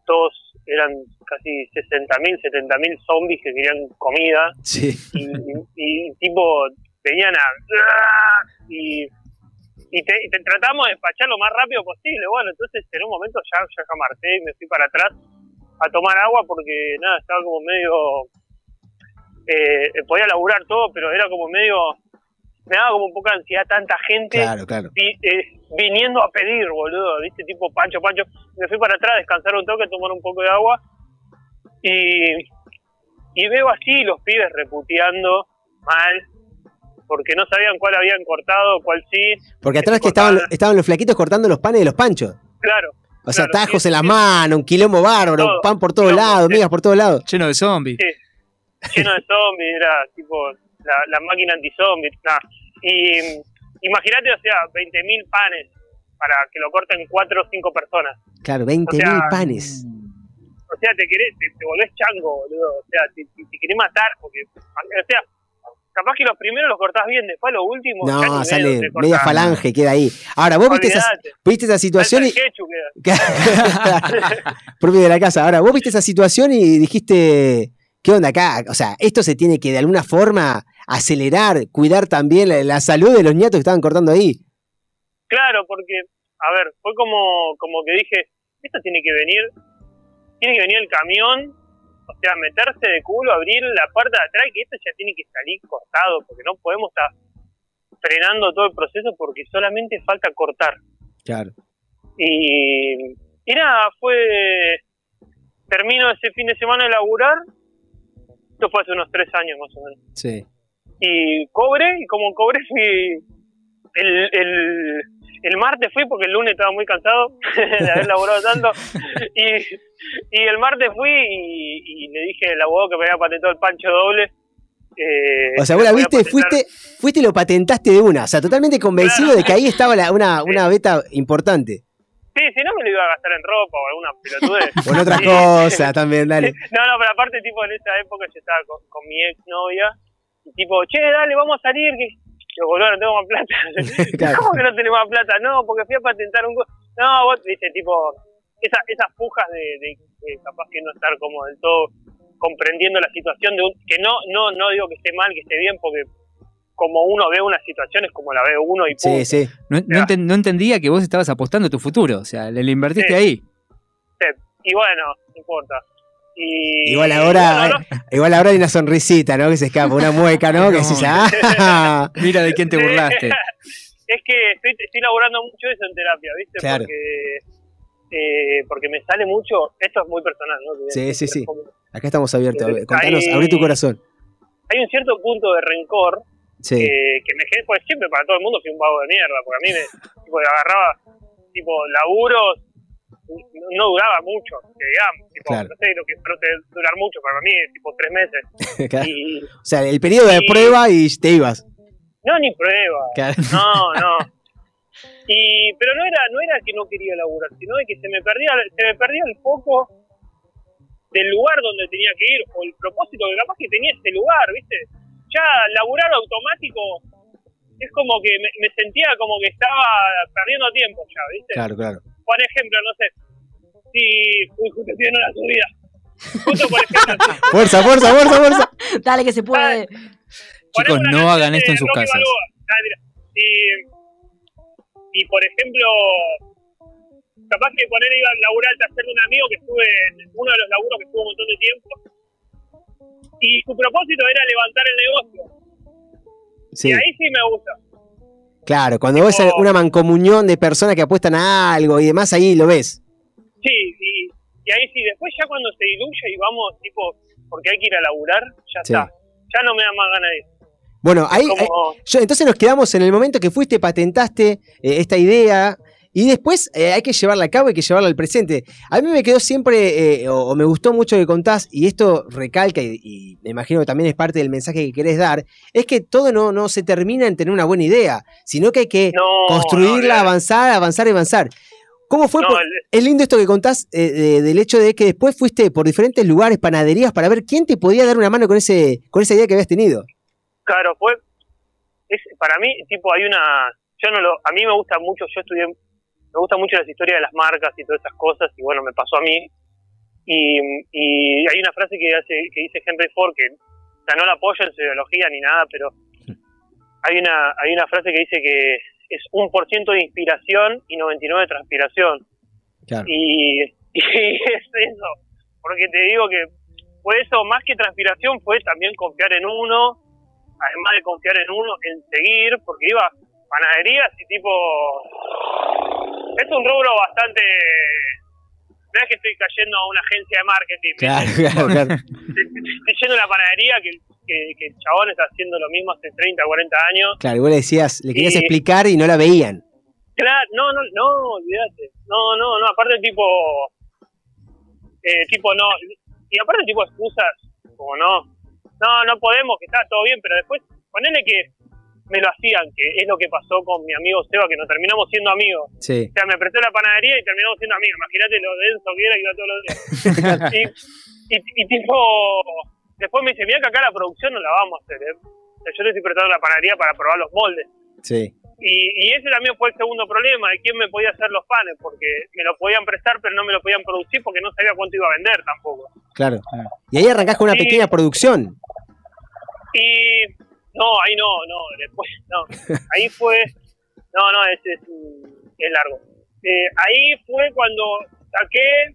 [SPEAKER 12] todos eran casi 60.000, 70.000 zombies que querían comida
[SPEAKER 3] Sí.
[SPEAKER 12] y, y- y, tipo venían a y, y te, te tratamos de despachar lo más rápido posible bueno entonces en un momento ya ya jamarté y me fui para atrás a tomar agua porque nada estaba como medio eh, podía laburar todo pero era como medio me daba como un poca ansiedad tanta gente
[SPEAKER 3] Claro, claro.
[SPEAKER 12] vi- eh, viniendo a pedir, boludo, ¿viste? Tipo Pancho, Pancho. Me fui para atrás, descansar un toque, tomar un poco de agua. Y, y veo así los pibes reputeando mal, porque no sabían cuál habían cortado, cuál sí.
[SPEAKER 3] Porque atrás que estaban, estaban los flaquitos cortando los panes de los panchos.
[SPEAKER 12] Claro.
[SPEAKER 3] O sea,
[SPEAKER 12] claro,
[SPEAKER 3] tajos
[SPEAKER 12] sí,
[SPEAKER 3] en las
[SPEAKER 12] sí,
[SPEAKER 3] manos, un quilombo bárbaro,
[SPEAKER 12] Todo,
[SPEAKER 3] pan por todos lados,
[SPEAKER 12] sí.
[SPEAKER 3] migas por todos lados.
[SPEAKER 4] Lleno de zombies.
[SPEAKER 12] Sí, lleno de zombies, era tipo la, la máquina anti-zombies. Y imagínate, o sea, 20.000 panes para que lo corten 4 o 5 personas.
[SPEAKER 3] Claro, 20.000
[SPEAKER 12] O sea,
[SPEAKER 3] panes.
[SPEAKER 12] O sea, te querés, te, te volvés chango, boludo. O sea, te, te- te querés matar, porque, o sea, capaz que los primeros los cortás bien, después los últimos.
[SPEAKER 3] No, sale media falange, queda ahí. Ahora, vos viste esa, viste esa situación y... Propio de la casa. Ahora, vos viste esa situación y dijiste, ¿qué onda acá? O sea, esto se tiene que de alguna forma acelerar, cuidar también la, la salud de los nietos que estaban cortando ahí.
[SPEAKER 12] Claro, porque, a ver, fue como, como que dije, esto tiene que venir, tiene que venir el camión, o sea, meterse de culo, abrir la puerta de atrás, que esto ya tiene que salir cortado, porque no podemos estar frenando todo el proceso porque solamente falta cortar.
[SPEAKER 3] Claro.
[SPEAKER 12] Y, y nada, fue, termino ese fin de semana de laburar, esto fue hace unos tres años más o menos
[SPEAKER 3] Sí.
[SPEAKER 12] y cobré, y como cobré fui el, el, el martes fui porque el lunes estaba muy cansado de haber laburado tanto y, y el martes fui y, y le dije al abogado que me había patentado el pancho doble eh,
[SPEAKER 3] O sea, vos la
[SPEAKER 12] voy a
[SPEAKER 3] viste, fuiste, fuiste y lo patentaste de una. O sea, totalmente convencido de que ahí estaba la- una, una beta importante.
[SPEAKER 12] sí, si no me lo iba a gastar en ropa o alguna pelotudez
[SPEAKER 3] O en otras cosas también, dale.
[SPEAKER 12] No, no, pero aparte, tipo, en esa época yo estaba con, con mi ex novia. Y tipo, che, dale, vamos a salir. Que... Yo, boludo, no tengo más plata.
[SPEAKER 3] Claro.
[SPEAKER 12] ¿Cómo que no tenés más plata? No, porque fui a patentar un. No, vos, viste, tipo, esa, esas pujas de, de, de capaz que no estar como del todo comprendiendo la situación de un. Que no, no, no digo que esté mal, que esté bien, porque como uno ve una situación es como la ve uno y punto.
[SPEAKER 3] Sí, sí.
[SPEAKER 4] No, no enten- no entendía que vos estabas apostando a tu futuro. O sea, le, le invertiste
[SPEAKER 12] Sí.
[SPEAKER 4] ahí.
[SPEAKER 12] Sí, Y bueno, no importa. Y,
[SPEAKER 3] Igual ahora,
[SPEAKER 12] bueno, no-
[SPEAKER 3] igual ahora hay una sonrisita, ¿no? Que se escapa, una mueca, ¿no? Que decís, ah,
[SPEAKER 4] Mira de quién te burlaste.
[SPEAKER 12] es que estoy, estoy laburando mucho eso en terapia, ¿viste?
[SPEAKER 3] Claro.
[SPEAKER 12] Porque, eh, porque me sale mucho, esto es muy personal, ¿no?
[SPEAKER 3] Sí, sí, sí.
[SPEAKER 12] como-
[SPEAKER 3] Acá estamos abiertos. Contanos,
[SPEAKER 12] Ahí-
[SPEAKER 3] abrí tu corazón.
[SPEAKER 12] Hay un cierto punto de rencor
[SPEAKER 3] Sí.
[SPEAKER 12] que, que me genera, pues siempre para todo el mundo fui un vago de mierda, porque a mí me tipo, agarraba, tipo, laburos, no duraba mucho, que digamos, tipo,
[SPEAKER 3] Claro.
[SPEAKER 12] no sé lo que durar mucho, para mí es tipo tres meses.
[SPEAKER 3] Claro.
[SPEAKER 12] Y,
[SPEAKER 3] O sea, el periodo de prueba y te ibas.
[SPEAKER 12] no, ni prueba.
[SPEAKER 3] Claro.
[SPEAKER 12] No, no. Y, pero no era, no era que no quería laburar, sino de que se me perdía, se me perdía el foco del lugar donde tenía que ir, o el propósito que capaz que tenía este lugar, ¿viste? Ya laburar automático es como que me, me sentía como que estaba perdiendo tiempo ya, ¿viste?
[SPEAKER 3] Claro, claro.
[SPEAKER 12] Por ejemplo, no sé, si uy, justo estoy en una subida. Justo por ejemplo,
[SPEAKER 3] Fuerza, fuerza, fuerza, fuerza.
[SPEAKER 5] Dale que se puede.
[SPEAKER 4] Chicos, no hagan esto en sus
[SPEAKER 12] Rocky
[SPEAKER 4] casas.
[SPEAKER 12] Ah. Y, y por ejemplo, capaz que poner iba a laburar al taller de un amigo que estuve en uno de los laburos que estuvo un montón de tiempo. Y su propósito era levantar el negocio.
[SPEAKER 3] Sí.
[SPEAKER 12] Y ahí sí me gusta.
[SPEAKER 3] Claro, cuando ves a una mancomunión de personas que apuestan a algo y demás, ahí lo ves.
[SPEAKER 12] Sí, y, y ahí sí. Después ya cuando se diluye y vamos, tipo, porque hay que ir a laburar, ya
[SPEAKER 3] Sí.
[SPEAKER 12] está. Ya no me da más ganas de ir.
[SPEAKER 3] Bueno, ahí- yo- entonces nos quedamos en el momento que fuiste, patentaste eh, esta idea y después eh, hay que llevarla a cabo, hay que llevarla al presente. A mí me quedó siempre, eh, o, o me gustó mucho que contás, y esto recalca, y, y me imagino que también es parte del mensaje que querés dar, es que todo no, no se termina en tener una buena idea, sino que hay que
[SPEAKER 12] No,
[SPEAKER 3] construirla,
[SPEAKER 12] no,
[SPEAKER 3] avanzar, avanzar y avanzar. ¿Cómo fue?
[SPEAKER 12] No,
[SPEAKER 3] por-
[SPEAKER 12] el-
[SPEAKER 3] es lindo esto que contás eh, de- del hecho de que después fuiste por diferentes lugares, panaderías, para ver quién te podía dar una mano con, ese, con esa idea que habías tenido.
[SPEAKER 12] Claro, fue. Es, para mí, tipo, hay una. yo no lo, a mí me gusta mucho, yo estudié, me gusta mucho las historias de las marcas y todas esas cosas, y bueno, me pasó a mí. Y, y hay una frase que, hace, que dice Henry Ford, que o sea, no la apoyo en su ideología ni nada, pero hay una, hay una frase que dice que es un por ciento de inspiración y 99 de transpiración.
[SPEAKER 3] Claro.
[SPEAKER 12] Y, y es eso, porque te digo que fue eso, más que transpiración, fue también confiar en uno, además de confiar en uno, en seguir, porque iba a panaderías y tipo... Es un rubro bastante... No es que estoy cayendo a una agencia de marketing.
[SPEAKER 3] Claro, claro, claro.
[SPEAKER 12] Estoy yendo a una panadería que, que, que el chabón está haciendo lo mismo hace 30, 40 años.
[SPEAKER 3] Claro, y vos le decías, le querías
[SPEAKER 12] Y-
[SPEAKER 3] explicar y no la veían.
[SPEAKER 12] Claro, no, no, no, olvídate. No, no, no, aparte tipo, eh, tipo no, y aparte tipo excusas, como no, no, no podemos, que está todo bien, pero después, ponele que me lo hacían, que es lo que pasó con mi amigo Seba, que nos terminamos siendo amigos.
[SPEAKER 3] Sí.
[SPEAKER 12] O sea, me prestó la panadería y terminamos siendo amigos. Imagínate lo denso que era que iba todos los días. y, y, y tipo, después me dice, mira que acá la producción no la vamos a hacer, ¿eh? O sea, yo le estoy prestando la panadería para probar los moldes.
[SPEAKER 3] Sí.
[SPEAKER 12] Y, y ese también fue el segundo problema, de quién me podía hacer los panes, porque me lo podían prestar, pero no me lo podían producir porque no sabía cuánto iba a vender tampoco.
[SPEAKER 3] Claro. Y ahí arrancás con una pequeña producción.
[SPEAKER 12] Y no, ahí no, no, después no. Ahí fue, no, no, es, es, es largo. Eh, ahí fue cuando saqué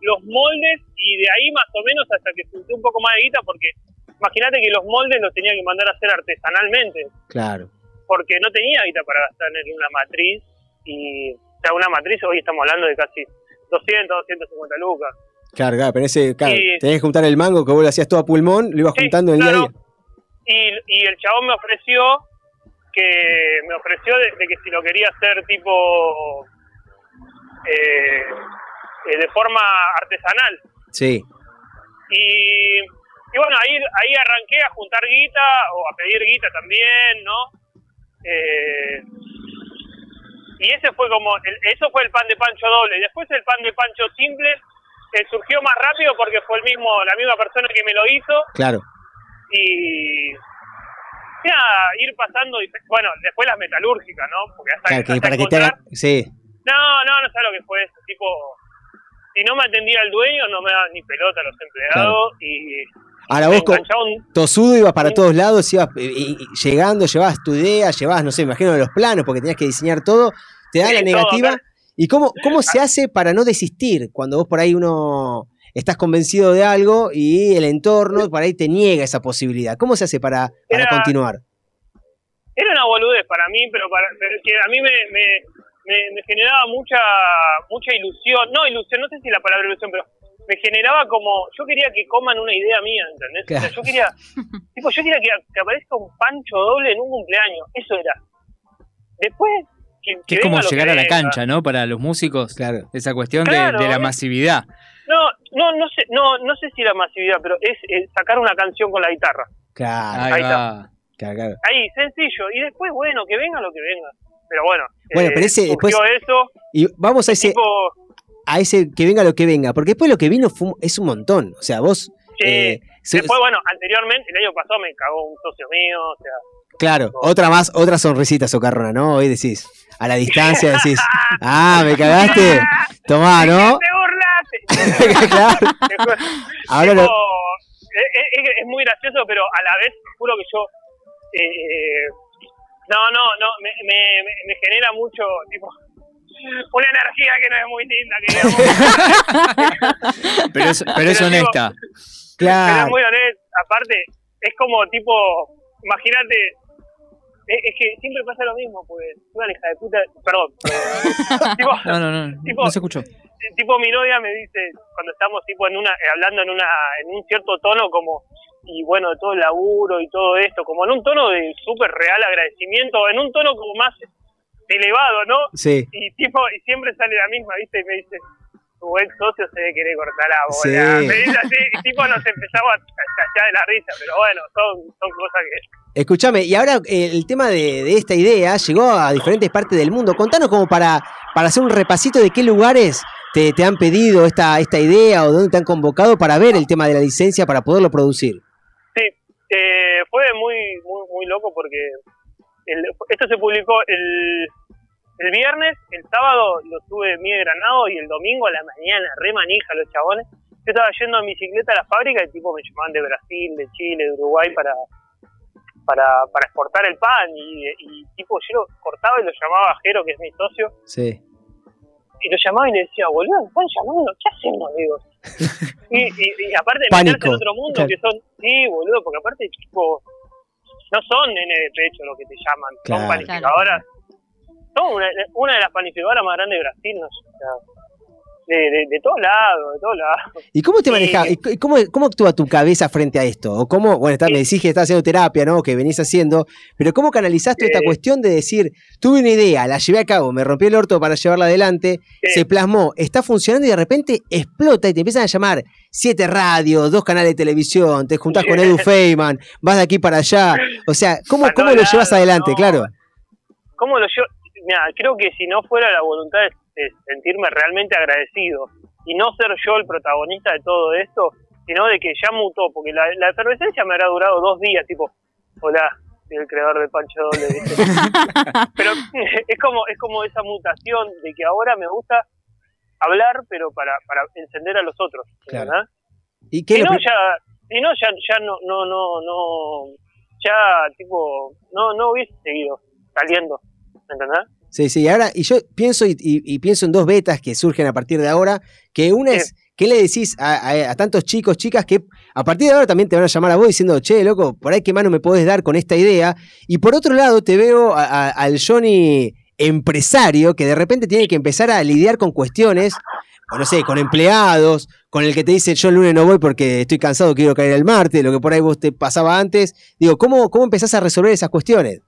[SPEAKER 12] los moldes y de ahí más o menos hasta que junté un poco más de guita, porque imagínate que los moldes los tenía que mandar a hacer artesanalmente.
[SPEAKER 3] Claro.
[SPEAKER 12] porque no tenía guita para gastar en una matriz y o sea una matriz hoy estamos hablando de casi 200 250 lucas
[SPEAKER 3] Claro, claro, pero ese, claro,
[SPEAKER 12] Sí.
[SPEAKER 3] tenés que juntar el mango que vos lo hacías todo a pulmón, lo ibas juntando en el día a día.
[SPEAKER 12] Y, y el chabón me ofreció que me ofreció de, de que si lo quería hacer tipo eh, eh, de forma artesanal
[SPEAKER 3] Sí.
[SPEAKER 12] y, y bueno ahí ahí arranqué a juntar guita o a pedir guita también no Eh, y ese fue como el- eso fue el pan de pancho doble después el pan de pancho simple eh, surgió más rápido porque fue el mismo la misma persona que me lo hizo
[SPEAKER 3] Claro.
[SPEAKER 12] Y nada, ir pasando dif- bueno después las metalúrgicas no porque hasta,
[SPEAKER 3] Claro, que
[SPEAKER 12] hasta
[SPEAKER 3] para que te. Sí.
[SPEAKER 12] no, no, no sé lo que fue eso. Tipo, si no me atendía el dueño, no me daban ni pelota a los empleados. Y
[SPEAKER 3] Ahora vos, co-
[SPEAKER 12] enganchaba un-
[SPEAKER 3] tosudo, ibas para todos lados, ibas eh, y- y llegando, llevabas tu idea, llevabas, no sé, imagino los planos, porque tenías que diseñar todo, te da
[SPEAKER 12] Sí,
[SPEAKER 3] la
[SPEAKER 12] todo,
[SPEAKER 3] negativa.
[SPEAKER 12] claro.
[SPEAKER 3] ¿Y cómo, cómo se hace para no desistir cuando vos por ahí uno estás convencido de algo y el entorno por ahí te niega esa posibilidad? ¿Cómo se hace para, para
[SPEAKER 12] Era-
[SPEAKER 3] continuar?
[SPEAKER 12] Era una boludez para mí, pero, para, pero que a mí me, me, me- me generaba mucha mucha ilusión. No ilusión, no sé si la palabra ilusión, pero me generaba como. Yo quería que coman una idea mía, ¿entendés? O sea, yo quería. tipo, yo quería que, que aparezca un pancho doble en un cumpleaños. Eso era. Después. Que,
[SPEAKER 4] Que es como llegar a la cancha, ¿no? Para los músicos.
[SPEAKER 3] Claro.
[SPEAKER 4] Esa cuestión de-
[SPEAKER 12] Claro,
[SPEAKER 4] de, la
[SPEAKER 12] es-
[SPEAKER 4] masividad.
[SPEAKER 12] No, no, no sé, no, no sé si la masividad, pero es eh, sacar una canción con la guitarra.
[SPEAKER 3] Claro,
[SPEAKER 4] Ahí
[SPEAKER 12] Ahí
[SPEAKER 4] va.
[SPEAKER 3] claro, claro.
[SPEAKER 12] Ahí, sencillo. Y después, bueno, que venga lo que venga. Pero bueno,
[SPEAKER 3] Bueno,
[SPEAKER 12] eh,
[SPEAKER 3] pero ese después-
[SPEAKER 12] eso.
[SPEAKER 3] Y vamos a ese,
[SPEAKER 12] Tipo,
[SPEAKER 3] a ese que venga lo que venga, porque después lo que vino fue es un montón. O sea, vos.
[SPEAKER 12] Sí.
[SPEAKER 3] eh,
[SPEAKER 12] después, bueno, anteriormente, el año pasado me cagó un socio mío, o sea,
[SPEAKER 3] Claro, otra más, otra sonrisita socarrona, ¿no? Hoy decís, a la distancia decís, ah, me cagaste, tomá, ¿no? Claro. Ahora
[SPEAKER 12] Tipo,
[SPEAKER 3] lo-
[SPEAKER 12] es, es- es muy gracioso, pero a la vez, juro que yo. eh, no, no, no, me, me, me- genera mucho, tipo. Una energía que no es muy linda, que digamos.
[SPEAKER 4] Pero es, pero es
[SPEAKER 12] Pero, tipo,
[SPEAKER 4] honesta.
[SPEAKER 12] Pero es
[SPEAKER 3] Claro.
[SPEAKER 12] muy honesto. Aparte, es como tipo, imagínate, es, es que siempre pasa lo mismo, pues una hija de puta, perdón, pero, tipo,
[SPEAKER 4] No, no, no.
[SPEAKER 12] Tipo-
[SPEAKER 4] No se escuchó.
[SPEAKER 12] Tipo mi novia me dice, cuando estamos tipo en una, eh, hablando en una, en un cierto tono como, y bueno, de todo el laburo y todo esto, como en un tono de súper real agradecimiento, en un tono como más elevado, ¿no?
[SPEAKER 3] Sí.
[SPEAKER 12] Y tipo, y siempre sale la misma, ¿viste? Y me dice, tu ex socio se debe querer cortar la bola.
[SPEAKER 3] Sí.
[SPEAKER 12] Me dice así, y tipo nos empezamos a estallar de la risa, pero bueno, son, son cosas que...
[SPEAKER 3] Escúchame, y ahora eh, el tema de, de esta idea llegó a diferentes partes del mundo. Contanos como para, para hacer un repasito de qué lugares te, te han pedido esta, esta idea o dónde te han convocado para ver el tema de la licencia para poderlo producir.
[SPEAKER 12] Sí, eh, fue muy, muy, muy loco porque el- esto se publicó el, el viernes, el sábado lo tuve mi granado y el domingo a la mañana, re manija los chabones. Yo estaba yendo en bicicleta a la fábrica y tipo me llamaban de Brasil, de Chile, de Uruguay para para, para exportar el pan y, y tipo yo lo cortaba y lo llamaba Jero, que es mi socio,
[SPEAKER 3] Sí.
[SPEAKER 12] Y lo llamaba y le decía, boludo, me están llamando, ¿qué hacemos? Digo. y, y, y aparte de meterse en otro mundo,
[SPEAKER 3] claro.
[SPEAKER 12] que son, sí, boludo, porque aparte, tipo, no son nene de pecho lo que te llaman,
[SPEAKER 3] Claro.
[SPEAKER 12] son panificadoras. Son una, una de las panificadoras más grandes de Brasil, no sé, de, de, de todos lados, de todos lados.
[SPEAKER 3] ¿Y cómo te manejas? ¿Y c- cómo, cómo actúa tu cabeza frente a esto? ¿O cómo, bueno, está, me decís que estás haciendo terapia, ¿no? Que venís haciendo, pero ¿cómo canalizaste esta
[SPEAKER 12] Eh.
[SPEAKER 3] cuestión de decir, tuve una idea, la llevé a cabo, me rompí el orto para llevarla adelante, se plasmó, está funcionando y de repente explota y te empiezan a llamar siete radios, dos canales de televisión, te juntás con Edu Feynman, vas de aquí para allá. O sea, ¿cómo, cómo lo llevas adelante?
[SPEAKER 12] no.
[SPEAKER 3] Claro.
[SPEAKER 12] ¿Cómo lo yo? Mira, creo que si no fuera la voluntad de sentirme realmente agradecido y no ser yo el protagonista de todo esto, sino de que ya mutó, porque la, la efervescencia me habrá durado dos días, tipo, hola, soy el creador de Pancho Doble. pero es como, es como esa mutación de que ahora me gusta hablar, pero para, para encender a los otros,
[SPEAKER 3] Claro.
[SPEAKER 12] ¿verdad?
[SPEAKER 3] ¿Y qué
[SPEAKER 12] si
[SPEAKER 3] es
[SPEAKER 12] no, ya, si no, ya, ya no, no, no, no, ya, tipo, no, no hubiese seguido saliendo, ¿entendés?
[SPEAKER 3] Sí, sí, ahora, y yo pienso y, y- y pienso en dos betas que surgen a partir de ahora, que una es, ¿qué le decís a, a- a tantos chicos, chicas, que a partir de ahora también te van a llamar a vos diciendo, che, loco, por ahí qué mano me podés dar con esta idea? Y por otro lado, te veo a- al Johnny empresario que de repente tiene que empezar a lidiar con cuestiones, o no sé, con empleados, con el que te dice, yo el lunes no voy porque estoy cansado, quiero caer el martes, lo que por ahí vos te pasaba antes. Digo, ¿cómo, cómo empezás a resolver esas cuestiones?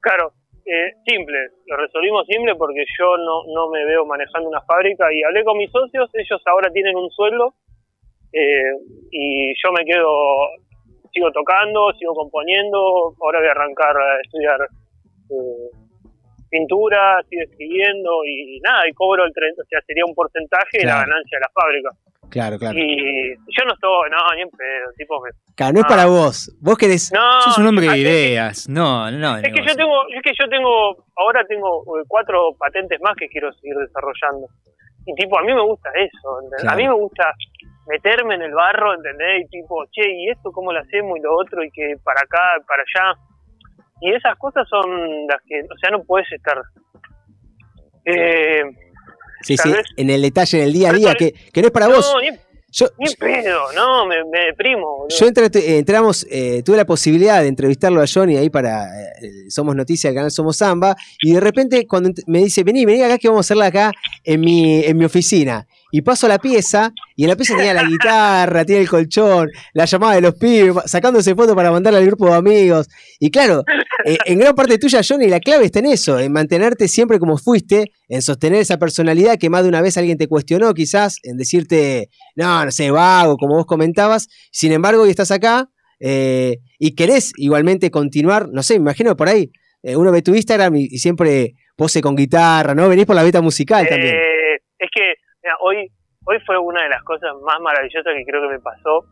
[SPEAKER 12] Claro, eh, simple, lo resolvimos simple porque yo no, no me veo manejando una fábrica y hablé con mis socios, ellos ahora tienen un sueldo eh, y yo me quedo, sigo tocando, sigo componiendo, ahora voy a arrancar a estudiar eh, pintura, sigo escribiendo y nada, y cobro el 30, o sea, sería un porcentaje de la ganancia de la fábrica.
[SPEAKER 3] Claro, claro.
[SPEAKER 12] Y yo no estoy, no, ni en pedo, tipo que...
[SPEAKER 3] Claro, no es para vos. Vos querés.
[SPEAKER 12] No,
[SPEAKER 4] Sos un hombre de ideas. No, no.
[SPEAKER 12] Es que yo tengo, es que yo tengo, ahora tengo eh, cuatro patentes más que quiero seguir desarrollando. Y tipo, a mí me gusta eso, ¿entendés?
[SPEAKER 3] Claro.
[SPEAKER 12] A mí me gusta meterme en el barro, ¿entendés? Y tipo, che, ¿y esto cómo lo hacemos? Y lo otro, y que para acá, para allá. Y esas cosas son las que, o sea, no puedes estar... Eh,
[SPEAKER 3] Sí, sí,
[SPEAKER 12] vez-
[SPEAKER 3] en el detalle, en el día a día, que, que no es para vos.
[SPEAKER 12] ni,
[SPEAKER 3] Yo,
[SPEAKER 12] ni pedo, no, me, me deprimo,
[SPEAKER 3] yo entré- entramos, eh, tuve la posibilidad de entrevistarlo a Johnny ahí para eh, Somos Noticias, el canal Somos Samba, y de repente cuando me dice, vení, vení acá que vamos a hacerla acá en mi, en mi oficina. Y paso a la pieza, y en la pieza tenía la guitarra, tiene el colchón, la llamada de los pibes, sacándose fotos para mandarla al grupo de amigos. Y claro, eh, en gran parte tuya, Johnny, la clave está en eso, en mantenerte siempre como fuiste, en sostener esa personalidad que más de una vez alguien te cuestionó, quizás, en decirte, no, no sé, vago, como vos comentabas. Sin embargo, hoy estás acá eh, y querés igualmente continuar, no sé, me imagino por ahí. eh, uno ve tu Instagram y, y siempre pose con guitarra, ¿no? Venís por la beta musical también.
[SPEAKER 12] Mira, hoy hoy fue una de las cosas más maravillosas que creo que me pasó.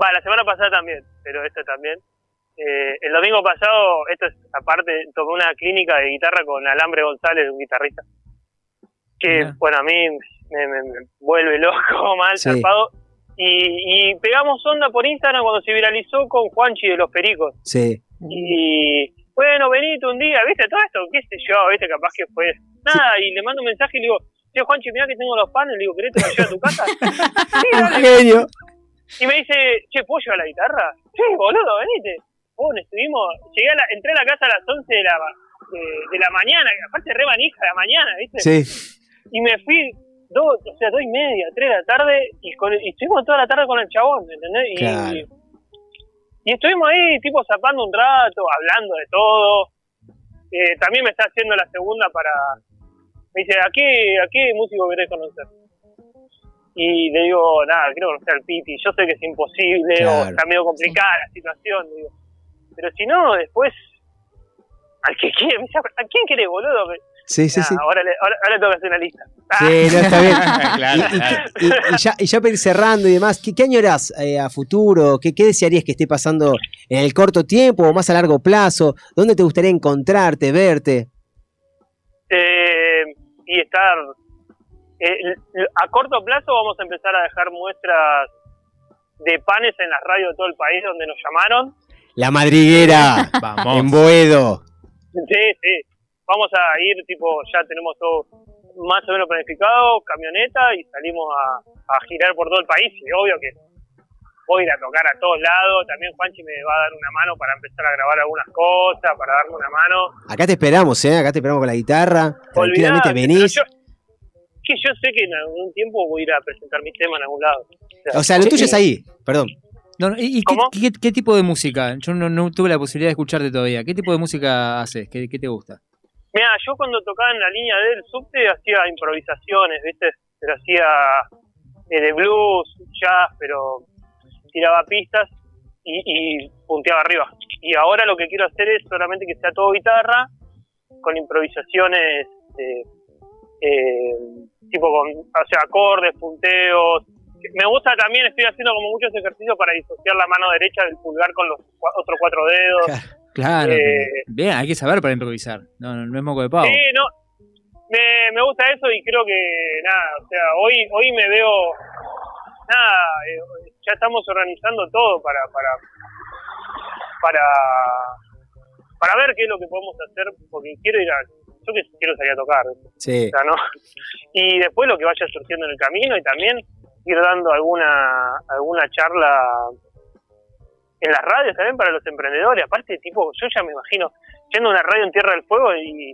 [SPEAKER 12] Va, la semana pasada también, pero esta también. Eh, el domingo pasado, esto es aparte, tomé una clínica de guitarra con Alambre González, un guitarrista, que, bueno, a mí me, me- me vuelve loco, mal,
[SPEAKER 3] Sí.
[SPEAKER 12] zarpado. Y, y pegamos onda por Instagram cuando se viralizó con Juanchi de los Pericos.
[SPEAKER 3] Sí.
[SPEAKER 12] Y bueno, venite un día, ¿viste? Todo esto, qué sé yo, ¿viste? Capaz que fue. Nada, y le mando un mensaje y le digo, che, Juanchi, mirá que tengo los panes, le digo, ¿querés que me lleve a tu casa? sí, dale.
[SPEAKER 3] genio.
[SPEAKER 12] Y me dice, che, ¿puedo llevar la guitarra? Sí, boludo, venite. Bueno, estuvimos, llegué a la, entré a la casa a las 11 de la, de, de la mañana, aparte re manija de la mañana, ¿viste?
[SPEAKER 3] Sí.
[SPEAKER 12] Y me fui dos, o sea, dos y media, tres de la tarde, y, con, y estuvimos toda la tarde con el chabón, ¿entendés? Y,
[SPEAKER 3] Claro.
[SPEAKER 12] y estuvimos ahí, tipo, zapando un rato, hablando de todo. Eh, también me está haciendo la segunda para... Me dice, ¿a qué, a qué músico querés conocer? Y le digo, nada, quiero conocer al Piti. Yo sé que es imposible o está medio complicada la situación. Digo. Pero si no, después Al que quiere, me dice, ¿a quién quiere, boludo?
[SPEAKER 3] Sí, sí, sí.
[SPEAKER 12] Ahora, le, ahora, ahora tengo que hacer una lista. Ah.
[SPEAKER 3] Sí, no, está bien.
[SPEAKER 4] Claro,
[SPEAKER 3] Y- y-
[SPEAKER 4] claro.
[SPEAKER 3] y, y ya, y ya para ir cerrando y demás, ¿qué, qué añorás eh, a futuro? ¿Qué, ¿Qué desearías que esté pasando en el corto tiempo o más a largo plazo? ¿Dónde te gustaría encontrarte, verte?
[SPEAKER 12] Eh, y estar eh, a corto plazo vamos a empezar a dejar muestras de panes en las radios de todo el país donde nos llamaron.
[SPEAKER 3] La madriguera,
[SPEAKER 4] Vamos.
[SPEAKER 3] en Boedo.
[SPEAKER 12] Sí, sí. Vamos a ir, tipo, ya tenemos todo más o menos planificado, camioneta y salimos a, a girar por todo el país. Y obvio que voy a ir a tocar a todos lados. También Juanchi me va a dar una mano para empezar a grabar algunas cosas, para darme una mano.
[SPEAKER 3] Acá te esperamos, ¿eh? Acá te esperamos con la guitarra. Tranquilamente
[SPEAKER 12] Olvidate,
[SPEAKER 3] venís.
[SPEAKER 12] yo- que yo sé que en algún tiempo voy a ir a presentar mis temas en algún lado.
[SPEAKER 3] O sea, lo tuyo es ahí, perdón.
[SPEAKER 4] No, no, ¿Y, y qué, qué- qué tipo de música? Yo no, no tuve la posibilidad de escucharte todavía. ¿Qué tipo de música haces? ¿Qué, qué te gusta?
[SPEAKER 12] Mira, yo cuando tocaba en la línea del subte hacía improvisaciones, ¿viste? Pero hacía eh, de blues, jazz, pero tiraba pistas y, y punteaba arriba. Y ahora lo que quiero hacer es solamente que sea todo guitarra, con improvisaciones, eh, eh, tipo con, o sea, acordes, punteos. Me gusta también, estoy haciendo como muchos ejercicios para disociar la mano derecha del pulgar con los otros cuatro dedos.
[SPEAKER 4] Claro.
[SPEAKER 12] Eh,
[SPEAKER 4] Bien, hay que saber para improvisar. No, no, no es moco de pavo.
[SPEAKER 12] Sí, no. Me, me gusta eso y creo que, nada, o sea, hoy hoy me veo, nada, eh, ya estamos organizando todo para, para, para, para ver qué es lo que podemos hacer, porque quiero ir a, yo que quiero salir a tocar,
[SPEAKER 3] Sí.
[SPEAKER 12] o sea, ¿no? Y después lo que vaya surgiendo en el camino y también ir dando alguna, alguna charla en las radios también para los emprendedores. Aparte, tipo, yo ya me imagino yendo a una radio en Tierra del Fuego y,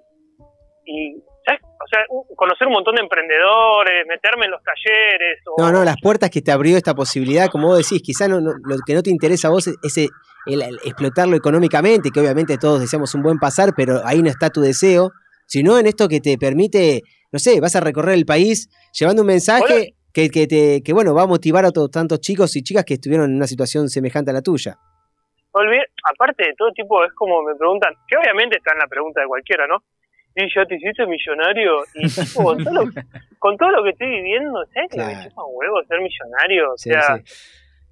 [SPEAKER 12] y ¿sabes? O sea, conocer un montón de emprendedores, meterme en los talleres. O,
[SPEAKER 3] No, no, las puertas que te abrió esta posibilidad, como vos decís, quizá no, no- lo que no te interesa a vos es ese, el, el explotarlo económicamente, que obviamente todos deseamos un buen pasar, pero ahí no está tu deseo, sino en esto que te permite, no sé, vas a recorrer el país llevando un mensaje que, que, te, que, bueno, va a motivar a todos tantos chicos y chicas que estuvieron en una situación semejante a la tuya.
[SPEAKER 12] Olvidé- aparte de todo tipo, es como me preguntan, que obviamente está en la pregunta de cualquiera, ¿no? Y ya te hiciste millonario. Y tipo, con, todo lo, con todo lo que estoy viviendo, ¿sabes que me
[SPEAKER 3] Claro.
[SPEAKER 12] chupa un huevo ser millonario? O
[SPEAKER 3] Sí,
[SPEAKER 12] sea,
[SPEAKER 3] sí.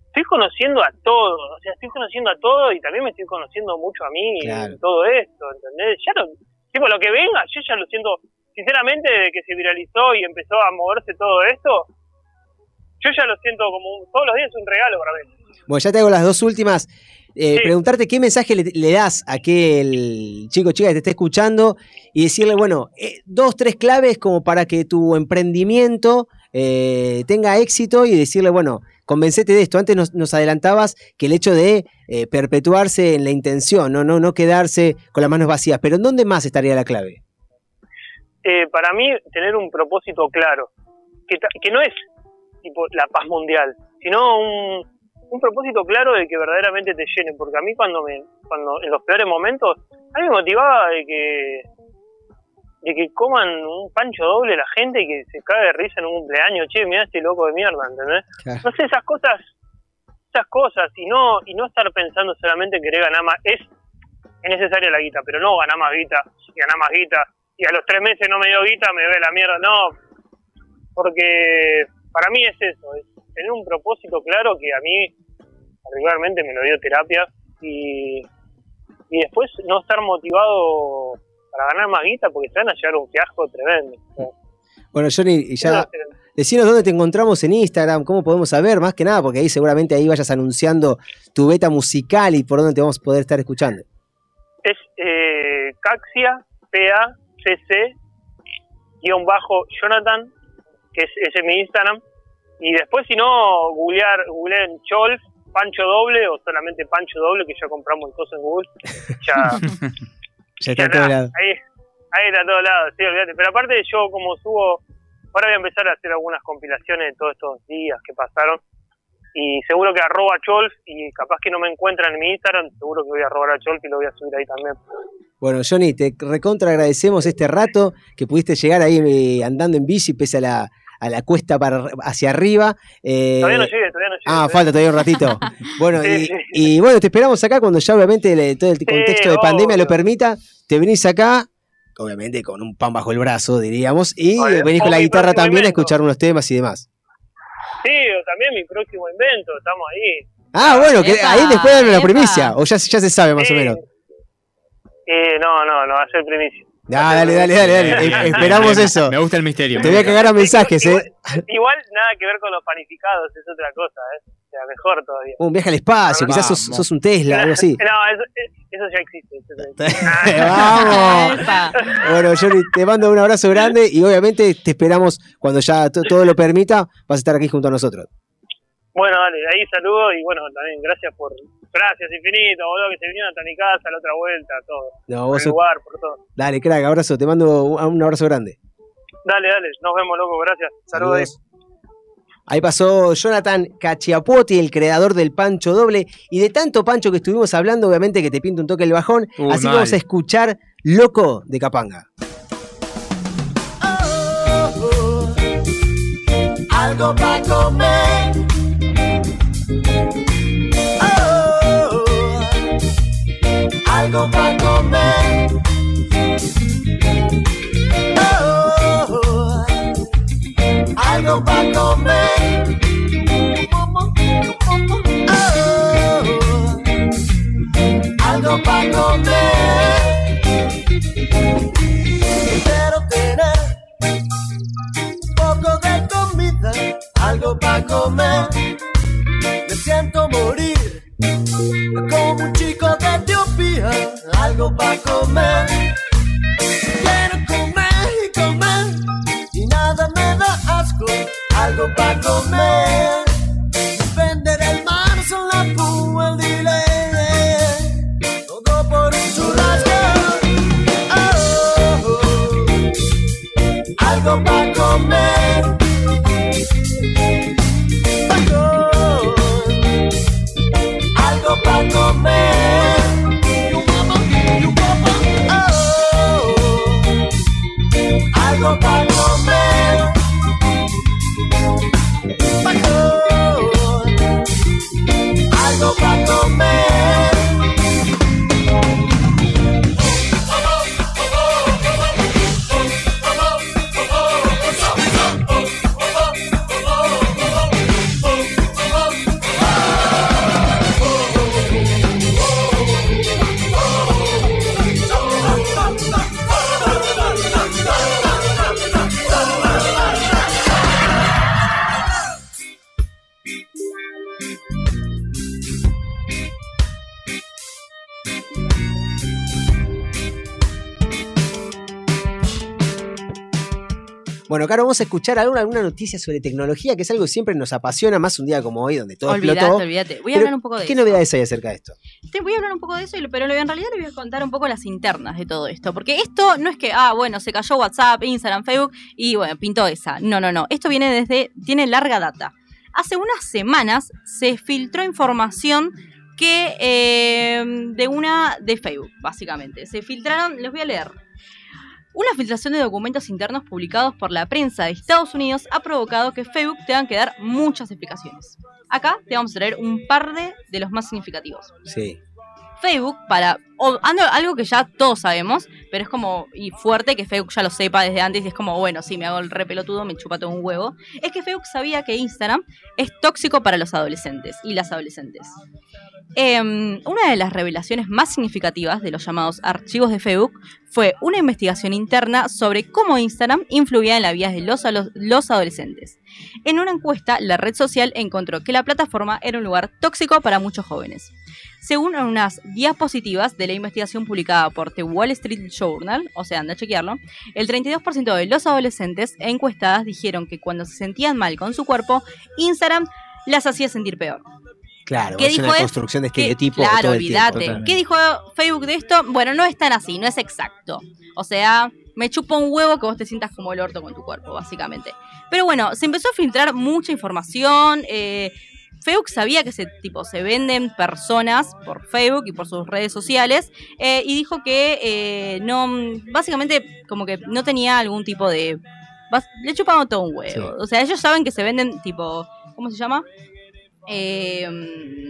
[SPEAKER 12] estoy conociendo a todo, o sea, estoy conociendo a todo y también me estoy conociendo mucho a mí
[SPEAKER 3] Claro.
[SPEAKER 12] en todo esto, ¿entendés? Ya no, tipo, lo que venga, yo ya lo siento, sinceramente, desde que se viralizó y empezó a moverse todo esto, yo ya lo siento como un- todos los días un regalo para mí.
[SPEAKER 3] Bueno, ya te hago las dos últimas. Eh,
[SPEAKER 12] Sí.
[SPEAKER 3] Preguntarte qué mensaje le, le das a aquel chico o chica que te esté escuchando y decirle, bueno, eh, dos, tres claves como para que tu emprendimiento eh, tenga éxito y decirle, bueno, convencete de esto. Antes nos, nos adelantabas que el hecho de eh, perpetuarse en la intención, ¿no? No, no quedarse con las manos vacías. Pero ¿en dónde más estaría la clave?
[SPEAKER 12] Eh, para mí, tener un propósito claro, que, que no es tipo la paz mundial, sino un, un propósito claro de que verdaderamente te llene, porque a mí cuando me cuando en los peores momentos, a mí me motivaba de que de que coman un pancho doble la gente y que se cague de risa en un cumpleaños, che, mirá este loco de mierda, ¿entendés? No sé, esas cosas, esas cosas, y no, y no estar pensando solamente en querer ganar más, es, es necesaria la guita, pero no ganar más guita, y ganar más guita, y a los tres meses no me dio guita, me ve la mierda, no, porque para mí es eso, es tener un propósito claro que a mí particularmente me lo dio terapia, y, y después no estar motivado para ganar más guita, porque se van a llevar un fiasco tremendo.
[SPEAKER 3] Bueno, Johnny, ya decinos dónde te encontramos en Instagram, cómo podemos saber, más que nada, porque ahí seguramente ahí vayas anunciando tu beta musical y por dónde te vamos a poder estar escuchando.
[SPEAKER 12] es eh, Caxia, P-A-C-C, guion bajo Jonathan, que es, ese es mi Instagram. Y después, si no, googlear, googleen Cholf, Pancho Doble o solamente Pancho Doble, que ya compramos el coso en Google. Ya,
[SPEAKER 3] Ya está
[SPEAKER 12] ya
[SPEAKER 3] a todo
[SPEAKER 12] nada,
[SPEAKER 3] lado.
[SPEAKER 12] ahí, ahí está a todos lados, sí, olvídate. Pero aparte, yo como subo, ahora voy a empezar a hacer algunas compilaciones de todos estos días que pasaron. Y seguro que arroba Cholf, y capaz que no me encuentran en mi Instagram, seguro que voy a robar a Cholf y lo voy a subir ahí también.
[SPEAKER 3] Bueno, Johnny, te recontra agradecemos este rato que pudiste llegar ahí eh, andando en bici pese a la, a la cuesta para hacia arriba. eh,
[SPEAKER 12] Todavía no llegué, todavía no llegué.
[SPEAKER 3] Ah, falta todavía un ratito. Bueno,
[SPEAKER 12] Sí,
[SPEAKER 3] y,
[SPEAKER 12] sí.
[SPEAKER 3] y bueno, te esperamos acá cuando ya obviamente todo el contexto de pandemia lo permita. Te venís acá, obviamente con un pan bajo el brazo, diríamos, y
[SPEAKER 12] Obvio.
[SPEAKER 3] venís con la guitarra también a escuchar unos temas y demás.
[SPEAKER 12] Sí, o también mi próximo invento, estamos ahí.
[SPEAKER 3] Ah, bueno, que
[SPEAKER 12] Epa,
[SPEAKER 3] ahí después dame la primicia, o ya, ya se sabe más
[SPEAKER 12] Sí.
[SPEAKER 3] o menos.
[SPEAKER 12] Eh, no, no, no va a ser primicia.
[SPEAKER 3] Ah, dale, dale, dale, dale. Eh, esperamos eso.
[SPEAKER 4] Me gusta el misterio.
[SPEAKER 3] Te voy a cagar a mensajes, eh.
[SPEAKER 12] Igual nada que ver con los panificados, es otra cosa, ¿eh? O sea, mejor todavía.
[SPEAKER 3] Un viaje al espacio, quizás sos, sos un Tesla, algo así.
[SPEAKER 12] No, eso, eso ya existe. eso ya existe.
[SPEAKER 3] Vamos. Bueno, Johnny, te mando un abrazo grande y obviamente te esperamos cuando ya to- todo lo permita, vas a estar aquí junto a nosotros.
[SPEAKER 12] Bueno, dale, ahí saludo y bueno, también gracias por. Gracias infinito, boludo, que se vinieron hasta mi casa, la otra vuelta, todo.
[SPEAKER 3] No,
[SPEAKER 12] por
[SPEAKER 3] vos
[SPEAKER 12] el
[SPEAKER 3] sos-
[SPEAKER 12] lugar, por todo.
[SPEAKER 3] Dale, crack, abrazo, te mando un, abrazo grande.
[SPEAKER 12] Dale, dale, nos vemos, loco, gracias. Saludos. ahí.
[SPEAKER 3] Ahí pasó Jonathan Cachiapuoti, el creador del Pancho Doble. Y de tanto Pancho que estuvimos hablando, obviamente que te pinta un toque el bajón.
[SPEAKER 13] Uy,
[SPEAKER 3] así que vamos a escuchar Loco de Capanga.
[SPEAKER 13] algo para comer. Algo para comer. Oh, algo para comer. Oh, algo para comer. Quiero tener un poco de comida, algo para comer. Me siento morir algo para comer. Quiero comer y comer y nada me da asco, algo para comer. Vender el mar son la púa, el delay, todo por un churrasco. Oh, algo para comer.
[SPEAKER 3] Vamos a escuchar alguna, alguna noticia sobre tecnología, que es algo que siempre nos apasiona, más un día como hoy, donde todo
[SPEAKER 5] Olvídate,
[SPEAKER 3] explotó.
[SPEAKER 5] olvídate. Voy a
[SPEAKER 3] Pero,
[SPEAKER 5] hablar un poco de
[SPEAKER 3] ¿Qué
[SPEAKER 5] eso.
[SPEAKER 3] novedades hay acerca de esto?
[SPEAKER 5] Te voy a hablar un poco de eso, pero en realidad le voy a contar un poco las internas de todo esto. Porque esto no es que, ah, bueno, se cayó WhatsApp, Instagram, Facebook y bueno, pintó esa. No, no, no. Esto viene desde, tiene larga data. Hace unas semanas se filtró información que eh, de una de Facebook, básicamente. Se filtraron, les voy a leer. Una filtración de documentos internos publicados por la prensa de Estados Unidos ha provocado que Facebook tenga que dar muchas explicaciones. Acá te vamos a traer un par de, de los más significativos.
[SPEAKER 3] Sí.
[SPEAKER 5] Facebook para algo que ya todos sabemos, pero es como y fuerte que Facebook ya lo sepa desde antes y es como bueno, si me hago el re pelotudo, me chupa todo un huevo. Es que Facebook sabía que Instagram es tóxico para los adolescentes y las adolescentes. Em, una de las revelaciones más significativas de los llamados archivos de Facebook fue una investigación interna sobre cómo Instagram influía en la vida de los, los adolescentes. En una encuesta, la red social encontró que la plataforma era un lugar tóxico para muchos jóvenes. Según unas diapositivas de la investigación publicada por The Wall Street Journal, o sea, anda a chequearlo, el 32% de los adolescentes encuestadas dijeron que cuando se sentían mal con su cuerpo, Instagram las hacía sentir peor.
[SPEAKER 3] Claro,
[SPEAKER 5] ¿Qué
[SPEAKER 3] es
[SPEAKER 5] dijo
[SPEAKER 3] una construcción de estereotipos
[SPEAKER 5] Claro,
[SPEAKER 3] todo el tiempo.
[SPEAKER 5] olvídate. ¿Qué dijo Facebook de esto? Bueno, no es tan así, no es exacto. O sea, me chupa un huevo que vos te sientas como el orto con tu cuerpo, básicamente. Pero bueno, se empezó a filtrar mucha información. eh, Facebook sabía que se, tipo, se venden personas por Facebook y por sus redes sociales eh, y dijo que eh, no, básicamente como que no tenía algún tipo de le chupamos todo un huevo. O sea, ellos saben que se venden tipo, ¿cómo se llama? Eh,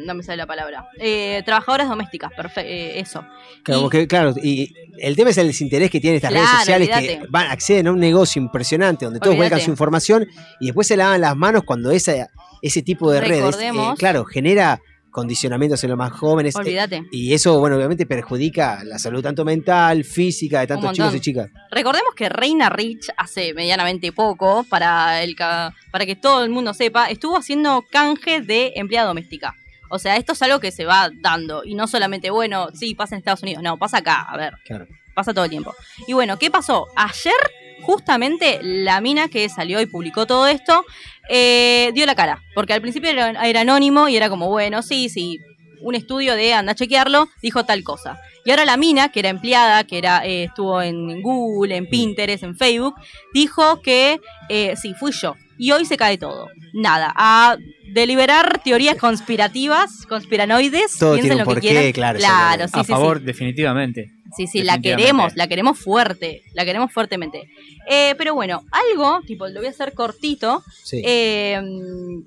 [SPEAKER 5] no me sale la palabra. Eh, trabajadoras domésticas, perfecto, eso.
[SPEAKER 3] Claro,
[SPEAKER 5] Y-
[SPEAKER 3] claro, y el tema es el desinterés que tienen estas
[SPEAKER 5] Claro,
[SPEAKER 3] redes sociales que van, acceden a un negocio impresionante donde todos vuelcan su información y después se lavan las manos cuando esa, ese tipo de redes, eh,
[SPEAKER 5] Recordemos-
[SPEAKER 3] claro, genera condicionamientos en los más jóvenes. eh,
[SPEAKER 5] Olvídate.
[SPEAKER 3] y eso, bueno, obviamente perjudica la salud tanto mental, física de tantos chicos y chicas.
[SPEAKER 5] Recordemos que Reina Rich hace medianamente poco, para, el, para que todo el mundo sepa, estuvo haciendo canje de empleada doméstica. O sea, esto es algo que se va dando. Y no solamente, bueno, sí, pasa en Estados Unidos. No, pasa acá, a ver.
[SPEAKER 3] Claro.
[SPEAKER 5] Pasa todo el tiempo. Y bueno, ¿qué pasó? Ayer, justamente, la mina que salió y publicó todo esto, eh, dio la cara. Porque al principio era, era anónimo y era como, bueno, sí, sí, un estudio de anda a chequearlo, dijo tal cosa. Y ahora la mina, que era empleada, que era eh, estuvo en Google, en Pinterest, en Facebook, dijo que eh, sí, fui yo. Y hoy se cae todo. Nada. A deliberar teorías conspirativas, conspiranoides.
[SPEAKER 3] Todo
[SPEAKER 5] piensen
[SPEAKER 3] tiene un
[SPEAKER 5] lo que
[SPEAKER 3] porqué,
[SPEAKER 5] quieran.
[SPEAKER 3] claro,
[SPEAKER 5] Claro, sí,
[SPEAKER 4] a
[SPEAKER 5] sí, sí.
[SPEAKER 4] favor, definitivamente.
[SPEAKER 5] Sí, sí, la queremos, la queremos fuerte, la queremos fuertemente. Eh, pero bueno, algo, tipo, lo voy a hacer cortito,
[SPEAKER 3] Sí.
[SPEAKER 5] eh,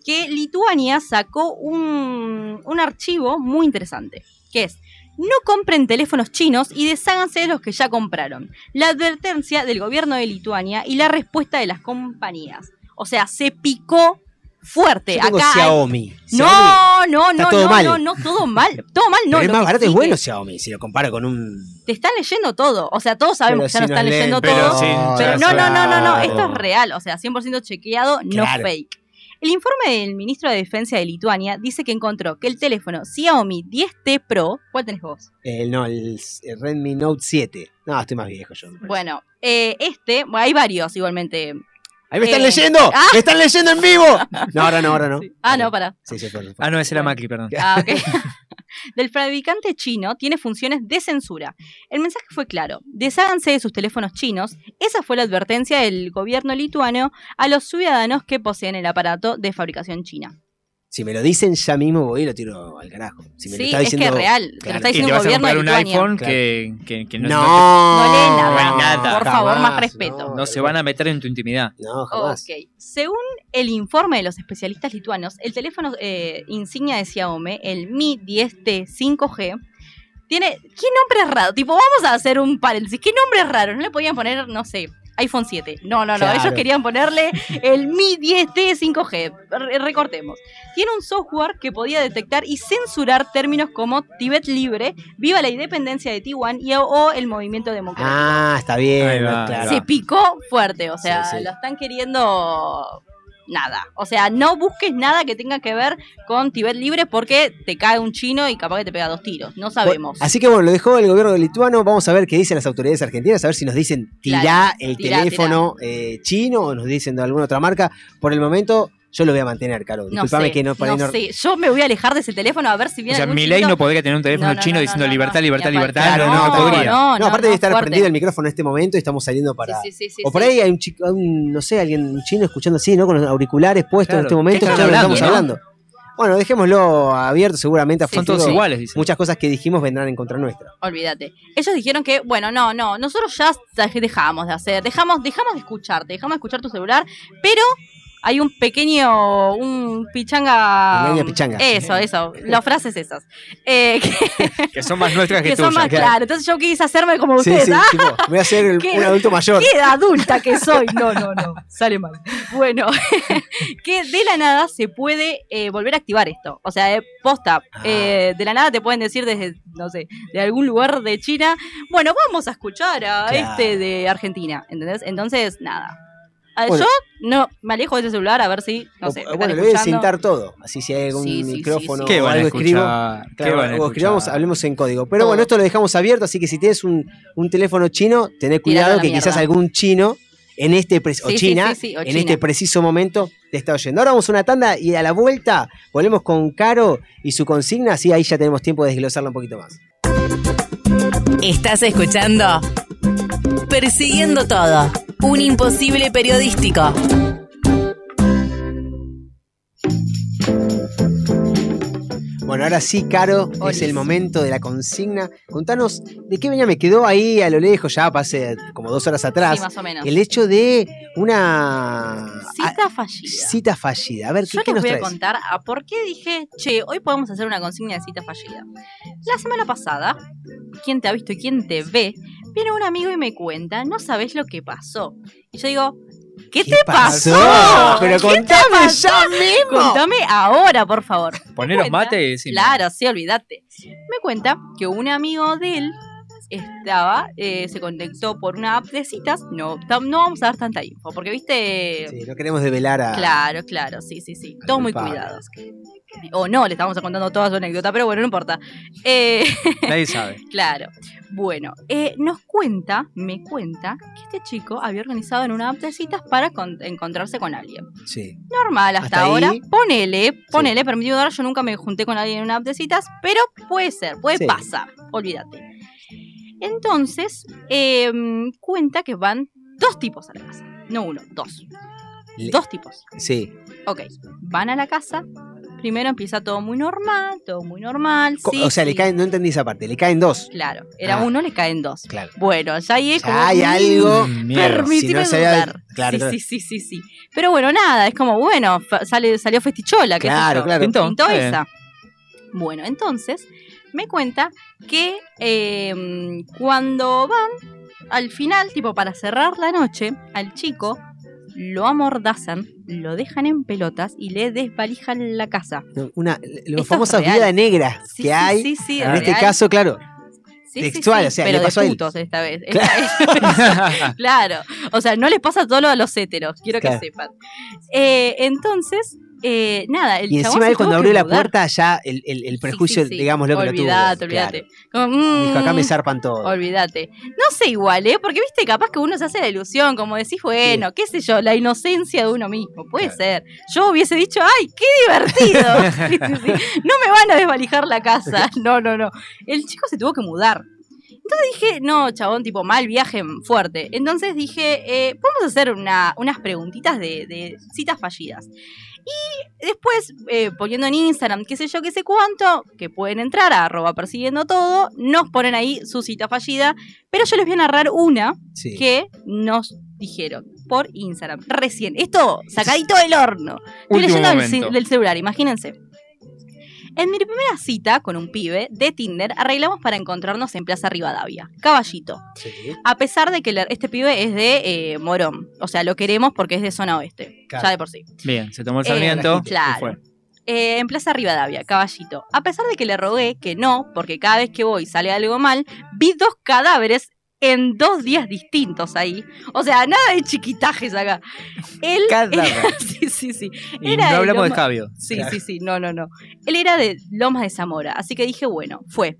[SPEAKER 5] que Lituania sacó un, un archivo muy interesante, que es, no compren teléfonos chinos y desháganse de los que ya compraron. La advertencia del gobierno de Lituania y la respuesta de las compañías. O sea, se picó fuerte.
[SPEAKER 3] Yo tengo
[SPEAKER 5] Acá hay-
[SPEAKER 3] Xiaomi.
[SPEAKER 5] No,
[SPEAKER 3] Xiaomi
[SPEAKER 5] no, no,
[SPEAKER 3] todo
[SPEAKER 5] no,
[SPEAKER 3] mal.
[SPEAKER 5] no, no, todo mal, todo mal, no.
[SPEAKER 3] Pero es más barato, es bueno Xiaomi, si lo comparo con un...
[SPEAKER 5] te están leyendo todo. O sea, todos sabemos
[SPEAKER 3] Pero
[SPEAKER 5] que ya
[SPEAKER 3] si
[SPEAKER 5] nos están leyendo todo.
[SPEAKER 3] pero sin
[SPEAKER 5] Pero no, no, no, no, no. Esto es real. O sea, 100% chequeado, no fake. El informe del ministro de Defensa de Lituania dice que encontró que el teléfono Xiaomi 10T Pro, ¿cuál tenés vos?
[SPEAKER 3] eh, no, el, el Redmi Note 7. No, estoy más viejo yo.
[SPEAKER 5] Bueno, eh, este, bueno, hay varios igualmente.
[SPEAKER 3] ¡Ahí me están
[SPEAKER 5] Eh,
[SPEAKER 3] leyendo!
[SPEAKER 5] ah.
[SPEAKER 3] ¡Me están leyendo en vivo! No, ahora no, ahora no.
[SPEAKER 5] Ah, no, para.
[SPEAKER 3] Sí, sí, fue.
[SPEAKER 4] Ah, no, ese era Macri, perdón.
[SPEAKER 5] Ah, ok. Del fabricante chino tiene funciones de censura. El mensaje fue claro: desháganse de sus teléfonos chinos. Esa fue la advertencia del gobierno lituano a los ciudadanos que poseen el aparato de fabricación china.
[SPEAKER 3] Si me lo dicen ya mismo voy y lo tiro al carajo. Si me lo
[SPEAKER 5] Sí,
[SPEAKER 3] está
[SPEAKER 5] es que
[SPEAKER 3] diciendo,
[SPEAKER 5] es real, te lo está diciendo
[SPEAKER 4] a
[SPEAKER 5] gobierno de
[SPEAKER 4] comprar un
[SPEAKER 5] Lituania.
[SPEAKER 4] iPhone
[SPEAKER 3] Claro.
[SPEAKER 4] que, que, que no,
[SPEAKER 3] No,
[SPEAKER 5] No lee
[SPEAKER 4] no
[SPEAKER 5] nada.
[SPEAKER 4] ven nada.
[SPEAKER 5] Por favor, más
[SPEAKER 3] Jamás,
[SPEAKER 5] respeto.
[SPEAKER 3] no.
[SPEAKER 4] no se van a meter en tu intimidad.
[SPEAKER 3] No, jamás.
[SPEAKER 5] Ok. Según el informe de los especialistas lituanos, el teléfono eh, insignia de Xiaomi, el Mi 10T 5G, tiene. ¿Qué nombre raro? Tipo, vamos a hacer un paréntesis. ¿Qué nombre raro? No le podían poner, no sé. iPhone 7. No, no, no.
[SPEAKER 3] Claro.
[SPEAKER 5] Ellos querían ponerle el Mi 10T 5G. Re- recortemos. Tiene un software que podía detectar y censurar términos como Tibet libre, viva la independencia de Taiwán y o, el movimiento democrático
[SPEAKER 3] Ah, está bien.
[SPEAKER 4] Va,
[SPEAKER 3] claro.
[SPEAKER 5] se picó fuerte, o sea,
[SPEAKER 3] Sí, sí.
[SPEAKER 5] lo están queriendo nada. O sea, no busques nada que tenga que ver con Tibet libre porque te cae un chino y capaz que te pega dos tiros. No sabemos.
[SPEAKER 3] Así que bueno, lo dejó el gobierno lituano. Vamos a ver qué dicen las autoridades argentinas, a ver si nos dicen tirá
[SPEAKER 5] Claro,
[SPEAKER 3] el
[SPEAKER 5] tirá,
[SPEAKER 3] teléfono eh, chino o nos dicen de alguna otra marca. Por el momento, yo lo voy a mantener, Caro.
[SPEAKER 5] no
[SPEAKER 3] Disculpame
[SPEAKER 5] sé,
[SPEAKER 3] que no,
[SPEAKER 5] no
[SPEAKER 3] no-
[SPEAKER 5] sé. Yo me voy a alejar de ese teléfono a ver si
[SPEAKER 4] O
[SPEAKER 5] viene
[SPEAKER 4] sea,
[SPEAKER 5] algún
[SPEAKER 4] mi ley no podría tener un teléfono
[SPEAKER 5] No, no,
[SPEAKER 4] chino
[SPEAKER 5] no,
[SPEAKER 4] diciendo
[SPEAKER 5] no, no,
[SPEAKER 4] libertad,
[SPEAKER 5] no.
[SPEAKER 4] libertad, libertad.
[SPEAKER 3] Claro, no,
[SPEAKER 4] no, podría.
[SPEAKER 5] no,
[SPEAKER 3] No, aparte
[SPEAKER 5] no,
[SPEAKER 3] de estar
[SPEAKER 5] fuerte.
[SPEAKER 3] prendido el micrófono en este momento y estamos saliendo para.
[SPEAKER 5] Sí, sí, sí,
[SPEAKER 3] o por
[SPEAKER 5] sí.
[SPEAKER 3] ahí hay un chico, un, no sé, alguien un chino escuchando así, ¿no? Con los auriculares puestos en este momento,
[SPEAKER 4] ¿Qué están
[SPEAKER 3] escuchando lo que estamos
[SPEAKER 4] hablando.
[SPEAKER 3] Bueno, dejémoslo abierto, seguramente a
[SPEAKER 4] Son
[SPEAKER 3] futuro.
[SPEAKER 4] todos iguales, dicen.
[SPEAKER 3] Muchas cosas que dijimos vendrán en contra nuestra.
[SPEAKER 5] Olvídate. Ellos dijeron que, bueno, no, no, nosotros ya dejamos de hacer, dejamos, dejamos de escucharte, dejamos de escuchar tu celular, pero hay un pequeño, un pichanga.
[SPEAKER 3] Pequeña pichanga.
[SPEAKER 5] Eso, eso, las frases esas. Eh, que,
[SPEAKER 4] Que son más nuestras que,
[SPEAKER 5] que son más claro. Entonces yo quise hacerme como
[SPEAKER 3] Sí,
[SPEAKER 5] ustedes.
[SPEAKER 3] sí,
[SPEAKER 5] ¿ah?
[SPEAKER 3] tipo, voy a ser un adulto mayor.
[SPEAKER 5] ¡Qué adulta que soy! No, no, no. Sale mal. Bueno, que de la nada se puede eh, volver a activar esto. O sea, eh, posta.
[SPEAKER 3] Ah.
[SPEAKER 5] eh, de la nada te pueden decir desde, no sé, de algún lugar de China. Bueno, vamos a escuchar a
[SPEAKER 3] Claro.
[SPEAKER 5] este de Argentina. ¿Entendés? Entonces, nada.
[SPEAKER 3] Bueno.
[SPEAKER 5] Yo no me alejo de ese celular a ver si, no sé,
[SPEAKER 3] bueno, le voy a cintar todo. Así si hay algún
[SPEAKER 5] Sí, sí, sí,
[SPEAKER 3] micrófono
[SPEAKER 5] sí.
[SPEAKER 4] ¿Qué
[SPEAKER 3] o algo escribo.
[SPEAKER 4] escuchar? ¿Qué
[SPEAKER 3] Claro,
[SPEAKER 4] van a
[SPEAKER 3] o escribamos, hablemos en código. Pero
[SPEAKER 5] Todo.
[SPEAKER 3] bueno, esto lo dejamos abierto, así que si tienes un, un teléfono chino,
[SPEAKER 5] a
[SPEAKER 3] cuidado que quizás algún chino en este pre- o
[SPEAKER 5] Sí, sí,
[SPEAKER 3] China
[SPEAKER 5] sí, sí, o
[SPEAKER 3] en
[SPEAKER 5] China.
[SPEAKER 3] este preciso momento te está oyendo. Ahora vamos a una tanda y a la vuelta volvemos con Caro y su consigna, así ahí ya tenemos tiempo de desglosarla un poquito más.
[SPEAKER 1] Estás escuchando Persiguiendo todo. Un imposible periodístico.
[SPEAKER 3] Bueno, ahora sí, Caro, es
[SPEAKER 5] Olis.
[SPEAKER 3] el momento de la consigna. Contanos de qué venía, me quedó ahí a lo lejos, ya pasé como dos horas atrás.
[SPEAKER 5] Sí, más o menos.
[SPEAKER 3] El hecho de una
[SPEAKER 5] Cita fallida.
[SPEAKER 3] cita fallida. A ver, ¿qué,
[SPEAKER 5] Yo
[SPEAKER 3] qué
[SPEAKER 5] les
[SPEAKER 3] nos
[SPEAKER 5] voy a contar a por qué dije, che, hoy podemos hacer una consigna de cita fallida. La semana pasada, ¿quién te ha visto y quién te ve? Viene un amigo y me cuenta, no sabes lo que pasó. Y yo digo, ¿qué, te pasó?
[SPEAKER 3] pasó? Pero
[SPEAKER 5] ¿Qué te
[SPEAKER 3] contame
[SPEAKER 5] pasó?
[SPEAKER 3] ya mismo.
[SPEAKER 5] Contame ahora, por favor.
[SPEAKER 4] Poneros
[SPEAKER 5] cuenta-
[SPEAKER 4] mate y decime.
[SPEAKER 5] Claro, sí, olvídate. Me cuenta que un amigo de él estaba, eh, se conectó por una app de citas. No, no vamos a dar tanta info, porque viste.
[SPEAKER 3] Sí, no queremos develar a.
[SPEAKER 5] Claro, claro, sí, sí, sí. Todo muy
[SPEAKER 3] culpable.
[SPEAKER 5] O no, le estamos contando toda su anécdota, pero bueno, no importa. Eh,
[SPEAKER 4] Nadie sabe.
[SPEAKER 5] claro. Bueno, eh, nos cuenta, me cuenta, que este chico había organizado en una app de citas para con- encontrarse con alguien.
[SPEAKER 3] Sí.
[SPEAKER 5] Normal hasta,
[SPEAKER 3] Hasta
[SPEAKER 5] ahora.
[SPEAKER 3] ahí.
[SPEAKER 5] Ponele, ponele, permitido dar. Yo nunca me junté con alguien en una app de citas, pero puede ser, puede
[SPEAKER 3] Sí.
[SPEAKER 5] pasar. Olvídate. Entonces, eh, cuenta que van dos tipos a la casa. No uno, dos.
[SPEAKER 3] Le-
[SPEAKER 5] Dos tipos.
[SPEAKER 3] Sí.
[SPEAKER 5] Ok, van a la casa. Primero empieza todo muy normal, todo muy normal.
[SPEAKER 3] Co-
[SPEAKER 5] sí,
[SPEAKER 3] o sea, le caen, no entendí esa parte, le caen dos.
[SPEAKER 5] Claro, era
[SPEAKER 3] Ah.
[SPEAKER 5] uno, le caen dos.
[SPEAKER 3] Claro.
[SPEAKER 5] Bueno, ya ahí es
[SPEAKER 3] Ya
[SPEAKER 5] como.
[SPEAKER 3] hay
[SPEAKER 5] mm,
[SPEAKER 3] algo.
[SPEAKER 4] Miedo.
[SPEAKER 5] Permitime
[SPEAKER 3] Si no había- claro,
[SPEAKER 5] sí,
[SPEAKER 3] claro.
[SPEAKER 5] sí, sí, sí, sí. Pero bueno, nada, es como, bueno, sale, salió festichola, sé
[SPEAKER 3] Claro, claro.
[SPEAKER 4] Pintó,
[SPEAKER 5] esa. Bueno, entonces me cuenta que eh, cuando van al final, tipo para cerrar la noche, al chico lo amordazan, lo dejan en pelotas y le desvalijan la casa.
[SPEAKER 3] Una, famosas
[SPEAKER 5] real.
[SPEAKER 3] vidas negras
[SPEAKER 5] Sí,
[SPEAKER 3] que
[SPEAKER 5] sí,
[SPEAKER 3] hay.
[SPEAKER 5] sí, sí,
[SPEAKER 3] en este caso, claro. Textual, o sea,
[SPEAKER 5] pero
[SPEAKER 3] le pasó a
[SPEAKER 5] de putos esta vez. Esta vez. claro. O sea, no les pasa todo lo a los héteros, quiero
[SPEAKER 3] Claro.
[SPEAKER 5] que sepan. Eh, entonces, eh, nada, el
[SPEAKER 3] Y encima él cuando abrió la
[SPEAKER 5] mudar.
[SPEAKER 3] puerta ya el, el- el prejuicio,
[SPEAKER 5] Sí, sí, sí.
[SPEAKER 3] digamos lo que lo tuvo.
[SPEAKER 5] Olvídate.
[SPEAKER 3] Claro.
[SPEAKER 5] Como,
[SPEAKER 3] Dijo, acá me zarpan todo.
[SPEAKER 5] Olvídate. No sé igual, ¿eh? Porque viste, capaz que uno se hace la ilusión, como decís, bueno, qué sé yo, la inocencia de uno mismo. Puede ser. Yo hubiese dicho, ¡ay, qué divertido! No me van a desvalijar la casa. No, no, no. El chico se tuvo que mudar. Entonces dije, no, chabón, tipo, mal viaje fuerte. Entonces dije, eh, podemos hacer una- unas preguntitas de, de citas fallidas. Y después, eh, poniendo en Instagram, qué sé yo, qué sé cuánto, que pueden entrar a arroba persiguiendo todo, nos ponen ahí su cita fallida, pero yo les voy a narrar una
[SPEAKER 3] Sí.
[SPEAKER 5] que nos dijeron por Instagram. Recién, esto sacadito del horno. Estoy leyendo del celular, imagínense. En mi primera cita con un pibe de Tinder, arreglamos para encontrarnos en Plaza Rivadavia, Caballito.
[SPEAKER 3] Sí.
[SPEAKER 5] A pesar de que este pibe es de eh, Morón. O sea, lo queremos porque es de zona oeste.
[SPEAKER 3] Claro.
[SPEAKER 5] Ya de por sí.
[SPEAKER 4] Bien, se tomó el
[SPEAKER 5] Eh,
[SPEAKER 4] sarmiento. y
[SPEAKER 5] claro.
[SPEAKER 4] fue.
[SPEAKER 5] Eh, en Plaza Rivadavia, Caballito. A pesar de que le rogué que no, porque cada vez que voy sale algo mal, vi dos cadáveres en dos días distintos ahí. O sea, nada de chiquitajes acá. Él
[SPEAKER 3] Cadáver.
[SPEAKER 5] sí, sí, sí.
[SPEAKER 4] Y
[SPEAKER 5] Era
[SPEAKER 4] no hablamos de
[SPEAKER 5] Loma-
[SPEAKER 4] Javio.
[SPEAKER 5] Sí, sí, sí, no, no, no. Él era de Lomas de Zamora, así que dije, bueno, fue.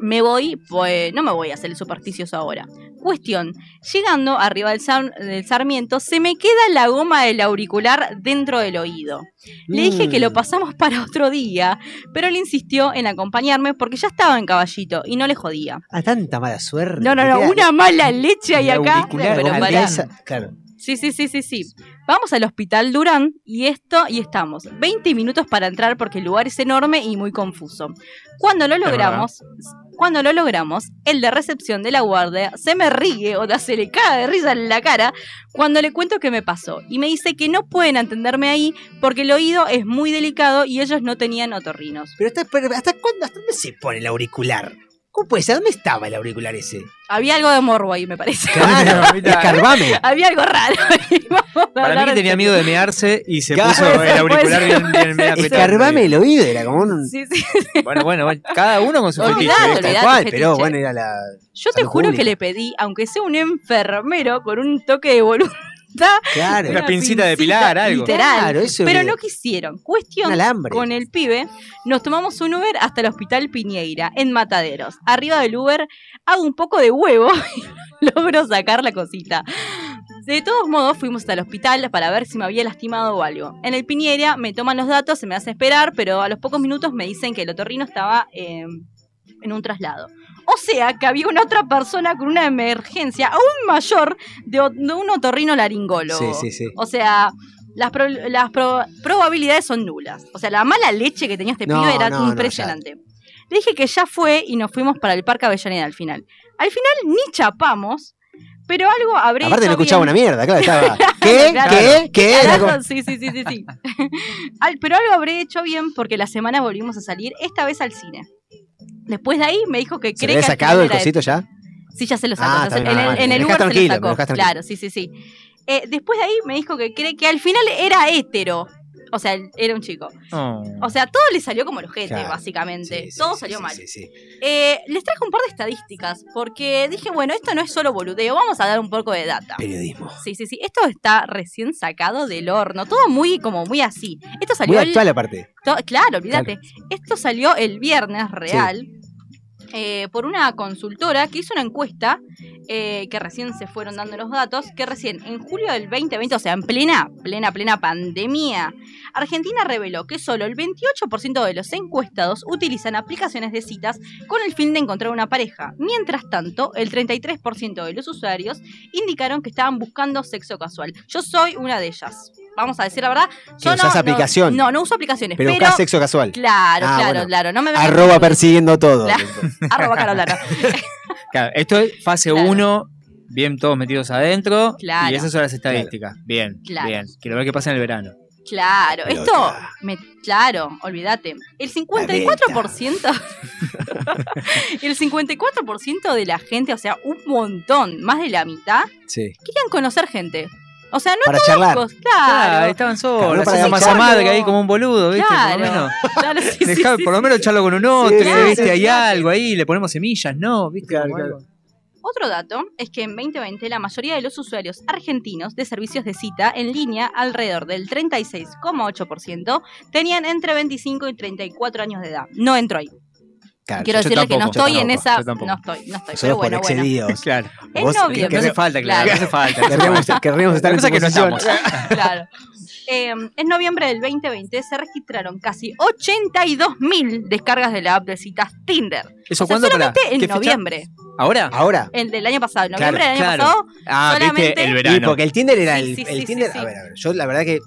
[SPEAKER 5] Me voy, pues no me voy a hacer el supersticioso ahora. Cuestión, llegando arriba del, Sar- del Sarmiento, se me queda la goma del auricular dentro del oído. Le dije que lo
[SPEAKER 3] Mm.
[SPEAKER 5] pasamos para otro día, pero él insistió en acompañarme porque ya estaba en caballito y no le jodía.
[SPEAKER 3] A tanta mala suerte.
[SPEAKER 5] No, no, no, una mala leche ahí acá. Pero
[SPEAKER 3] Claro.
[SPEAKER 5] Sí, sí, sí, sí, sí. Vamos al hospital Durán y esto y estamos. 20 minutos para entrar porque el lugar es enorme y muy confuso. Cuando lo logramos, cuando lo logramos, el de recepción de la guardia se me ríe o se le cae de risa en la cara cuando le cuento qué me pasó y me dice que no pueden atenderme ahí porque el oído es muy delicado y ellos no tenían otorrinos.
[SPEAKER 3] Pero hasta, pero ¿hasta cuándo? ¿Hasta dónde se pone el auricular? ¿Cómo puede ser? ¿Dónde estaba el auricular ese?
[SPEAKER 5] Había algo de morbo ahí, me parece.
[SPEAKER 3] Claro, escarbame.
[SPEAKER 5] Había algo raro. Vamos a
[SPEAKER 4] Para mí que tenía miedo de mearse y se
[SPEAKER 3] Claro,
[SPEAKER 4] puso el auricular bien, bien.
[SPEAKER 3] Escarbame el oído, era como un.
[SPEAKER 5] Sí, sí.
[SPEAKER 4] Bueno, bueno, bueno, cada uno con su
[SPEAKER 5] olvidate.
[SPEAKER 3] Tal cual,
[SPEAKER 5] fetiche.
[SPEAKER 3] pero bueno, era la.
[SPEAKER 5] Yo te juro
[SPEAKER 3] pública.
[SPEAKER 5] que le pedí, aunque sea un enfermero con un toque de voluntad,
[SPEAKER 3] Claro.
[SPEAKER 4] Una pincita de pilar, algo.
[SPEAKER 5] Literal.
[SPEAKER 3] Claro, eso
[SPEAKER 5] pero no quisieron. Cuestión con el pibe, nos tomamos un Uber hasta el hospital Piñeira, en Mataderos. Arriba del Uber hago un poco de huevo y logro sacar la cosita. De todos modos, fuimos hasta el hospital para ver si me había lastimado o algo. En el Piñeira me toman los datos, se me hace esperar, pero a los pocos minutos me dicen que el otorrino estaba eh, en un traslado. O sea, que había una otra persona con una emergencia aún mayor de, un otorrino laringólogo.
[SPEAKER 3] Sí, sí, sí.
[SPEAKER 5] O sea, las, pro- las pro- probabilidades son nulas. O sea, la mala leche que tenía este
[SPEAKER 3] No,
[SPEAKER 5] pibe era
[SPEAKER 3] no, no,
[SPEAKER 5] impresionante. Le dije que ya fue y nos fuimos para el Parque Avellaneda al final. Al final ni chapamos, pero algo habré
[SPEAKER 3] Aparte no
[SPEAKER 5] hecho
[SPEAKER 3] escuchaba una mierda, claro, estaba. ¿Qué?
[SPEAKER 5] Claro.
[SPEAKER 3] ¿Qué? ¿Qué?
[SPEAKER 5] Sí, sí, sí, sí, sí. Pero algo habré hecho bien porque la semana volvimos a salir, esta vez al cine. Después de ahí me dijo que
[SPEAKER 3] ¿Se
[SPEAKER 5] cree
[SPEAKER 3] le
[SPEAKER 5] que
[SPEAKER 3] sacado el cosito ya?
[SPEAKER 5] Sí, ya se lo sacó.
[SPEAKER 3] Ah,
[SPEAKER 5] Entonces,
[SPEAKER 3] está bien,
[SPEAKER 5] en, el,
[SPEAKER 3] vale.
[SPEAKER 5] en el Uber se lo sacó. Claro, sí, sí, sí. Eh, después de ahí me dijo que cree que al final era hétero. O sea, era un chico.
[SPEAKER 4] Oh.
[SPEAKER 5] O sea, todo le salió como el ojete,
[SPEAKER 3] Claro.
[SPEAKER 5] básicamente.
[SPEAKER 3] Sí, sí,
[SPEAKER 5] todo salió mal.
[SPEAKER 3] sí, sí.
[SPEAKER 5] Eh, les traje un par de estadísticas, porque dije, bueno, esto no es solo boludeo, vamos a dar un poco de data.
[SPEAKER 3] Periodismo.
[SPEAKER 5] Sí, sí, sí. Esto está recién sacado del horno. Todo muy, como muy así. Esto salió
[SPEAKER 3] Muy
[SPEAKER 5] el-
[SPEAKER 3] actual aparte.
[SPEAKER 5] to- claro, olvídate. Esto salió el viernes real. Eh, por una consultora que hizo una encuesta eh, que recién se fueron dando los datos, que recién en julio del 2020, o sea, en plena, plena, plena pandemia, Argentina reveló que solo el 28% de los encuestados utilizan aplicaciones de citas con el fin de encontrar una pareja. Mientras tanto, el 33% de los usuarios indicaron que estaban buscando sexo casual. Yo soy una de ellas. Vamos a decir la verdad.
[SPEAKER 3] ¿Que
[SPEAKER 5] Yo no,
[SPEAKER 3] usás
[SPEAKER 5] no-
[SPEAKER 3] aplicación?
[SPEAKER 5] No, no, uso aplicaciones.
[SPEAKER 3] Pero
[SPEAKER 5] Pero,
[SPEAKER 3] sexo casual.
[SPEAKER 5] Claro,
[SPEAKER 3] Ah,
[SPEAKER 5] claro,
[SPEAKER 3] bueno.
[SPEAKER 5] claro. No me
[SPEAKER 3] Arroba persiguiendo todo.
[SPEAKER 5] Claro. Arroba Carolina.
[SPEAKER 4] Claro, esto es fase 1, bien todos metidos adentro.
[SPEAKER 5] Claro.
[SPEAKER 4] Y esas son las estadísticas. Bien,
[SPEAKER 5] Claro.
[SPEAKER 4] bien. Quiero ver qué pasa en el verano.
[SPEAKER 5] Claro, esto, me, claro, olvídate. El 54%, el 54% de la gente, o sea, un montón, más de la mitad,
[SPEAKER 3] Sí.
[SPEAKER 5] querían conocer gente. O sea, no
[SPEAKER 3] Para
[SPEAKER 5] todos
[SPEAKER 3] charlar.
[SPEAKER 4] Claro,
[SPEAKER 5] Claro,
[SPEAKER 4] estaban
[SPEAKER 3] Claro,
[SPEAKER 4] solos,
[SPEAKER 3] no para
[SPEAKER 4] haciendo masa
[SPEAKER 3] charlar.
[SPEAKER 4] madre ahí como un boludo, ¿viste? Por lo
[SPEAKER 5] claro,
[SPEAKER 4] menos.
[SPEAKER 5] claro, sí,
[SPEAKER 4] Dejá-
[SPEAKER 5] sí,
[SPEAKER 4] por lo menos charlo con un otro,
[SPEAKER 3] Sí,
[SPEAKER 5] claro,
[SPEAKER 4] ¿viste? Hay
[SPEAKER 5] claro.
[SPEAKER 4] algo ahí, le ponemos semillas, ¿no? ¿Viste?
[SPEAKER 5] Otro dato es que en 2020 la mayoría de los usuarios argentinos de servicios de cita en línea, alrededor del 36,8%, tenían entre 25 y 34 años de edad. No entro ahí.
[SPEAKER 3] Claro,
[SPEAKER 5] Quiero
[SPEAKER 4] yo
[SPEAKER 5] decirle que no
[SPEAKER 4] tampoco,
[SPEAKER 5] estoy en esa. No estoy, no estoy. Pero
[SPEAKER 3] por
[SPEAKER 5] bueno, bueno.
[SPEAKER 3] excedidos.
[SPEAKER 4] Claro.
[SPEAKER 5] Es
[SPEAKER 3] Vos-
[SPEAKER 5] noviembre.
[SPEAKER 3] que-
[SPEAKER 4] hace falta, claro. No hace falta.
[SPEAKER 3] Querríamos, querríamos estar en tu
[SPEAKER 4] que no estamos.
[SPEAKER 5] Claro. Eh, en noviembre del 2020 se registraron casi 82.000 descargas de la app de citas Tinder.
[SPEAKER 4] ¿Eso
[SPEAKER 5] O sea,
[SPEAKER 4] cuándo para?
[SPEAKER 5] solamente en
[SPEAKER 4] ¿Qué fecha?
[SPEAKER 5] noviembre.
[SPEAKER 4] ¿Ahora?
[SPEAKER 3] Ahora.
[SPEAKER 5] El del año pasado. En noviembre
[SPEAKER 3] Claro,
[SPEAKER 5] del año
[SPEAKER 4] claro.
[SPEAKER 5] pasado.
[SPEAKER 4] Ah,
[SPEAKER 5] solamente-
[SPEAKER 4] viste, el
[SPEAKER 3] Sí,
[SPEAKER 4] verano.
[SPEAKER 3] porque el Tinder era
[SPEAKER 5] Sí,
[SPEAKER 3] el,
[SPEAKER 5] sí,
[SPEAKER 3] el
[SPEAKER 5] sí,
[SPEAKER 3] Tinder.
[SPEAKER 5] sí, sí.
[SPEAKER 3] A ver, a ver. Yo la verdad que. eh,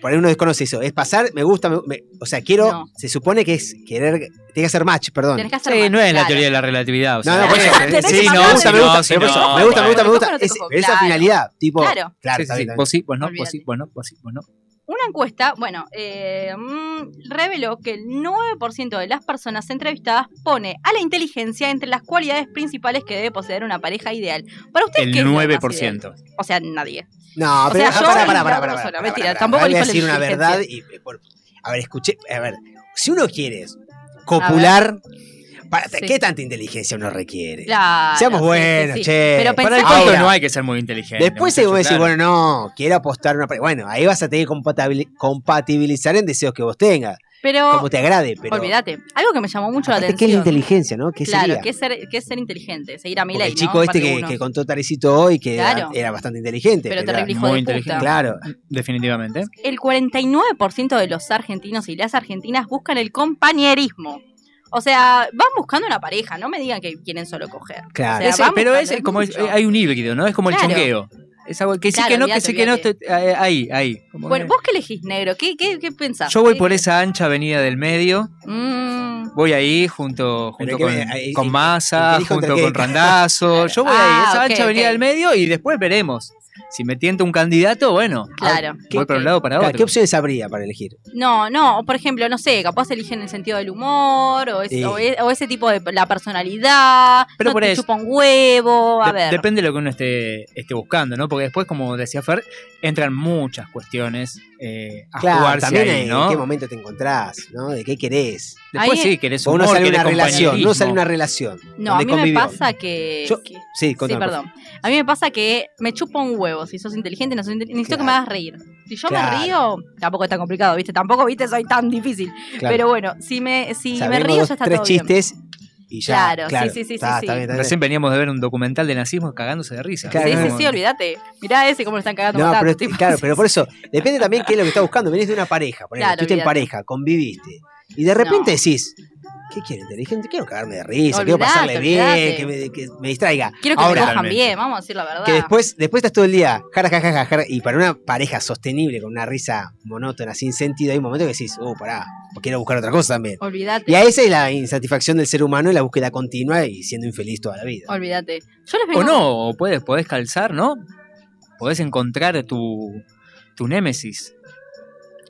[SPEAKER 3] Por ahí uno desconoce eso. Es pasar, me gusta, me- me- o sea, quiero.
[SPEAKER 5] No.
[SPEAKER 3] Se supone que es querer. Tiene que hacer match, perdón.
[SPEAKER 5] Tenés que hacer
[SPEAKER 4] Sí,
[SPEAKER 5] más,
[SPEAKER 4] no es la
[SPEAKER 5] claro.
[SPEAKER 4] teoría de la relatividad. o
[SPEAKER 3] No,
[SPEAKER 4] sea,
[SPEAKER 3] no, por eso. Sí, no, me gusta, me gusta.
[SPEAKER 4] sí, no,
[SPEAKER 3] me gusta, me gusta, me gusta. Es- Esa finalidad, tipo.
[SPEAKER 5] Claro.
[SPEAKER 3] Claro,
[SPEAKER 4] Sí, sí, Vos sí, vos no, vos sí, vos no, vos sí, vos no.
[SPEAKER 5] Una encuesta, bueno, eh, mm, reveló que el 9% de las personas entrevistadas pone a la inteligencia entre las cualidades principales que debe poseer una pareja ideal. Para ustedes,
[SPEAKER 4] El
[SPEAKER 5] ¿qué es lo más
[SPEAKER 4] 9%.
[SPEAKER 5] ideal? O sea, nadie.
[SPEAKER 3] No,
[SPEAKER 5] O
[SPEAKER 3] pero
[SPEAKER 5] sea,
[SPEAKER 3] ah,
[SPEAKER 5] yo
[SPEAKER 3] pará,
[SPEAKER 5] persona,
[SPEAKER 3] pará,
[SPEAKER 5] mentira, tampoco
[SPEAKER 3] voy a decir una verdad y. eh, a ver, escuché. A ver, si uno quiere copular. para-
[SPEAKER 5] Sí.
[SPEAKER 3] ¿Qué tanta inteligencia uno requiere?
[SPEAKER 5] Claro,
[SPEAKER 3] Seamos buenos,
[SPEAKER 5] sí, sí.
[SPEAKER 3] che.
[SPEAKER 5] Pero
[SPEAKER 4] Para el
[SPEAKER 3] Ahora,
[SPEAKER 4] no hay que ser muy inteligente.
[SPEAKER 3] Después se vos decís,
[SPEAKER 4] claro.
[SPEAKER 3] bueno, no, quiero apostar una. Bueno, ahí vas a tener que compatibili- compatibilizar en deseos que vos tengas.
[SPEAKER 5] Pero,
[SPEAKER 3] Como te agrade, pero.
[SPEAKER 5] olvídate, algo que me llamó mucho la
[SPEAKER 3] Aparte, ¿Qué es
[SPEAKER 5] atención.
[SPEAKER 3] la inteligencia, no? ¿Qué
[SPEAKER 5] claro,
[SPEAKER 3] sería?
[SPEAKER 5] que es, ser, que es ser inteligente, seguir a mi
[SPEAKER 3] Porque
[SPEAKER 5] ley.
[SPEAKER 3] el chico este que, que contó Tarecito hoy, que era-
[SPEAKER 5] Claro.
[SPEAKER 3] era, bastante inteligente.
[SPEAKER 5] Pero terrible hijo
[SPEAKER 4] muy
[SPEAKER 5] de
[SPEAKER 4] inteligente.
[SPEAKER 5] puta.
[SPEAKER 3] Claro.
[SPEAKER 4] Definitivamente.
[SPEAKER 5] El 49% de los argentinos y las argentinas buscan el compañerismo. O sea, van buscando una pareja, no me digan que quieren solo coger.
[SPEAKER 3] Claro.
[SPEAKER 5] O sea,
[SPEAKER 4] Ese- pero es como es-
[SPEAKER 5] mucho.
[SPEAKER 4] hay un híbrido, ¿no? Es como el chongueo. Es algo que sí que no, que sí que no. eh, ahí, ahí. Como
[SPEAKER 5] Bueno,
[SPEAKER 4] que-
[SPEAKER 5] vos que elegís negro, ¿qué, qué, qué pensás?
[SPEAKER 4] Yo voy
[SPEAKER 5] ¿Qué-
[SPEAKER 4] por esa ancha avenida del medio.
[SPEAKER 5] Mm,
[SPEAKER 4] Voy ahí junto, junto con,
[SPEAKER 3] ahí-
[SPEAKER 4] con Massa, junto con Randazo. Yo voy
[SPEAKER 5] Ah,
[SPEAKER 4] ahí, esa
[SPEAKER 5] ok,
[SPEAKER 4] ancha avenida del medio y después veremos. Si me tienta un candidato, bueno.
[SPEAKER 5] Claro.
[SPEAKER 4] Voy para un lado o para
[SPEAKER 3] Claro,
[SPEAKER 4] otro.
[SPEAKER 3] ¿Qué opciones habría para elegir?
[SPEAKER 5] No, no, por ejemplo, no sé, capaz eligen el sentido del humor o, es-
[SPEAKER 3] Sí.
[SPEAKER 5] o, o ese tipo de la personalidad,
[SPEAKER 4] Pero
[SPEAKER 5] no
[SPEAKER 4] por
[SPEAKER 5] te
[SPEAKER 4] eso-
[SPEAKER 5] chupa un huevo, a
[SPEAKER 4] De-
[SPEAKER 5] ver.
[SPEAKER 4] Depende de lo que uno esté, esté buscando, ¿no? Porque después, como decía Fer, entran muchas cuestiones eh, a
[SPEAKER 3] Claro,
[SPEAKER 4] jugarse
[SPEAKER 3] también
[SPEAKER 4] ahí,
[SPEAKER 3] en
[SPEAKER 4] ¿no?
[SPEAKER 3] qué momento te encontrás, ¿no? ¿De qué querés?
[SPEAKER 4] Después
[SPEAKER 5] Ahí-
[SPEAKER 4] sí, querés humor,
[SPEAKER 3] uno sale
[SPEAKER 4] querés
[SPEAKER 3] una relación, no sale una relación.
[SPEAKER 5] No, a mí me pasa que...
[SPEAKER 3] Yo-
[SPEAKER 5] que-
[SPEAKER 3] Sí,
[SPEAKER 5] Sí,
[SPEAKER 3] contame, por
[SPEAKER 5] perdón. A mí me pasa que me chupa un huevo. Si sos inteligente, no sos inte- necesito que me
[SPEAKER 3] Claro.
[SPEAKER 5] hagas reír. Si yo
[SPEAKER 3] Claro.
[SPEAKER 5] me río, tampoco es tan complicado, ¿viste? Tampoco, ¿viste? Soy tan difícil.
[SPEAKER 3] Claro.
[SPEAKER 5] Pero bueno, si me, si me río,
[SPEAKER 3] dos,
[SPEAKER 5] ya está
[SPEAKER 3] tres
[SPEAKER 5] todo
[SPEAKER 3] chistes y ya.
[SPEAKER 5] Claro, sí, sí, sí,
[SPEAKER 3] está,
[SPEAKER 5] sí,
[SPEAKER 3] está
[SPEAKER 5] sí.
[SPEAKER 3] bien, está bien.
[SPEAKER 4] Recién veníamos de ver un documental de nazismo cagándose de risa.
[SPEAKER 3] Claro.
[SPEAKER 5] Sí, sí,
[SPEAKER 3] no.
[SPEAKER 5] sí, olvídate. Mirá ese cómo lo están cagando
[SPEAKER 3] No, pero,
[SPEAKER 5] tipo.
[SPEAKER 3] claro, pero por eso, depende también qué es lo que estás buscando. Venís de una pareja, ponele,
[SPEAKER 5] Claro,
[SPEAKER 3] estuviste en pareja, conviviste. Y de repente
[SPEAKER 5] No.
[SPEAKER 3] decís, ¿qué quiero? Inteligente, quiero cagarme de risa, quiero
[SPEAKER 5] Olvidate,
[SPEAKER 3] pasarle bien, que me, que me distraiga.
[SPEAKER 5] Quiero que
[SPEAKER 3] Ahora,
[SPEAKER 5] me cojan bien, vamos a decir la verdad.
[SPEAKER 3] que después, después estás todo el día, jara, jara, jara, jara, y para una pareja sostenible con una risa monótona, sin sentido, hay un momento que decís, oh, pará, quiero buscar otra cosa también.
[SPEAKER 5] Olvídate.
[SPEAKER 3] Y a esa es la insatisfacción del ser humano y la búsqueda continua y siendo infeliz toda la vida.
[SPEAKER 5] Olvídate. Yo les vengo
[SPEAKER 4] O no, o puedes, podés calzar, ¿no? Podés encontrar tu, tu némesis.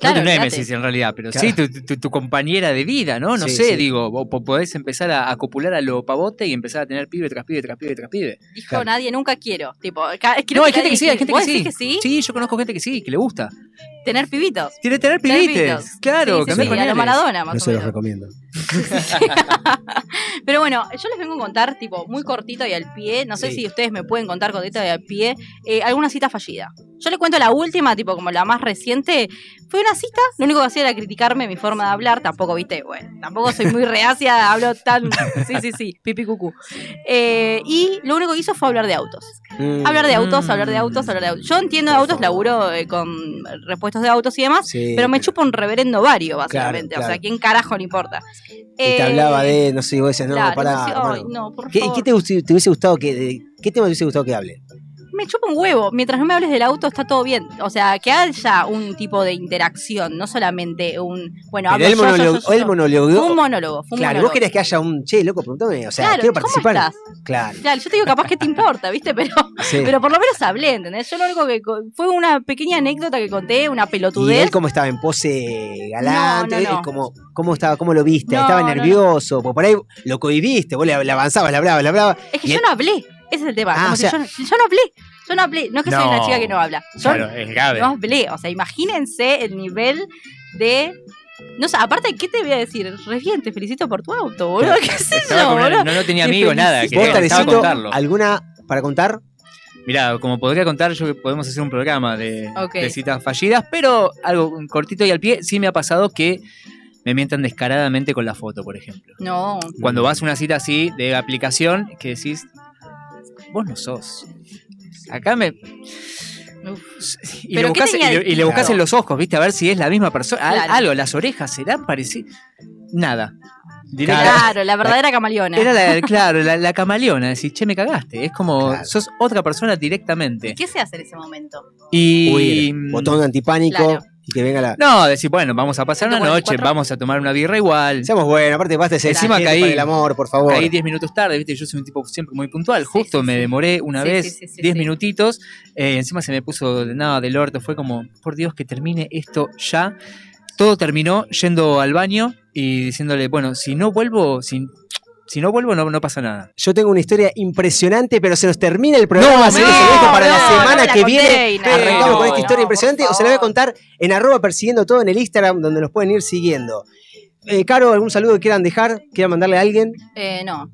[SPEAKER 5] Claro,
[SPEAKER 4] no tu némesis en realidad, pero
[SPEAKER 3] Claro.
[SPEAKER 4] sí tu, tu- tu compañera de vida, ¿no? No
[SPEAKER 3] Sí,
[SPEAKER 4] sé,
[SPEAKER 3] sí.
[SPEAKER 4] digo, vos po- podés empezar a, a copular a lo pavote y empezar a tener pibe tras pibe tras pibe tras pibe.
[SPEAKER 5] Dijo nadie, nunca quiero. Tipo, quiero
[SPEAKER 4] no, hay gente que sí, hay gente
[SPEAKER 5] ¿Vos
[SPEAKER 4] que sí.
[SPEAKER 5] que sí.
[SPEAKER 4] Sí, yo conozco gente que sí, que le gusta.
[SPEAKER 5] Tener pibitos.
[SPEAKER 4] Tiene tener
[SPEAKER 5] Tener
[SPEAKER 4] pibites,
[SPEAKER 5] pibitos.
[SPEAKER 4] claro,
[SPEAKER 5] Sí, sí,
[SPEAKER 4] cambiar
[SPEAKER 5] sí, a lo
[SPEAKER 4] pañales.
[SPEAKER 5] Maradona, más
[SPEAKER 3] No
[SPEAKER 5] o
[SPEAKER 3] se los recomiendo.
[SPEAKER 5] Pero bueno, yo les vengo a contar, tipo, muy cortito y al pie. No sé
[SPEAKER 3] Sí.
[SPEAKER 5] si ustedes me pueden contar cortito y al pie. eh, alguna cita fallida. Yo les cuento la última, tipo, como la más reciente. Fue una cita, lo único que hacía era criticarme mi forma de hablar. Tampoco, viste, bueno, tampoco soy muy reacia, hablo tan. Sí, sí, sí, pipi cucú. Eh, y lo único que hizo fue hablar de autos.
[SPEAKER 3] Mm,
[SPEAKER 5] Hablar de autos, hablar de autos, hablar de autos. Yo entiendo de autos, laburo eh, con repuestos de autos y demás,
[SPEAKER 3] Sí,
[SPEAKER 5] pero me chupa un reverendo vario, básicamente.
[SPEAKER 3] Claro,
[SPEAKER 5] O sea,
[SPEAKER 3] claro.
[SPEAKER 5] ¿quién carajo le importa?
[SPEAKER 3] Y te hablaba de, no sé, vos decías, no,
[SPEAKER 5] claro,
[SPEAKER 3] pará.
[SPEAKER 5] entonces,
[SPEAKER 3] hermano.
[SPEAKER 5] ay, no, por
[SPEAKER 3] ¿Qué,
[SPEAKER 5] favor.
[SPEAKER 3] qué te, te hubiese gustado que, de- qué tema te hubiese gustado que hable?
[SPEAKER 5] Me chupa un huevo. Mientras no me hables del auto, está todo bien. O sea, que haya un tipo de interacción, no solamente un. Bueno, hablo
[SPEAKER 3] él,
[SPEAKER 5] yo,
[SPEAKER 3] monolo-
[SPEAKER 5] yo, yo,
[SPEAKER 3] monologó.
[SPEAKER 5] Fue un monólogo. Fue un
[SPEAKER 3] Claro,
[SPEAKER 5] monólogo.
[SPEAKER 3] vos querías que haya un, che, loco, pregúntame, o sea,
[SPEAKER 5] Claro,
[SPEAKER 3] quiero
[SPEAKER 5] ¿cómo
[SPEAKER 3] participar.
[SPEAKER 5] estás?
[SPEAKER 3] Claro.
[SPEAKER 5] Claro, yo te digo, capaz que te importa, ¿viste? Pero,
[SPEAKER 3] Sí.
[SPEAKER 5] pero por lo menos hablé, ¿entendés? Yo lo único que. Fue una pequeña anécdota que conté, una
[SPEAKER 3] Y
[SPEAKER 5] pelotudez.
[SPEAKER 3] él cómo estaba en pose galante,
[SPEAKER 5] No, no, no.
[SPEAKER 3] él cómo, cómo estaba, cómo lo viste, estaba nervioso, por ahí lo cohibiste, vos le, le avanzabas, le hablabas, le hablabas.
[SPEAKER 5] Es que
[SPEAKER 3] y
[SPEAKER 5] yo
[SPEAKER 3] él-
[SPEAKER 5] no hablé. Ese es el tema.
[SPEAKER 3] Ah,
[SPEAKER 5] Como
[SPEAKER 3] o
[SPEAKER 5] si
[SPEAKER 3] sea-
[SPEAKER 5] yo, no- yo no hablé. Yo no hablé. No es que soy una chica que no habla. Yo
[SPEAKER 4] Claro, es grave.
[SPEAKER 5] no hablé. O sea, imagínense el nivel de. No sé, aparte, ¿qué te voy a decir? Re bien, te felicito por tu auto, boludo. ¿Qué sé
[SPEAKER 4] Estaba
[SPEAKER 5] yo,
[SPEAKER 4] con una-
[SPEAKER 5] boludo?
[SPEAKER 4] no, no tenía
[SPEAKER 5] Te
[SPEAKER 4] amigos, nada.
[SPEAKER 3] ¿Vos,
[SPEAKER 4] contarlo.
[SPEAKER 3] alguna para contar?
[SPEAKER 4] Mirá, como podría contar, yo que podemos hacer un programa de citas fallidas, pero algo cortito y al pie, sí me ha pasado que me mientan descaradamente con la foto, por ejemplo.
[SPEAKER 5] No.
[SPEAKER 4] Cuando vas a una cita así de aplicación, que decís, vos no sos. Acá me. Y
[SPEAKER 5] ¿Pero
[SPEAKER 4] le
[SPEAKER 5] tenía
[SPEAKER 4] y le- y le buscas
[SPEAKER 5] distinto?
[SPEAKER 4] en los ojos, ¿viste? A ver si es la misma persona. Al-
[SPEAKER 5] Claro.
[SPEAKER 4] Algo, las orejas serán parecidas. Nada.
[SPEAKER 5] Claro, la verdadera camaleona.
[SPEAKER 4] Era la, claro, la, la camaleona, decir, che, me cagaste. Es como, sos otra persona directamente.
[SPEAKER 5] ¿Qué se hace en ese momento?
[SPEAKER 4] Y.
[SPEAKER 3] Huir, botón antipánico
[SPEAKER 5] Claro.
[SPEAKER 3] Y que venga la.
[SPEAKER 4] No, decir, bueno, vamos a pasar una noche,
[SPEAKER 5] 144.
[SPEAKER 4] vamos a tomar una birra igual.
[SPEAKER 3] Seamos buenos, aparte basta de ser
[SPEAKER 4] Encima caí-
[SPEAKER 3] para el amor, por favor.
[SPEAKER 4] Caí 10 minutos tarde, ¿viste? Yo soy un tipo siempre muy puntual. Justo me demoré una
[SPEAKER 5] Sí,
[SPEAKER 4] vez
[SPEAKER 5] sí, sí, sí,
[SPEAKER 4] 10
[SPEAKER 5] sí.
[SPEAKER 4] minutitos. eh, encima se me puso de nada del orto. Fue como, por Dios, que termine esto ya. Todo terminó yendo al baño y diciéndole, bueno, si no vuelvo, si, si no vuelvo, no, no pasa nada.
[SPEAKER 3] Yo tengo una historia impresionante, pero se nos termina el programa,
[SPEAKER 4] No,
[SPEAKER 3] así que
[SPEAKER 4] no,
[SPEAKER 3] se lo dejo para
[SPEAKER 5] no,
[SPEAKER 3] la semana
[SPEAKER 5] no la
[SPEAKER 3] que
[SPEAKER 5] conté,
[SPEAKER 3] viene. Arrancamos
[SPEAKER 4] No,
[SPEAKER 3] con esta historia
[SPEAKER 5] no,
[SPEAKER 3] impresionante, o se la voy a contar en arroba persiguiendo todo en el Instagram, donde nos pueden ir siguiendo. Eh, Caro, ¿algún saludo que quieran dejar? ¿Quieran mandarle a alguien?
[SPEAKER 5] Eh, no.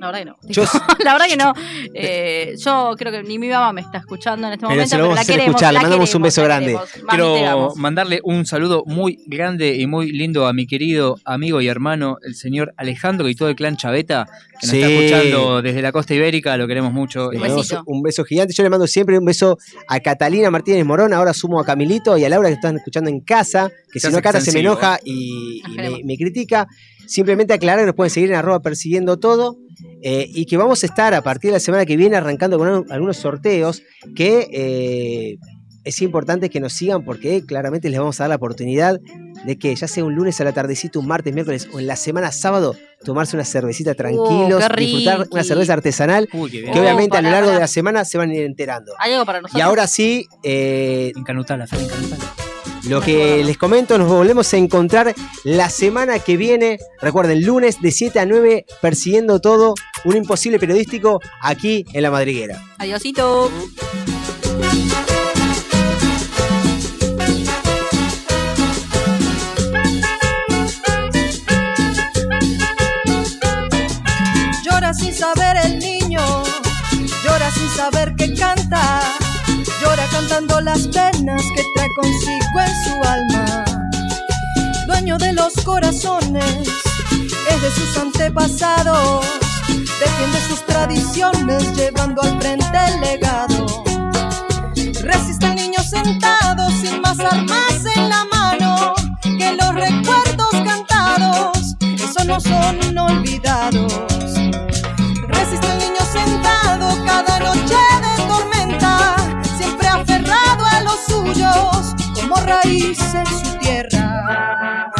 [SPEAKER 5] La verdad que no.
[SPEAKER 3] Yo-
[SPEAKER 5] la verdad que no. Eh, yo creo que ni mi mamá me está escuchando en este
[SPEAKER 3] Pero
[SPEAKER 5] momento, pero
[SPEAKER 3] vamos
[SPEAKER 5] la queremos.
[SPEAKER 3] escuchar, le mandamos un beso grande.
[SPEAKER 5] Mami,
[SPEAKER 4] Quiero mandarle un saludo muy grande y muy lindo a mi querido amigo y hermano, el señor Alejandro y todo el clan Chaveta, que nos
[SPEAKER 3] Sí.
[SPEAKER 4] está escuchando desde la costa ibérica. Lo queremos mucho.
[SPEAKER 3] Le
[SPEAKER 4] Y-
[SPEAKER 3] mandamos un beso gigante. Yo le mando siempre un beso a Catalina Martínez Morón, ahora sumo a Camilito y a Laura que están escuchando en casa, que si no Cata se me enoja y, y me, me critica. Simplemente aclarar que nos pueden seguir en arroba persiguiendo todo eh, y que vamos a estar a partir de la semana que viene arrancando con un- algunos sorteos que eh, es importante que nos sigan porque claramente les vamos a dar la oportunidad de que ya sea un lunes a la tardecita, un martes, miércoles o en la semana sábado, tomarse una cervecita tranquilos,
[SPEAKER 5] Uh, qué
[SPEAKER 3] disfrutar una cerveza artesanal
[SPEAKER 4] Uy,
[SPEAKER 3] que obviamente a lo largo de la semana se van a ir enterando.
[SPEAKER 5] Hay algo para nosotros.
[SPEAKER 3] Y ahora sí, eh,
[SPEAKER 4] Encanutala, Fer, encanutala.
[SPEAKER 3] Lo que les comento, nos volvemos a encontrar la semana que viene. Recuerden, lunes de 7 a 9, persiguiendo todo, un imposible periodístico aquí en La Madriguera.
[SPEAKER 5] Adiosito.
[SPEAKER 14] Llora sin saber el niño, llora sin saber que canta, cantando las penas que trae consigo en su alma. Dueño de los corazones, es de sus antepasados, defiende sus tradiciones llevando al frente el legado. Resiste el niño sentado sin más armas en la mano que los recuerdos cantados. Eso no no son olvidados. como raíz en su tierra.